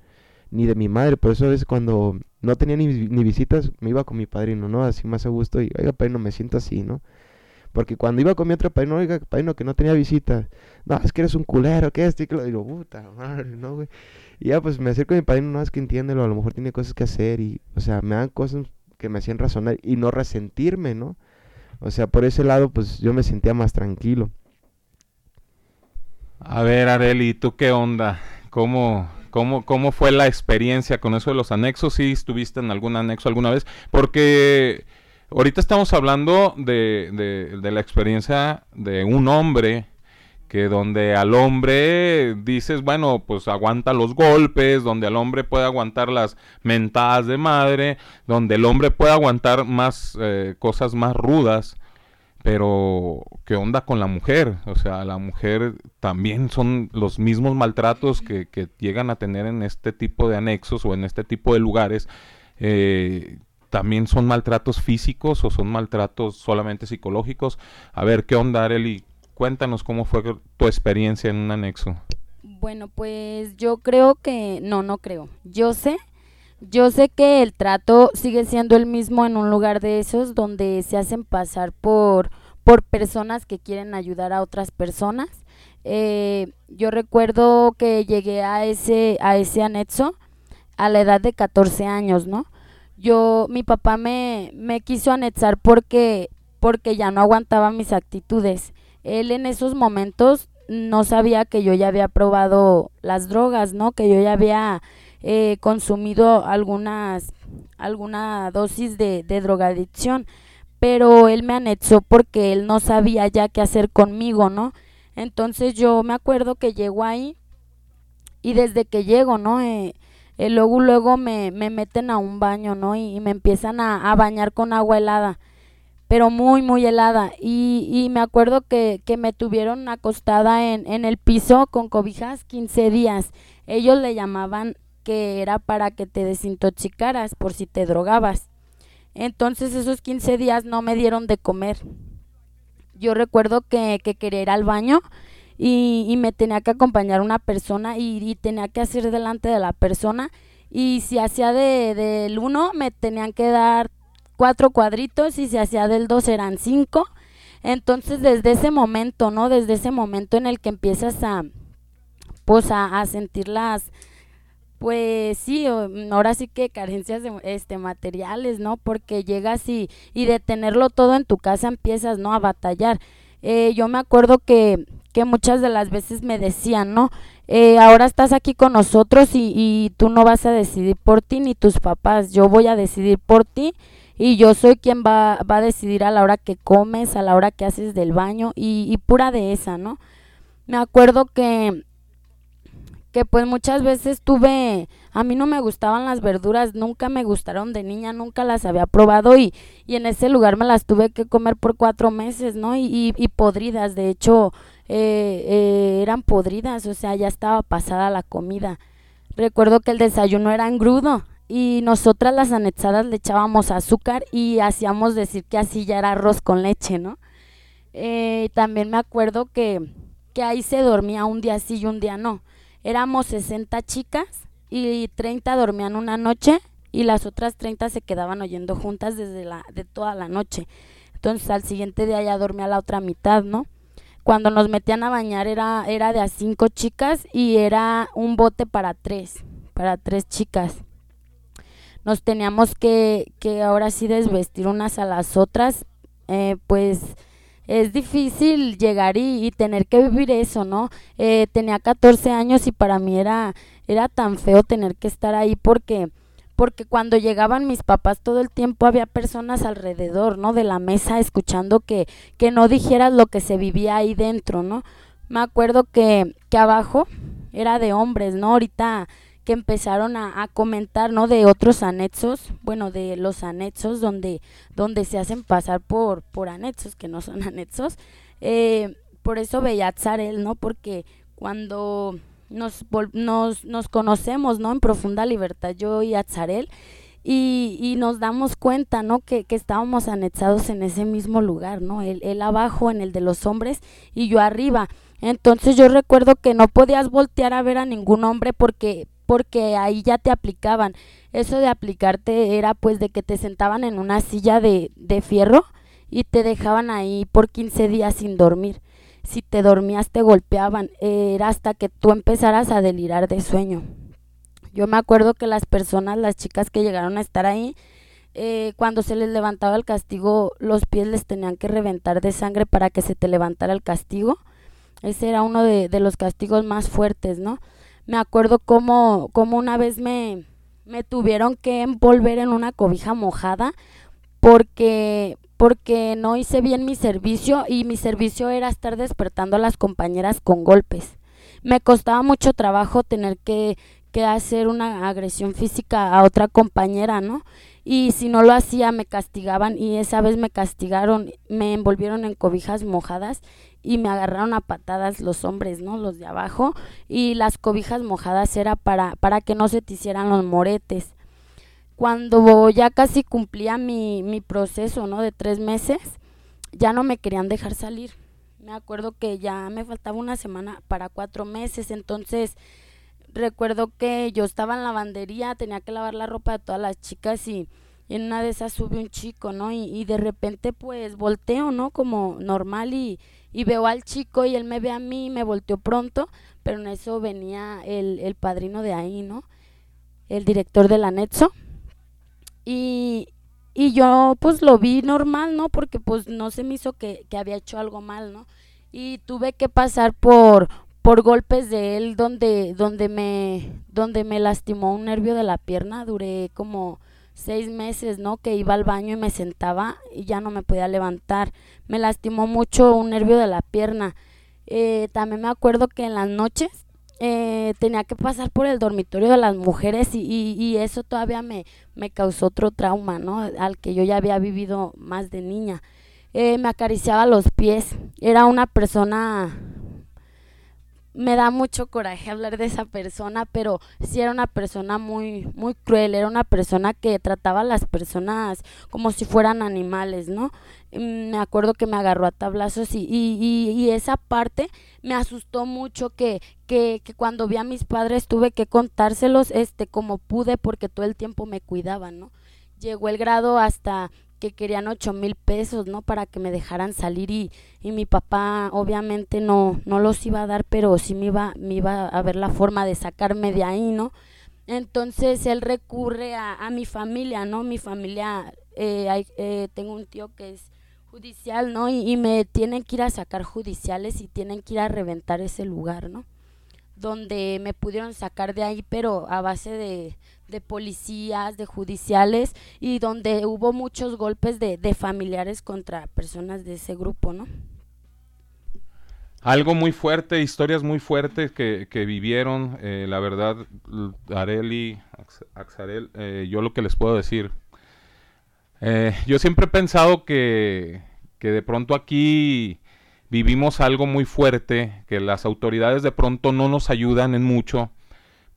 ni de mi madre, por eso a veces cuando no tenía ni, ni visitas, me iba con mi padrino, ¿no? Así más a gusto y, oiga, padrino, me siento así, ¿no? Porque cuando iba con mi otro padrino, oiga, padrino, que no tenía visitas, no, es que eres un culero, ¿qué es? Y lo digo, puta madre, ¿no, güey? Y ya, pues me acerco a mi padrino, no, es que entiéndelo, a lo mejor tiene cosas que hacer y, o sea, me dan cosas que me hacían razonar y no resentirme, ¿no? O sea, por ese lado, pues yo me sentía más tranquilo. A ver, Areli, ¿tú qué onda? ¿Cómo, cómo, ¿Cómo fue la experiencia con eso de los anexos? ¿Sí estuviste en algún anexo alguna vez? Porque ahorita estamos hablando de, de, de la experiencia de un hombre que donde al hombre dices, bueno, pues aguanta los golpes, donde al hombre puede aguantar las mentadas de madre, donde el hombre puede aguantar más eh, cosas más rudas, pero ¿qué onda con la mujer? O sea, la mujer también son los mismos maltratos que, llegan a tener en este tipo de anexos o en este tipo de lugares. eh, también son maltratos físicos o son maltratos solamente psicológicos. A ver, ¿qué onda, Areli? Cuéntanos cómo fue tu experiencia en un anexo. Bueno, pues yo creo que, no, no creo. Yo sé, yo sé que el trato sigue siendo el mismo en un lugar de esos donde se hacen pasar por, por personas que quieren ayudar a otras personas. Eh, yo recuerdo que llegué a ese, a ese anexo a la edad de 14 años, ¿no? Yo, mi papá me, me quiso anexar porque, porque ya no aguantaba mis actitudes. Él en esos momentos no sabía que yo ya había probado las drogas, ¿no? Que yo ya había eh, consumido algunas, alguna dosis de, de drogadicción. Pero él me anexó porque él no sabía ya qué hacer conmigo, ¿no? Entonces yo me acuerdo que llego ahí y desde que llego, ¿no? Eh, eh, luego, luego me, me meten a un baño, ¿no? Y, me empiezan a bañar con agua helada pero muy, muy helada. Y, y me acuerdo que, que me tuvieron acostada en, en el piso con cobijas 15 días. Ellos le llamaban que era para que te desintoxicaras por si te drogabas. Entonces esos 15 días no me dieron de comer. Yo recuerdo que, que quería ir al baño y, y me tenía que acompañar una persona y, y tenía que hacer delante de la persona y si hacía de, del uno me tenían que dar cuatro cuadritos y si hacía del dos eran cinco. Entonces desde ese momento, ¿no? Desde ese momento en el que empiezas a, pues a, a sentir las, pues sí, ahora sí que carencias de, este, materiales, ¿no? Porque llegas y, y de tenerlo todo en tu casa empiezas, ¿no? A batallar. Eh, yo me acuerdo que, que muchas de las veces me decían, ¿no? Eh, ahora estás aquí con nosotros y, y tú no vas a decidir por ti ni tus papás, yo voy a decidir por ti y yo soy quien va, va a decidir a la hora que comes, a la hora que haces del baño y, y pura de esa, ¿no? Me acuerdo que que pues muchas veces tuve, a mí no me gustaban las verduras, nunca me gustaron de niña, nunca las había probado y, y en ese lugar me las tuve que comer por cuatro meses, ¿no? Y, podridas, de hecho, eh, eh, eran podridas, o sea, ya estaba pasada la comida. Recuerdo que el desayuno era engrudo y nosotras las anexadas le echábamos azúcar y hacíamos decir que así ya era arroz con leche, ¿no? Eh, también me acuerdo que, que ahí se dormía un día sí y un día no. Éramos 60 chicas y 30 dormían una noche y las otras 30 se quedaban oyendo juntas desde la de toda la noche. Entonces al siguiente día ya dormía la otra mitad, ¿no? Cuando nos metían a bañar era era de a cinco chicas y era un bote para tres, para tres chicas. Nos teníamos que que ahora sí desvestir unas a las otras, eh, pues es difícil llegar y, y tener que vivir eso, ¿no? Eh, tenía 14 años y para mí era, era tan feo tener que estar ahí porque, porque cuando llegaban mis papás todo el tiempo había personas alrededor, ¿no? De la mesa escuchando que, que no dijeras lo que se vivía ahí dentro, ¿no? Me acuerdo que, que abajo era de hombres, ¿no? Ahorita que empezaron a, comentar, ¿no? De otros anexos, bueno, de los anexos donde, donde se hacen pasar por, por anexos, que no son anexos. Eh, por eso veía a Tzarel, ¿no? Porque cuando nos, nos, nos conocemos, ¿no? En profunda libertad, yo y Atzarel, y, y nos damos cuenta, ¿no? Que, estábamos anexados en ese mismo lugar, ¿no? Él abajo en el de los hombres y yo arriba. Entonces yo recuerdo que no podías voltear a ver a ningún hombre porque porque ahí ya te aplicaban. Eso de aplicarte era pues de que te sentaban en una silla de, de fierro y te dejaban ahí por 15 días sin dormir. Si te dormías te golpeaban. Era hasta que tú empezaras a delirar de sueño. Yo me acuerdo que las personas, las chicas que llegaron a estar ahí, eh, cuando se les levantaba el castigo, los pies les tenían que reventar de sangre para que se te levantara el castigo. Ese era uno de, de los castigos más fuertes, ¿no? Me acuerdo como, como una vez me, me tuvieron que envolver en una cobija mojada porque porque no hice bien mi servicio y mi servicio era estar despertando a las compañeras con golpes. Me costaba mucho trabajo tener que, que hacer una agresión física a otra compañera, ¿no? Y si no lo hacía me castigaban y esa vez me castigaron, me envolvieron en cobijas mojadas y me agarraron a patadas los hombres, ¿no? Los de abajo y las cobijas mojadas era para para que no se te hicieran los moretes cuando ya casi cumplía mi, mi proceso, ¿no? De tres meses, ya no me querían dejar salir. Me acuerdo que ya me faltaba una semana para cuatro meses, entonces recuerdo que yo estaba en la lavandería, tenía que lavar la ropa de todas las chicas y en una de esas sube un chico, ¿no? Y, y de repente pues volteo, ¿no? Como normal y, y veo al chico y él me ve a mí, me volteó pronto, pero en eso venía el, el padrino de ahí, ¿no? El director del anexo y, y yo pues lo vi normal, ¿no? Porque pues no se me hizo que, que había hecho algo mal, ¿no? Y tuve que pasar por, por golpes de él donde, donde me, donde me lastimó un nervio de la pierna, duré como seis meses, ¿no? Que iba al baño y me sentaba y ya no me podía levantar. Me lastimó mucho un nervio de la pierna. Eh, también me acuerdo que en las noches eh, tenía que pasar por el dormitorio de las mujeres y, y, eso todavía me, me causó otro trauma, ¿no? Al que yo ya había vivido más de niña. Eh, me acariciaba los pies. Era una persona me da mucho coraje hablar de esa persona, pero sí era una persona muy, muy cruel, era una persona que trataba a las personas como si fueran animales, ¿no? Mm, Me acuerdo que me agarró a tablazos y, y, y- esa parte me asustó mucho que, que, que cuando vi a mis padres tuve que contárselos este como pude porque todo el tiempo me cuidaban, ¿no? Llegó el grado hasta que querían ocho mil pesos, ¿no? Para que me dejaran salir y, y mi papá obviamente no, no los iba a dar, pero sí me iba, me iba a ver la forma de sacarme de ahí, ¿no? Entonces él recurre a, a mi familia, ¿no? Mi familia, eh, eh, tengo un tío que es judicial, ¿no? Y, y me tienen que ir a sacar judiciales y tienen que ir a reventar ese lugar, ¿no? Donde me pudieron sacar de ahí, pero a base de, de policías, de judiciales y donde hubo muchos golpes de, de familiares contra personas de ese grupo, ¿no? Algo muy fuerte, historias muy fuertes que, que vivieron. eh, la verdad, Areli, Ax- Axarel, eh, yo lo que les puedo decir. eh, yo siempre he pensado que, que de pronto aquí vivimos algo muy fuerte, que las autoridades de pronto no nos ayudan en mucho,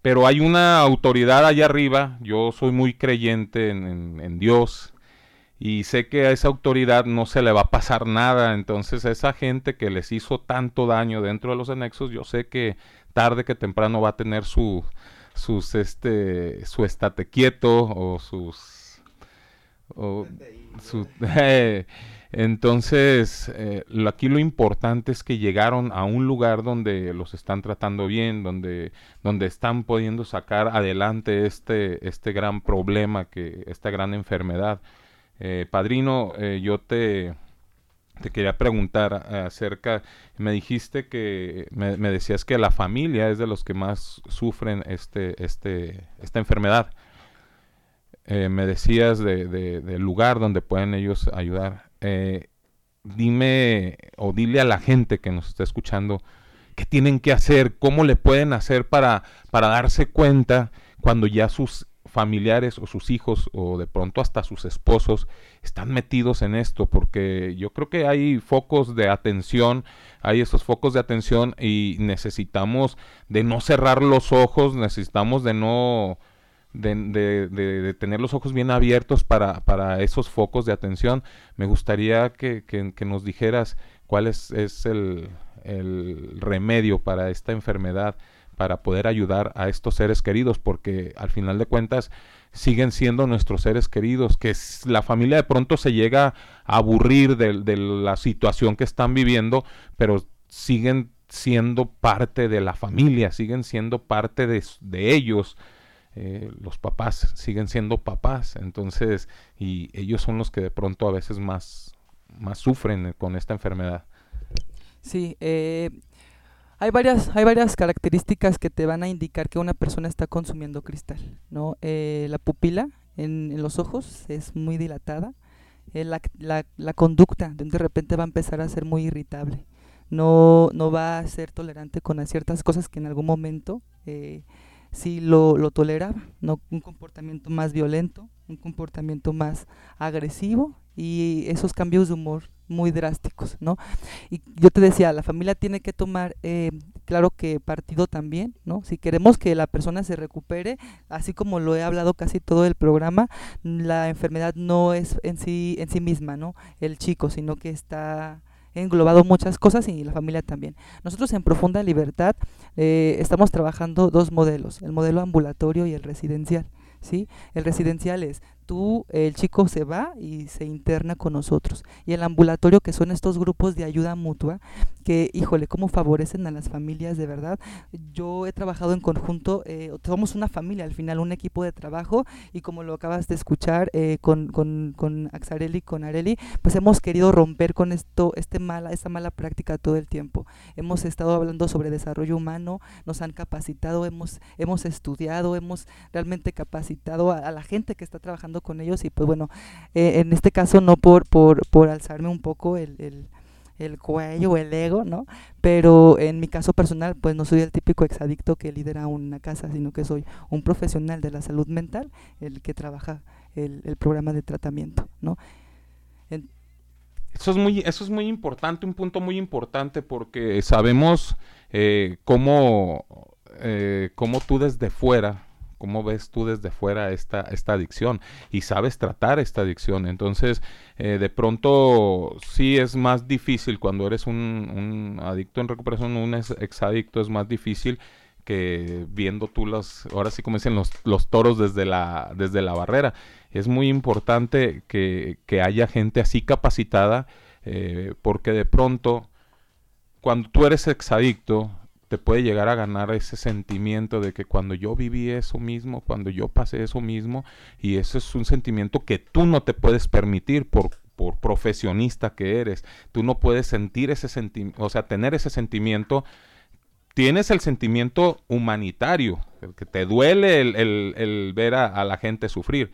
pero hay una autoridad allá arriba. Yo soy muy creyente en, en- en Dios y sé que a esa autoridad no se le va a pasar nada. Entonces, a esa gente que les hizo tanto daño dentro de los anexos, yo sé que tarde que temprano va a tener su sus este su estate quieto o sus o su- entonces eh, lo- aquí lo importante es que llegaron a un lugar donde los están tratando bien donde donde están pudiendo sacar adelante este este gran problema que esta gran enfermedad eh, padrino, eh, yo te, quería preguntar acerca, me dijiste que, me, decías que la familia es de los que más sufren este, este, esta enfermedad. Me decías de, de- del lugar donde pueden ellos ayudar. Eh, dime o dile a la gente que nos está escuchando qué tienen que hacer, cómo le pueden hacer para, para darse cuenta cuando ya sus familiares o sus hijos o de pronto hasta sus esposos están metidos en esto porque yo creo que hay focos de atención hay esos focos de atención y necesitamos de no cerrar los ojos necesitamos de no de, de- tener los ojos bien abiertos para, para esos focos de atención me gustaría que, que- nos dijeras cuál es, es el, el remedio para esta enfermedad para poder ayudar a estos seres queridos, porque al final de cuentas siguen siendo nuestros seres queridos, que la familia de pronto se llega a aburrir de, la situación que están viviendo, pero siguen siendo parte de la familia, siguen siendo parte de, de ellos. Eh, los papás siguen siendo papás, entonces, y ellos son los que de pronto a veces más, más sufren eh, con esta enfermedad. Sí, eh, hay varias, hay varias características que te van a indicar que una persona está consumiendo cristal, ¿no? Eh, la pupila en, los ojos es muy dilatada, eh, la, la- la conducta de repente va a empezar a ser muy irritable, no, no va a ser tolerante con ciertas cosas que en algún momento sí lo, lo toleraba, ¿no? Un comportamiento más violento, un comportamiento más agresivo y esos cambios de humor muy drásticos, ¿no? Y yo te decía, la familia tiene que tomar, eh, claro que partido también, ¿no? Si queremos que la persona se recupere, así como lo he hablado casi todo el programa, la enfermedad no es en sí, en sí misma, ¿no? El chico, sino que está englobado muchas cosas y la familia también. Nosotros en Profunda Libertad eh, estamos trabajando dos modelos, el modelo ambulatorio y el residencial. ¿sí? El residencial es tú, el chico se va y se interna con nosotros. Y el ambulatorio, que son estos grupos de ayuda mutua, que, híjole, cómo favorecen a las familias de verdad. Yo he trabajado en conjunto, eh, somos una familia al final, un equipo de trabajo, y como lo acabas de escuchar eh, con, con, con Axareli y con Areli, pues hemos querido romper con esto, este mala, esta mala práctica todo el tiempo. Hemos estado hablando sobre desarrollo humano, nos han capacitado, hemos, hemos estudiado, hemos realmente capacitado a la gente que está trabajando con ellos y pues bueno, eh, en este caso no por, por, por alzarme un poco el, el, el cuello o el ego, ¿no? Pero en mi caso personal, pues no soy el típico exadicto que lidera una casa, sino que soy un profesional de la salud mental, el que trabaja el, el programa de tratamiento, ¿no? Eso es muy, eso es muy importante, un punto muy importante porque sabemos eh, cómo, eh, cómo tú desde fuera, cómo ves tú desde fuera esta, esta adicción y sabes tratar esta adicción. Entonces, eh, de pronto sí es más difícil cuando eres un, adicto en recuperación, un ex- exadicto es más difícil que viendo tú los, ahora sí como dicen los, los toros desde la, desde la barrera. Es muy importante que, que haya gente así capacitada eh, porque de pronto cuando tú eres exadicto te puede llegar a ganar ese sentimiento de que cuando yo viví eso mismo, cuando yo pasé eso mismo, y eso es un sentimiento que tú no te puedes permitir por, por profesionista que eres. Tú no puedes sentir ese sentimiento, o sea, tener ese sentimiento tienes el sentimiento humanitario, el que te duele el, el- ver a, a la gente sufrir,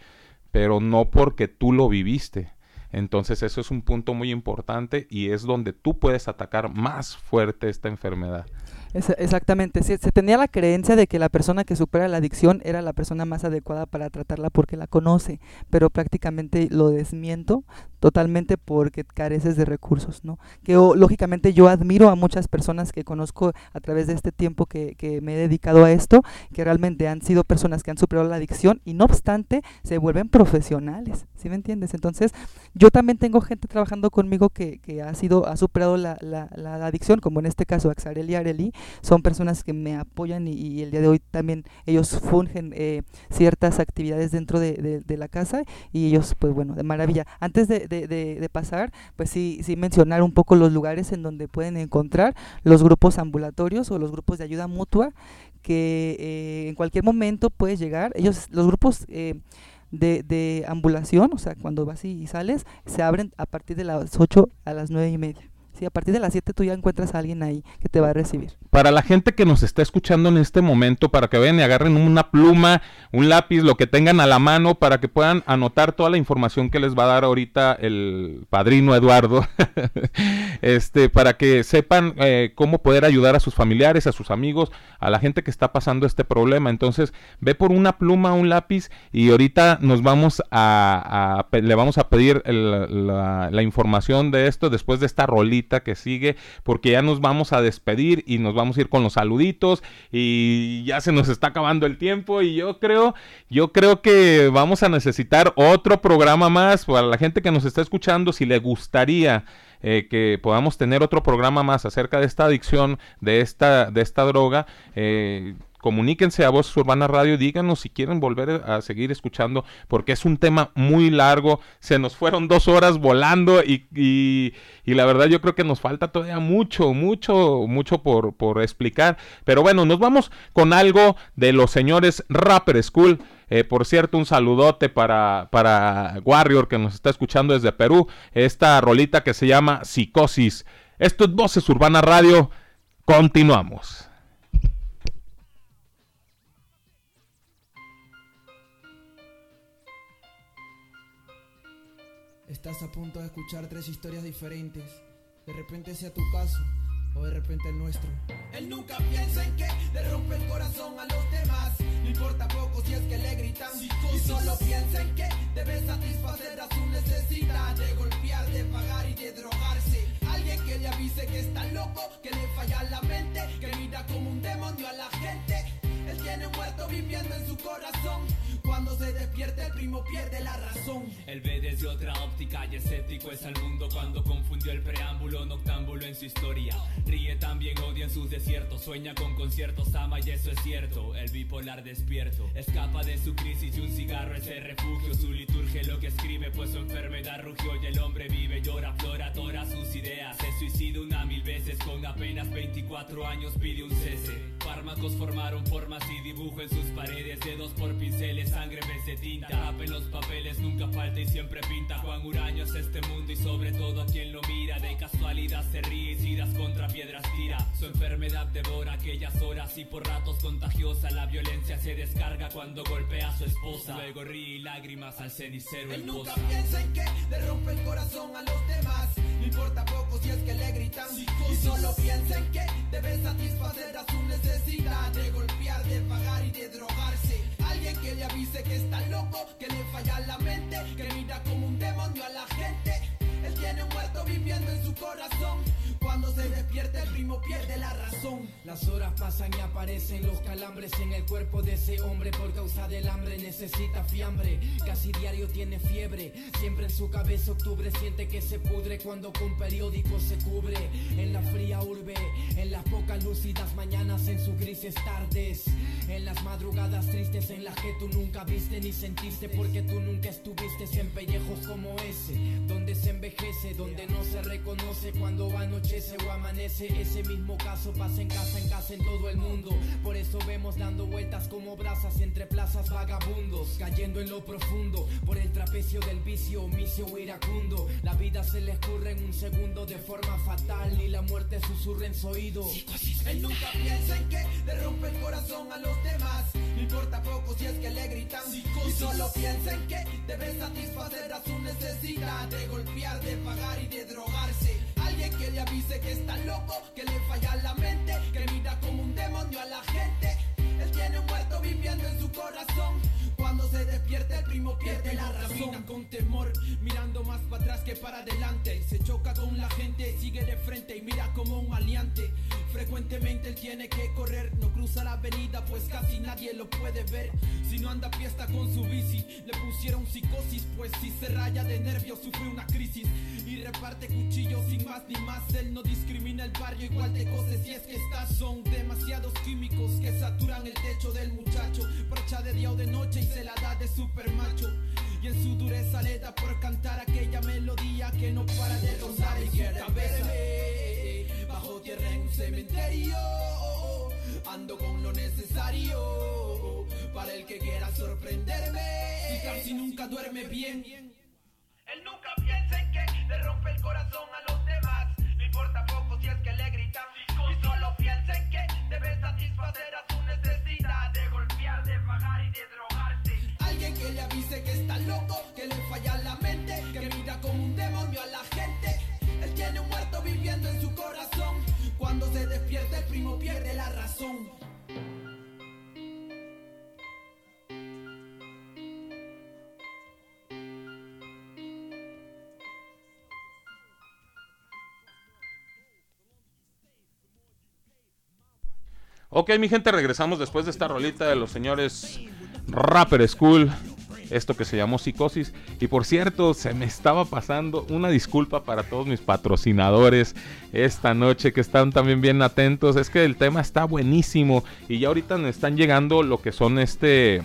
pero no porque tú lo viviste. Entonces eso es un punto muy importante y es donde tú puedes atacar más fuerte esta enfermedad. Exactamente, se, se tenía la creencia de que la persona que supera la adicción era la persona más adecuada para tratarla porque la conoce, pero prácticamente lo desmiento totalmente porque careces de recursos, ¿no? Que lógicamente yo admiro a muchas personas que conozco a través de este tiempo que, que me he dedicado a esto, que realmente han sido personas que han superado la adicción y no obstante se vuelven profesionales, ¿sí me entiendes? Entonces yo también tengo gente trabajando conmigo que, que ha sido, ha superado la, la, la adicción, como en este caso Axarel y Areli, son personas que me apoyan y, el día de hoy también ellos fungen eh, ciertas actividades dentro de, de- la casa y ellos pues bueno, de maravilla. Antes de- de pasar, pues sí, sí mencionar un poco los lugares en donde pueden encontrar los grupos ambulatorios o los grupos de ayuda mutua que eh, en cualquier momento puedes llegar. Ellos, los grupos eh, de, de ambulación, o sea, cuando vas y sales, se abren a partir de las 8 a las 9 y media. Sí, a partir de las 7 tú ya encuentras a alguien ahí que te va a recibir. Para la gente que nos está escuchando en este momento, para que vayan y agarren una pluma, un lápiz, lo que tengan a la mano, para que puedan anotar toda la información que les va a dar ahorita el padrino Eduardo, este, para que sepan eh, cómo poder ayudar a sus familiares, a sus amigos, a la gente que está pasando este problema. Entonces, ve por una pluma, un lápiz, y ahorita nos vamos a, le vamos a pedir la información de esto después de esta rolita que sigue, porque ya nos vamos a despedir y nos vamos a ir con los saluditos y ya se nos está acabando el tiempo y yo creo, yo creo que vamos a necesitar otro programa más para la gente que nos está escuchando, si le gustaría eh, que podamos tener otro programa más acerca de esta adicción, de esta, de esta droga. eh, comuníquense a Voz Urbana Radio, díganos si quieren volver a seguir escuchando, porque es un tema muy largo. Se nos fueron dos horas volando y, y- y la verdad yo creo que nos falta todavía mucho, mucho, mucho por, por explicar. Pero bueno, nos vamos con algo de los señores Rapper School. Eh, por cierto, un saludote para, para Warrior que nos está escuchando desde Perú. Esta rolita que se llama Psicosis. Esto es Voces Urbana Radio. Continuamos. Estás a punto de escuchar tres historias diferentes. De repente sea tu caso o de repente el nuestro. Él nunca piensa en que le rompe el corazón a los demás. No importa poco si es que le gritan. Y solo piensa en que debe satisfacer a su necesidad de golpear, de pagar y de drogarse. Alguien que le avise que está loco, que le falla la mente, que mira como un demonio a la gente. Él tiene un muerto viviendo en su corazón. Cuando se despierte, el primo pierde la razón. Él ve desde otra óptica y escéptico es al mundo cuando confundió el preámbulo noctámbulo en su historia. Ríe también, odia en sus desiertos, sueña con conciertos, ama y eso es cierto. El bipolar despierto, escapa de su crisis y un cigarro es el refugio. Su liturgia lo que escribe, pues su enfermedad rugió y el hombre vive, llora, flora, tora sus ideas. Se suicida una mil veces con apenas 24 años, pide un cese. Fármacos formaron formas y dibujo en sus paredes, dedos por pinceles, sangre en vez de tinta. Tapen los papeles, nunca falta y siempre pinta. Juan Uraño es este mundo y sobre todo a quien lo mira. De casualidad se ríe y tiras contra piedras tira. Su enfermedad devora aquellas horas y por ratos contagiosa. La violencia se descarga cuando golpea a su esposa. Luego ríe y lágrimas al cenicero Él nunca piensa en que le rompe el corazón a los demás. No importa poco si es que le gritan. Y solo piensa en que debe satisfacer a su necesidad de golpear, de pagar y de drogarse. Que le avise que está loco, que le falla la mente, que mira como un demonio a la gente. Tiene muerto viviendo en su corazón. Cuando se despierte el primo pierde la razón. Las horas pasan y aparecen los calambres en el cuerpo de ese hombre por causa del hambre necesita fiambre. Casi diario tiene fiebre. Siempre en su cabeza octubre siente que se pudre cuando con periódico se cubre. En la fría urbe, en las pocas lúcidas mañanas, en sus grises tardes. En las madrugadas tristes en las que tú nunca viste ni sentiste porque tú nunca estuviste en pellejos como ese. Donde se envejece, donde no se reconoce cuando anochece o amanece. Ese mismo caso pasa en casa, en casa, en todo el mundo. Por eso vemos dando vueltas como brasas entre plazas vagabundos. Cayendo en lo profundo por el trapecio del vicio, omicio iracundo. La vida se le escurre en un segundo de forma fatal y la muerte susurra en su oído. Él nunca piensa en que le el corazón a los demás. No importa poco si es que le gritan. Y solo piensa en que debe satisfacer a su necesidad de golpear, de pagar y de drogarse. Alguien que le avise que está loco, que le falla la mente, que mira como un demonio a la gente. Él tiene un muerto viviendo en su corazón. Cuando se despierte el primo pierde la razón. Con temor, mirando más para atrás que para adelante. Se choca con la gente, sigue de frente y mira como un maleante. Frecuentemente él tiene que correr, no cruza la avenida pues casi nadie lo puede ver. Si no anda a pie está con su bici, le pusieron psicosis pues si se raya de nervios sufre una crisis. Y reparte cuchillos sin más ni más, él no discrimina el barrio igual de cosas si es que estas son demasiados químicos que saturan el techo del muchacho. Brocha de día o de noche se la da de super macho. Y en su dureza le da por cantar aquella melodía que no para de rondar en su cabeza. Bajo tierra en un cementerio Ando con lo necesario Para el que quiera sorprenderme Y casi nunca duerme bien. Él nunca piensa en que le rompe el corazón a los que le falla la mente Que mira como un demonio a la gente. Él tiene un muerto viviendo en su corazón. Cuando se despierte el primo pierde la razón. Ok, mi gente, regresamos después de esta rolita de los señores Rapper School. Esto que se llamó Psicosis. Y por cierto, se me estaba pasando una disculpa para todos mis patrocinadores esta noche que están también bien atentos. Es que el tema está buenísimo. Y ya ahorita me están llegando lo que son este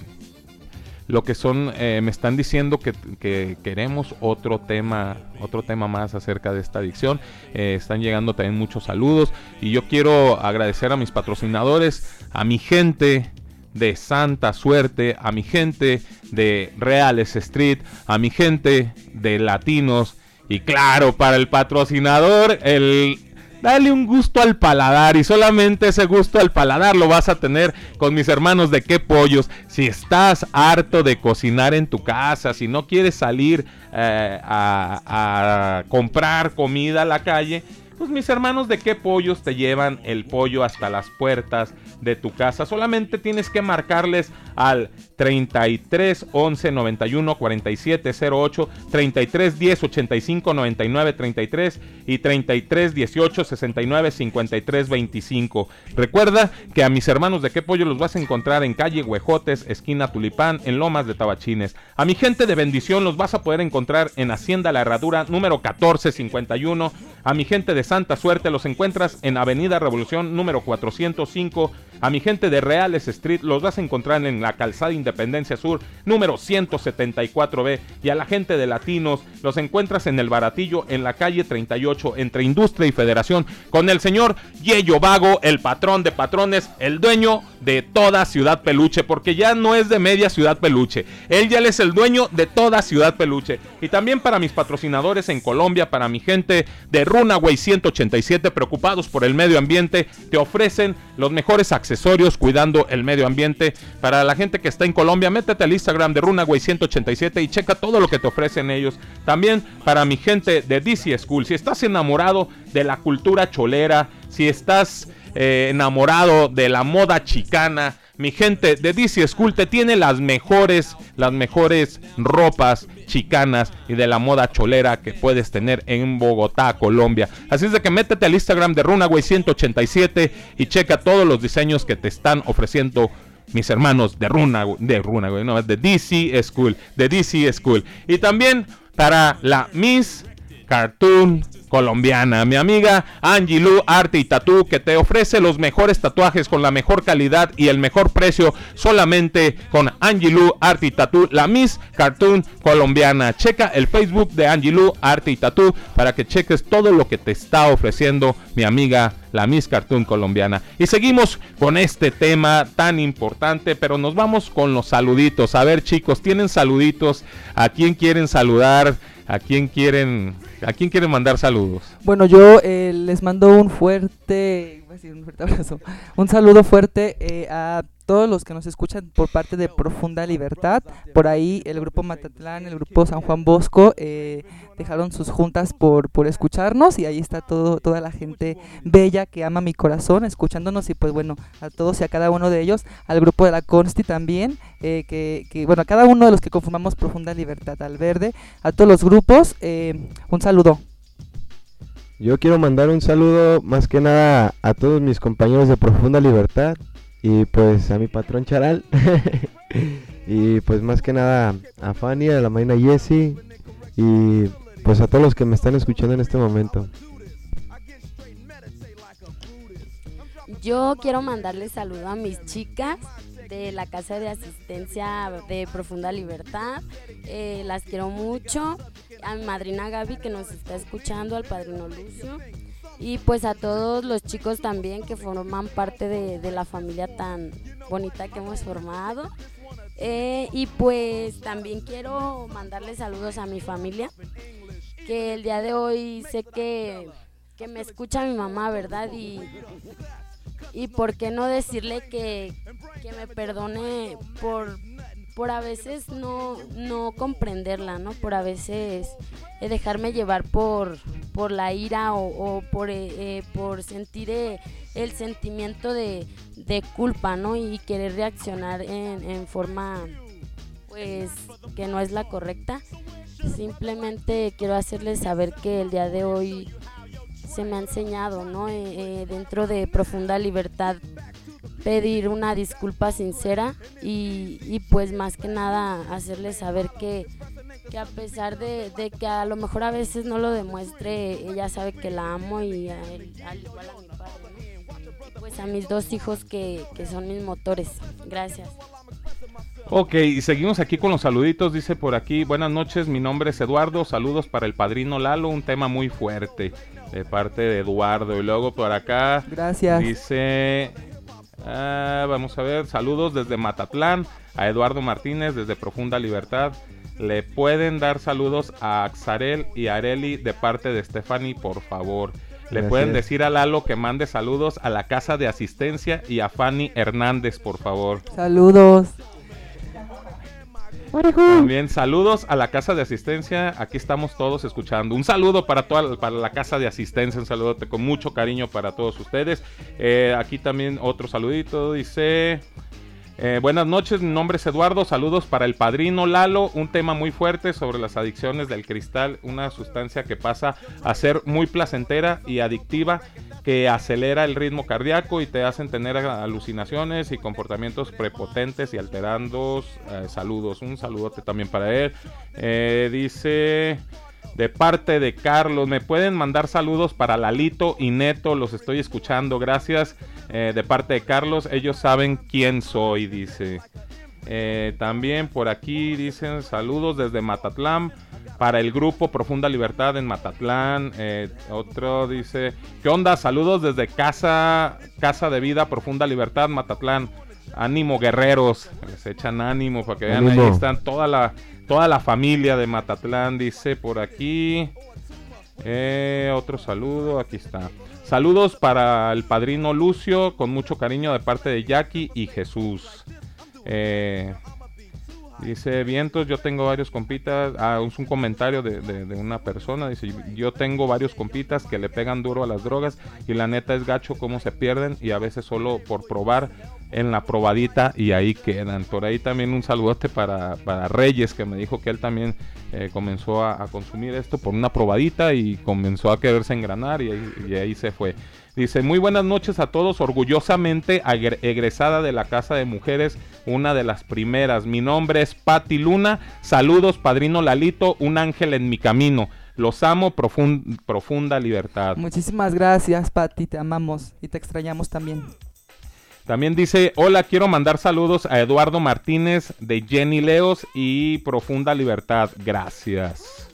lo que son, eh, me están diciendo que, que queremos otro tema, otro tema más acerca de esta adicción. Eh, están llegando también muchos saludos y yo quiero agradecer a mis patrocinadores, a mi gente de Santa Suerte, a mi gente de Reales Street, a mi gente de Latinos y claro, para el patrocinador, el Dale un gusto al paladar y solamente ese gusto al paladar lo vas a tener con mis hermanos de qué pollos. Si estás harto de cocinar en tu casa, si no quieres salir eh, a, a comprar comida a la calle, pues mis hermanos de qué pollos te llevan el pollo hasta las puertas de tu casa. Solamente tienes que marcarles al 33 11 91 47 08, 33 10 85 99 33 y 33 18 69 53 25. Recuerda que a mis hermanos de qué pollo los vas a encontrar en calle Huejotes, esquina Tulipán, en Lomas de Tabachines. A mi gente de bendición los vas a poder encontrar en Hacienda La Herradura número 1451. A mi gente de Santa Suerte los encuentras en Avenida Revolución número 405. A mi gente de Reales Street los vas a encontrar en la Calzada Independencia Sur número 174B. Y a la gente de Latinos los encuentras en el Baratillo en la calle 38 entre Industria y Federación con el señor Yello Vago, el patrón de patrones, el dueño de toda Ciudad Peluche, porque ya no es de media Ciudad Peluche. Él ya es el dueño de toda Ciudad Peluche. Y también para mis patrocinadores en Colombia, para mi gente de Runaway 187 preocupados por el medio ambiente, te ofrecen los mejores accesorios cuidando el medio ambiente. Para la gente que está en Colombia, métete al Instagram de Runaway 187 y checa todo lo que te ofrecen ellos. También para mi gente de DC School, si estás enamorado de la cultura cholera, si estás eh, enamorado de la moda chicana, mi gente de DC School te tiene las mejores, las mejores ropas chicanas y de la moda cholera que puedes tener en Bogotá, Colombia. Así es de que métete al Instagram de Runaway187 y checa todos los diseños que te están ofreciendo mis hermanos de Runa, de Runa, no, de DC School, de DC School. Y también para la Miss Cartoon colombiana, mi amiga Angie Lu Arte y Tatú, que te ofrece los mejores tatuajes con la mejor calidad y el mejor precio solamente con Angie Lu Arte y Tatú, la Miss Cartoon colombiana. Checa el Facebook de Angie Lu Arte y Tatú para que cheques todo lo que te está ofreciendo mi amiga la Miss Cartoon colombiana. Y seguimos con este tema tan importante, pero nos vamos con los saluditos. A ver chicos, ¿tienen saluditos? ¿A quién quieren saludar? ¿A quién quieren, a quién quieren mandar saludos? Bueno, yo eh, les mando un fuerte, un abrazo, un saludo fuerte eh, a todos los que nos escuchan por parte de Profunda Libertad. Por ahí el grupo Matatlán, el grupo San Juan Bosco eh, dejaron sus juntas por, por escucharnos y ahí está todo, toda la gente bella que ama mi corazón escuchándonos y pues bueno, a todos y a cada uno de ellos, al grupo de la Consti también, eh, que, que, bueno, a cada uno de los que conformamos Profunda Libertad, al verde, a todos los grupos, eh, un saludo. Yo quiero mandar un saludo más que nada a todos mis compañeros de Profunda Libertad y pues a mi patrón Charal y pues más que nada a Fanny, a la Maina Jessie y pues a todos los que me están escuchando en este momento. Yo quiero mandarle saludo a mis chicas de la Casa de Asistencia de Profunda Libertad. Eh, las quiero mucho. A mi madrina Gaby que nos está escuchando, al padrino Lucio. Y pues a todos los chicos también que forman parte de, de la familia tan bonita que hemos formado. Eh, y pues también quiero mandarle saludos a mi familia, que el día de hoy sé que, que me escucha mi mamá, ¿verdad? Y, y por qué no decirle que, que me perdone por, por a veces no, no comprenderla, ¿no? Por a veces eh, dejarme llevar por, por la ira o, por, eh, eh, por sentir el sentimiento de, de culpa, ¿no? Y querer reaccionar en, en forma, pues, que no es la correcta. Simplemente quiero hacerles saber que el día de hoy se me ha enseñado, ¿no? Eh, eh, dentro de profunda libertad pedir una disculpa sincera y, y pues más que nada hacerles saber que, que a pesar de, de que a lo mejor a veces no lo demuestre, ella sabe que la amo y a él- pues a mis dos hijos que, que son mis motores. Gracias. Ok, seguimos aquí con los saluditos. Dice por aquí, buenas noches, mi nombre es Eduardo. Saludos para el padrino Lalo, un tema muy fuerte de parte de Eduardo. Y luego por acá Gracias. dice, ah, vamos a ver, saludos desde Matatlán a Eduardo Martínez desde Profunda Libertad. Le pueden dar saludos a Axarel y a Areli de parte de Stephanie, por favor. Le Gracias. pueden decir a Lalo que mande saludos a la casa de asistencia y a Fanny Hernández, por favor. Saludos. También saludos a la casa de asistencia. Aquí estamos todos escuchando. Un saludo para toda para la casa de asistencia. Un saludote con mucho cariño para todos ustedes. Eh, aquí también otro saludito. Dice. Eh, buenas noches, mi nombre es Eduardo. Saludos para el padrino Lalo. Un tema muy fuerte sobre las adicciones del cristal. Una sustancia que pasa a ser muy placentera y adictiva que acelera el ritmo cardíaco y te hacen tener alucinaciones y comportamientos prepotentes y alterando eh, saludos. Un saludote también para él. Eh, dice de parte de Carlos, me pueden mandar saludos para Lalito y Neto, los estoy escuchando, gracias. Eh, de parte de Carlos, ellos saben quién soy, dice. Eh, también por aquí dicen saludos desde Matatlán para el grupo Profunda Libertad en Matatlán. Eh, otro dice, ¿qué onda? Saludos desde Casa, Casa de Vida Profunda Libertad, Matatlán. Ánimo guerreros, les echan ánimo para que vean, ahí están toda la, toda la familia de Matatlán, dice por aquí. Eh, otro saludo, aquí está. Saludos para el padrino Lucio, con mucho cariño de parte de Jackie y Jesús. Eh, dice Vientos, yo tengo varios compitas. Ah, es un comentario de, de- de una persona. Dice, yo tengo varios compitas que le pegan duro a las drogas y la neta es gacho cómo se pierden y a veces solo por probar en la probadita y ahí quedan. Por ahí también un saludote para, para Reyes que me dijo que él también eh, comenzó a, consumir esto por una probadita y comenzó a quererse engranar y y ahí se fue. Dice, muy buenas noches a todos, orgullosamente egresada de la Casa de Mujeres, una de las primeras. Mi nombre es Patti Luna, saludos, padrino Lalito, un ángel en mi camino. Los amo, profun- profunda libertad. Muchísimas gracias, Pati, te amamos y te extrañamos también. También dice, hola, quiero mandar saludos a Eduardo Martínez de Jenny Leos y Profunda Libertad. Gracias.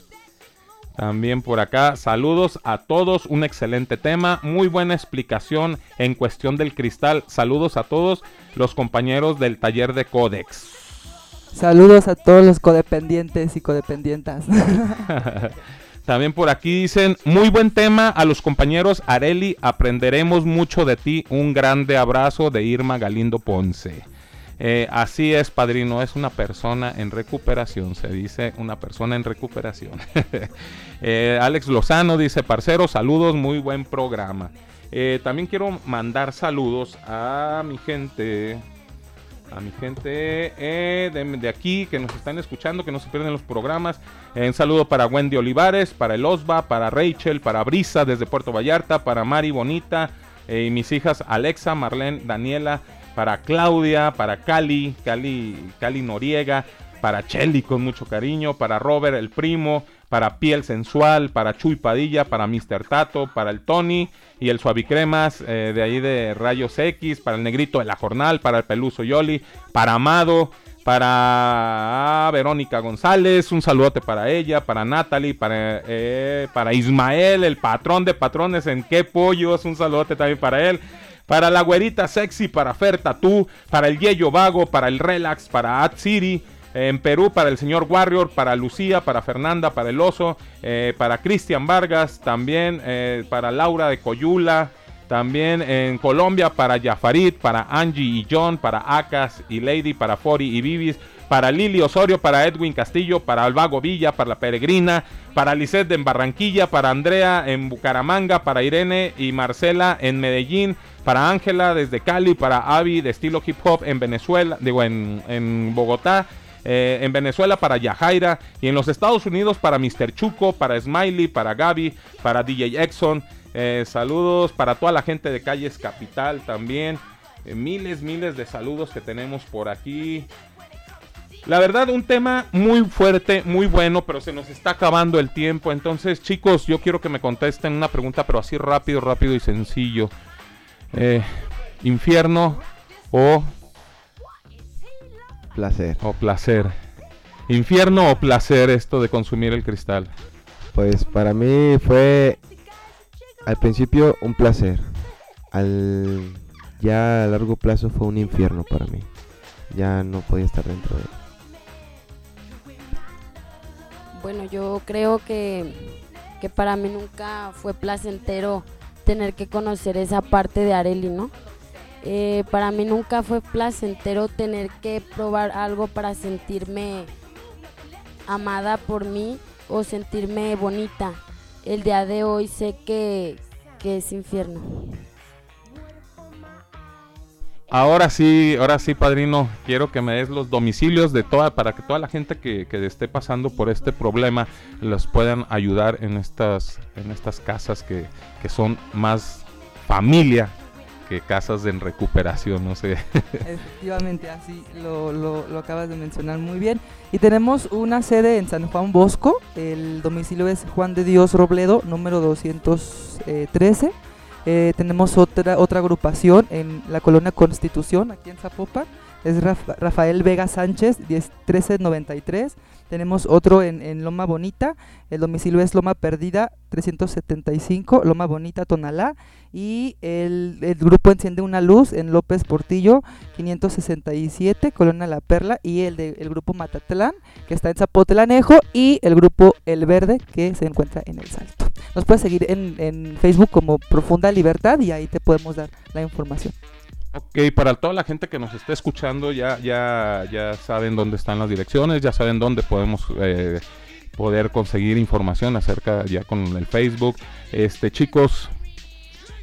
También por acá, saludos a todos, un excelente tema, muy buena explicación en cuestión del cristal. Saludos a todos los compañeros del taller de Codex. Saludos a todos los codependientes y codependientas. También por aquí dicen, muy buen tema a los compañeros Areli, aprenderemos mucho de ti. Un grande abrazo de Irma Galindo Ponce. Eh, así es, padrino, es una persona en recuperación, se dice una persona en recuperación. Eh, Alex Lozano dice, parcero, saludos, muy buen programa. Eh, también quiero mandar saludos a mi gente, a mi gente de, aquí que nos están escuchando, que no se pierden los programas. Un saludo para Wendy Olivares, para el Osva, para Rachel, para Brisa desde Puerto Vallarta, para Mari Bonita y mis hijas Alexa, Marlene, Daniela, para Claudia, para Cali, Cali, Cali Noriega, para Chelly con mucho cariño, para Robert el primo, para Piel Sensual, para Chuy Padilla, para Mr. Tato, para el Tony y el Suavicremas eh, de ahí de Rayos X, para el Negrito de la Jornal, para el Peluso Yoli, para Amado, para ah, Verónica González, un saludote para ella, para Natalie, para, eh, para Ismael, el patrón de patrones en qué pollos, un saludote también para él. Para la güerita sexy, para Fer Tatú, para el Yeyo Vago, para el Relax, para Ad City, en Perú para el señor Warrior, para Lucía, para Fernanda, para el Oso, eh, para Cristian Vargas, también eh, para Laura de Coyula, también en Colombia para Yafarit, para Angie y John, para Acas y Lady, para Fori y Vivis, para Lili Osorio, para Edwin Castillo, para Alvago Villa, para La Peregrina, para Lisette en Barranquilla, para Andrea en Bucaramanga, para Irene y Marcela en Medellín, para Ángela desde Cali, para Avi de estilo hip hop en Venezuela, digo en, en Bogotá, eh, en Venezuela para Yajaira y en los Estados Unidos para Mr. Chuco, para Smiley, para Gaby, para DJ Exxon. Eh, saludos para toda la gente de Calles Capital también. Eh, miles, miles de saludos que tenemos por aquí. La verdad, un tema muy fuerte, muy bueno, pero se nos está acabando el tiempo. Entonces, chicos, yo quiero que me contesten una pregunta, pero así rápido, rápido y sencillo. Eh, ¿Infierno o Placer. O placer. ¿Infierno o placer esto de consumir el cristal? Pues para mí fue al principio un placer. Al ya a largo plazo fue un infierno para mí. Ya no podía estar dentro de él. Bueno, yo creo que, que para mí nunca fue placentero tener que conocer esa parte de Areli, ¿no? Eh, para mí nunca fue placentero tener que probar algo para sentirme amada por mí o sentirme bonita. El día de hoy sé que, que es infierno. Ahora sí, ahora sí, padrino, quiero que me des los domicilios de toda, para que toda la gente que, que esté pasando por este problema los puedan ayudar en estas, en estas casas que, que son más familia que casas en recuperación, no sé. Efectivamente, así lo, lo, lo acabas de mencionar muy bien. Y tenemos una sede en San Juan Bosco, el domicilio es Juan de Dios Robledo, número 213. Eh, tenemos otra otra agrupación en la colonia Constitución, aquí en Zapopan, es Raf- Rafael Vega Sánchez, 10 1393. Tenemos otro en, en Loma Bonita, el domicilio es Loma Perdida 375, Loma Bonita, Tonalá. Y el, el grupo Enciende una Luz en López Portillo 567, Colonia La Perla. Y el, de, el grupo Matatlán, que está en Zapotlanejo. Y el grupo El Verde, que se encuentra en El Salto. Nos puedes seguir en, en Facebook como Profunda Libertad y ahí te podemos dar la información. Ok, para toda la gente que nos está escuchando, ya, ya, ya saben dónde están las direcciones, ya saben dónde podemos eh, poder conseguir información acerca ya con el Facebook. Este, chicos,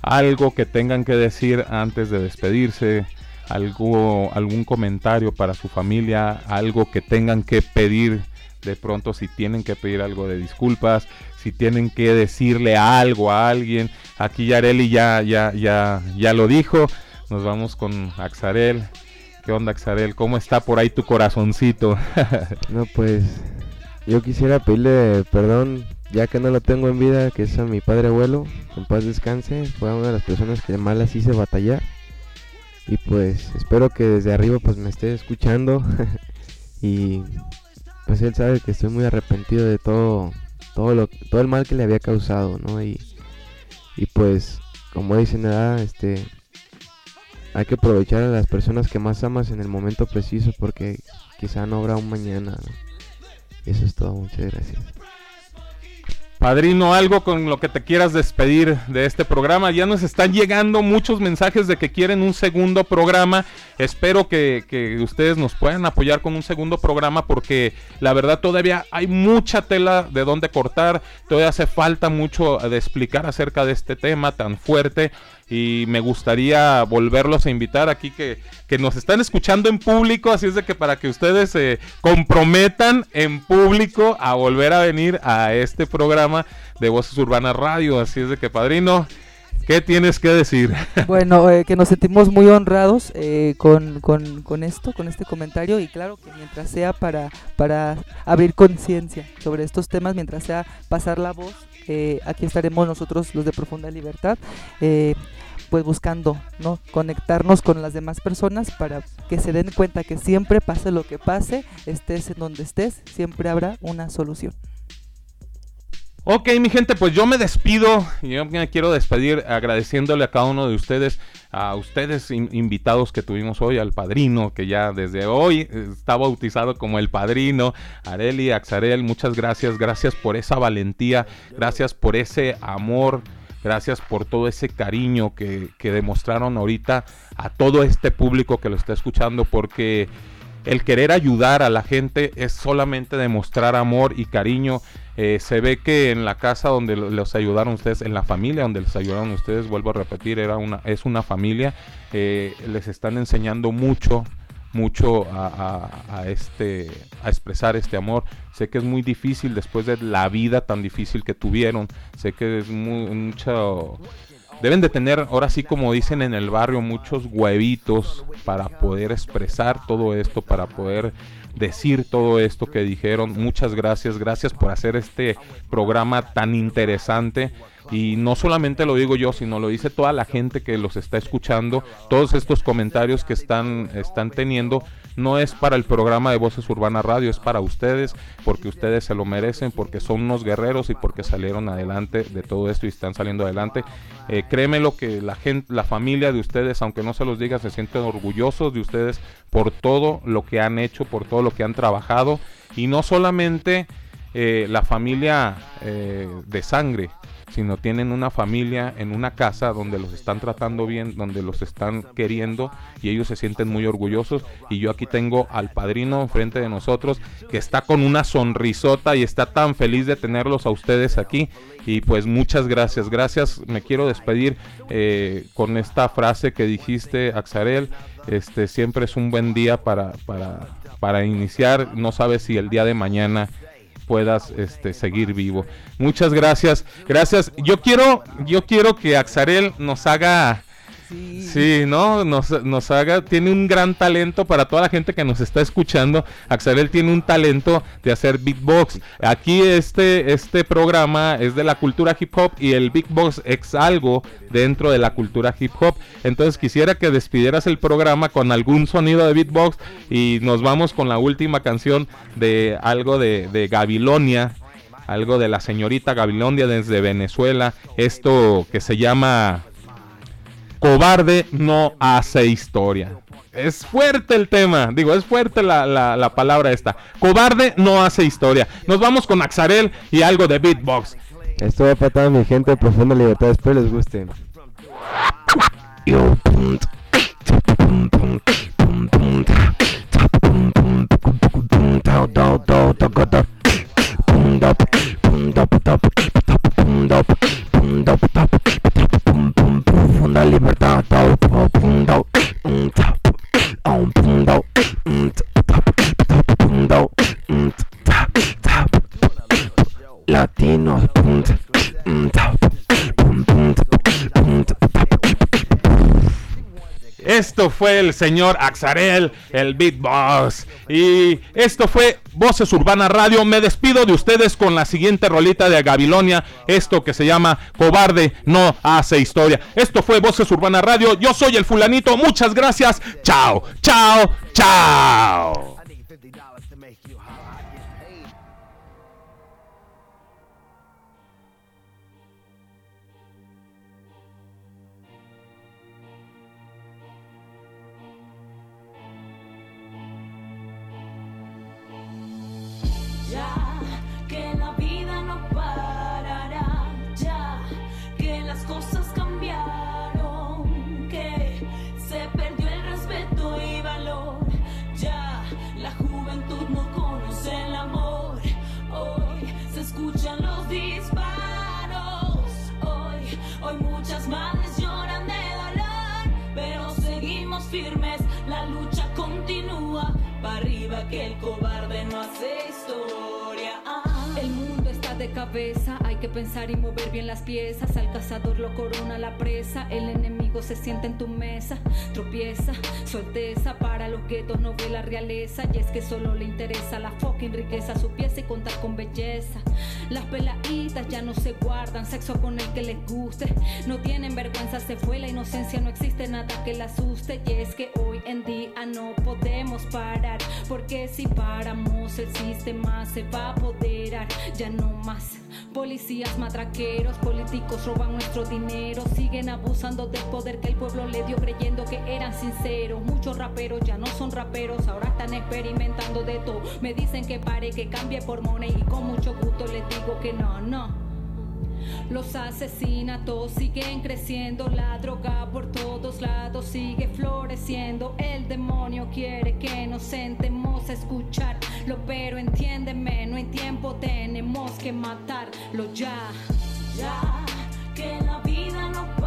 algo que tengan que decir antes de despedirse, algo, algún comentario para su familia, algo que tengan que pedir de pronto si tienen que pedir algo de disculpas, si tienen que decirle algo a alguien. Aquí Yareli ya, ya, ya, ya lo dijo. Nos vamos con Axarel. ¿Qué onda, Axarel? ¿Cómo está por ahí tu corazoncito? no, pues yo quisiera pedirle perdón, ya que no lo tengo en vida, que es a mi padre abuelo, en paz descanse. Fue una de las personas que las hice batallar. Y pues espero que desde arriba pues me esté escuchando. y pues él sabe que estoy muy arrepentido de todo todo lo todo el mal que le había causado, ¿no? Y, y pues como dicen, este hay que aprovechar a las personas que más amas en el momento preciso porque quizá no habrá un mañana. eso es todo, muchas gracias. Padrino, algo con lo que te quieras despedir de este programa. Ya nos están llegando muchos mensajes de que quieren un segundo programa. Espero que, que, ustedes nos puedan apoyar con un segundo programa porque la verdad todavía hay mucha tela de donde cortar. Todavía hace falta mucho de explicar acerca de este tema tan fuerte y me gustaría volverlos a invitar aquí que, nos están escuchando en público, así es de que para que ustedes se comprometan en público a volver a venir a este programa de Voces Urbanas Radio, así es de que padrino, ¿Qué tienes que decir? Bueno, eh, que nos sentimos muy honrados eh, con, con, con, esto, con este comentario y claro que mientras sea para, para abrir conciencia sobre estos temas, mientras sea pasar la voz, eh, aquí estaremos nosotros los de Profunda Libertad pues buscando, ¿no? Conectarnos con las demás personas para que se den cuenta que siempre pase lo que pase, estés en donde estés, siempre habrá una solución. Ok, mi gente, pues yo me despido. Yo me quiero despedir agradeciéndole a cada uno de ustedes, a ustedes invitados que tuvimos hoy, al padrino, que ya desde hoy está bautizado como el padrino, Areli, Axarel, muchas gracias, gracias por esa valentía, gracias por ese amor Gracias por todo ese cariño que, demostraron ahorita a todo este público que lo está escuchando, porque el querer ayudar a la gente es solamente demostrar amor y cariño. Eh, se ve que en la casa donde los ayudaron ustedes, en la familia donde les ayudaron ustedes, vuelvo a repetir, era una, es una familia, eh, les están enseñando mucho mucho a, este a expresar este amor. Sé que es muy difícil después de la vida tan difícil que tuvieron. Sé que es muy, mucho deben de tener ahora sí como dicen en el barrio muchos huevitos para poder expresar todo esto para poder decir todo esto que dijeron muchas gracias gracias por hacer este programa tan interesante y no solamente lo digo yo, sino lo dice toda la gente que los está escuchando. Todos estos comentarios que están, están teniendo no es para el programa de Voces Urbana Radio, es para ustedes, porque ustedes se lo merecen, porque son unos guerreros y porque salieron adelante de todo esto y están saliendo adelante. Eh, créeme lo que la gente, la familia de ustedes, aunque no se los diga, se sienten orgullosos de ustedes por todo lo que han hecho, por todo lo que han trabajado y no solamente eh, la familia eh, de sangre, sino tienen una familia en una casa donde los están tratando bien, donde los están queriendo y ellos se sienten muy orgullosos. Y yo aquí tengo al padrino enfrente de nosotros que está con una sonrisota y está tan feliz de tenerlos a ustedes aquí. Y pues muchas gracias, gracias. Me quiero despedir eh, con esta frase que dijiste, Axarel. Este siempre es un buen día para, para, para iniciar. No sabes si el día de mañana puedas este, seguir vivo. Muchas gracias. Gracias. Yo quiero, yo quiero que Axarel nos haga Sí. ¿no? Nos, nos, haga, tiene un gran talento para toda la gente que nos está escuchando. Axarel tiene un talento de hacer beatbox. Aquí este, este programa es de la cultura hip hop y el beatbox es algo dentro de la cultura hip hop. Entonces quisiera que despidieras el programa con algún sonido de beatbox y nos vamos con la última canción de algo de, de Gabilonia algo de la señorita Gabilonia desde Venezuela, esto que se llama cobarde no hace historia. Es fuerte el tema, digo, es fuerte la, la, palabra esta. Cobarde no hace historia. Nos vamos con Axarel y algo de beatbox. Esto va para toda mi gente de profunda libertad, espero les guste. profunda liberdade ao profundo um tap um profundo um tap profundo um tap tap latino um tap Esto fue el señor Axarel, el beatbox. Y esto fue Voces Urbana Radio. Me despido de ustedes con la siguiente rolita de Gabilonia. Esto que se llama Cobarde no hace historia. Esto fue Voces Urbana Radio. Yo soy el fulanito. Muchas gracias. Chao, chao, chao. Para arriba que el cobarde no hace historia. Cabeza, hay que pensar y mover bien las piezas. Al cazador lo corona la presa, el enemigo se sienta en tu mesa. Tropieza, su alteza para los guetos no ve la realeza. Y es que solo le interesa la fucking riqueza, su pieza y contar con belleza. Las peladitas ya no se guardan, sexo con el que les guste. No tienen vergüenza, se fue la inocencia, no existe nada que la asuste. Y es que hoy en día no podemos parar, porque si paramos el sistema se va a apoderar. Ya no más. Policías matraqueros, políticos roban nuestro dinero, siguen abusando del poder que el pueblo le dio creyendo que eran sinceros. Muchos raperos ya no son raperos, ahora están experimentando de todo. Me dicen que pare, que cambie por money y con mucho gusto les digo que no, no. Los asesinatos siguen creciendo, la droga por todos lados sigue floreciendo. El demonio quiere que nos sentemos a escucharlo, pero entiéndeme, no hay tiempo, tenemos que matarlo ya. Ya que la vida no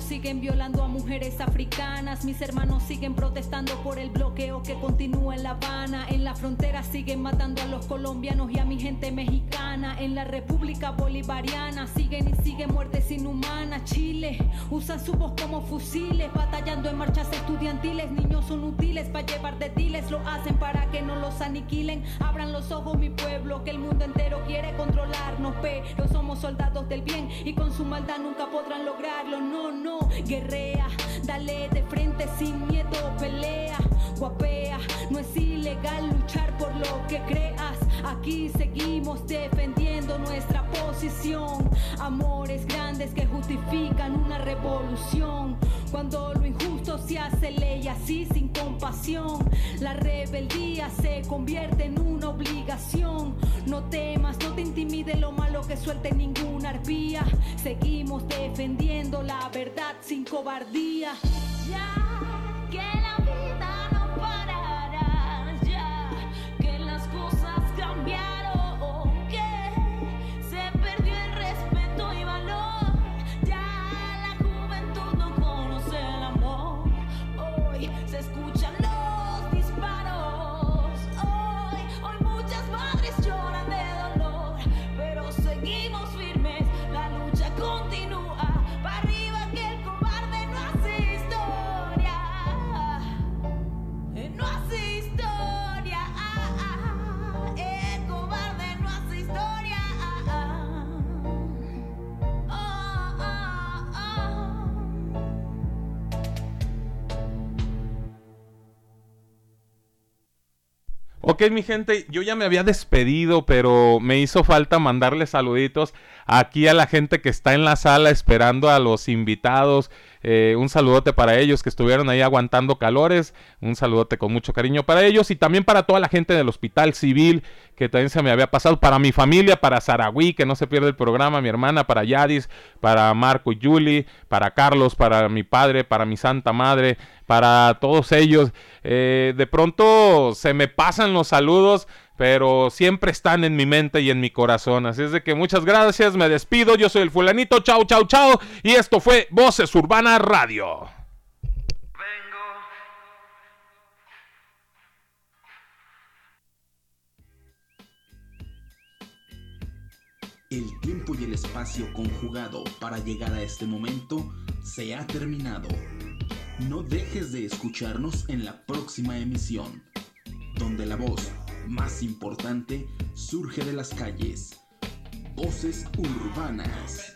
siguen violando a mujeres africanas. Mis hermanos siguen protestando por el bloqueo que continúa en La Habana. En la frontera siguen matando a los colombianos y a mi gente mexicana. En la República Bolivariana siguen y siguen muertes inhumanas. Chile usan su voz como fusiles, batallando en marchas estudiantiles. Niños son útiles para llevar de diles, lo hacen para que no los aniquilen. Abran los ojos, mi pueblo, que el mundo entero quiere controlarnos, pero somos soldados del bien y con su maldad nunca podrán lograrlo. No, no, guerrea, dale de frente sin miedo, pelea, guapea. No es ilegal luchar por lo que creas. Aquí seguimos defendiendo nuestra posición. Amores grandes que justifican una revolución. Cuando lo injusto se hace ley así sin compasión, la rebeldía se convierte en una obligación. No temas, no te intimide lo malo que suelte ninguna arpía. Seguimos defendiendo la verdad sin cobardía. Ok, mi gente, yo ya me había despedido, pero me hizo falta mandarle saluditos aquí a la gente que está en la sala esperando a los invitados Eh, un saludote para ellos que estuvieron ahí aguantando calores. Un saludote con mucho cariño para ellos y también para toda la gente del Hospital Civil que también se me había pasado. Para mi familia, para Sarahui, que no se pierde el programa, mi hermana, para Yadis, para Marco y Julie, para Carlos, para mi padre, para mi santa madre, para todos ellos. Eh, de pronto se me pasan los saludos pero siempre están en mi mente y en mi corazón. Así es de que muchas gracias, me despido, yo soy el fulanito, chao, chao, chao, y esto fue Voces Urbana Radio. El tiempo y el espacio conjugado para llegar a este momento se ha terminado. No dejes de escucharnos en la próxima emisión, donde la voz más importante surge de las calles. Voces urbanas.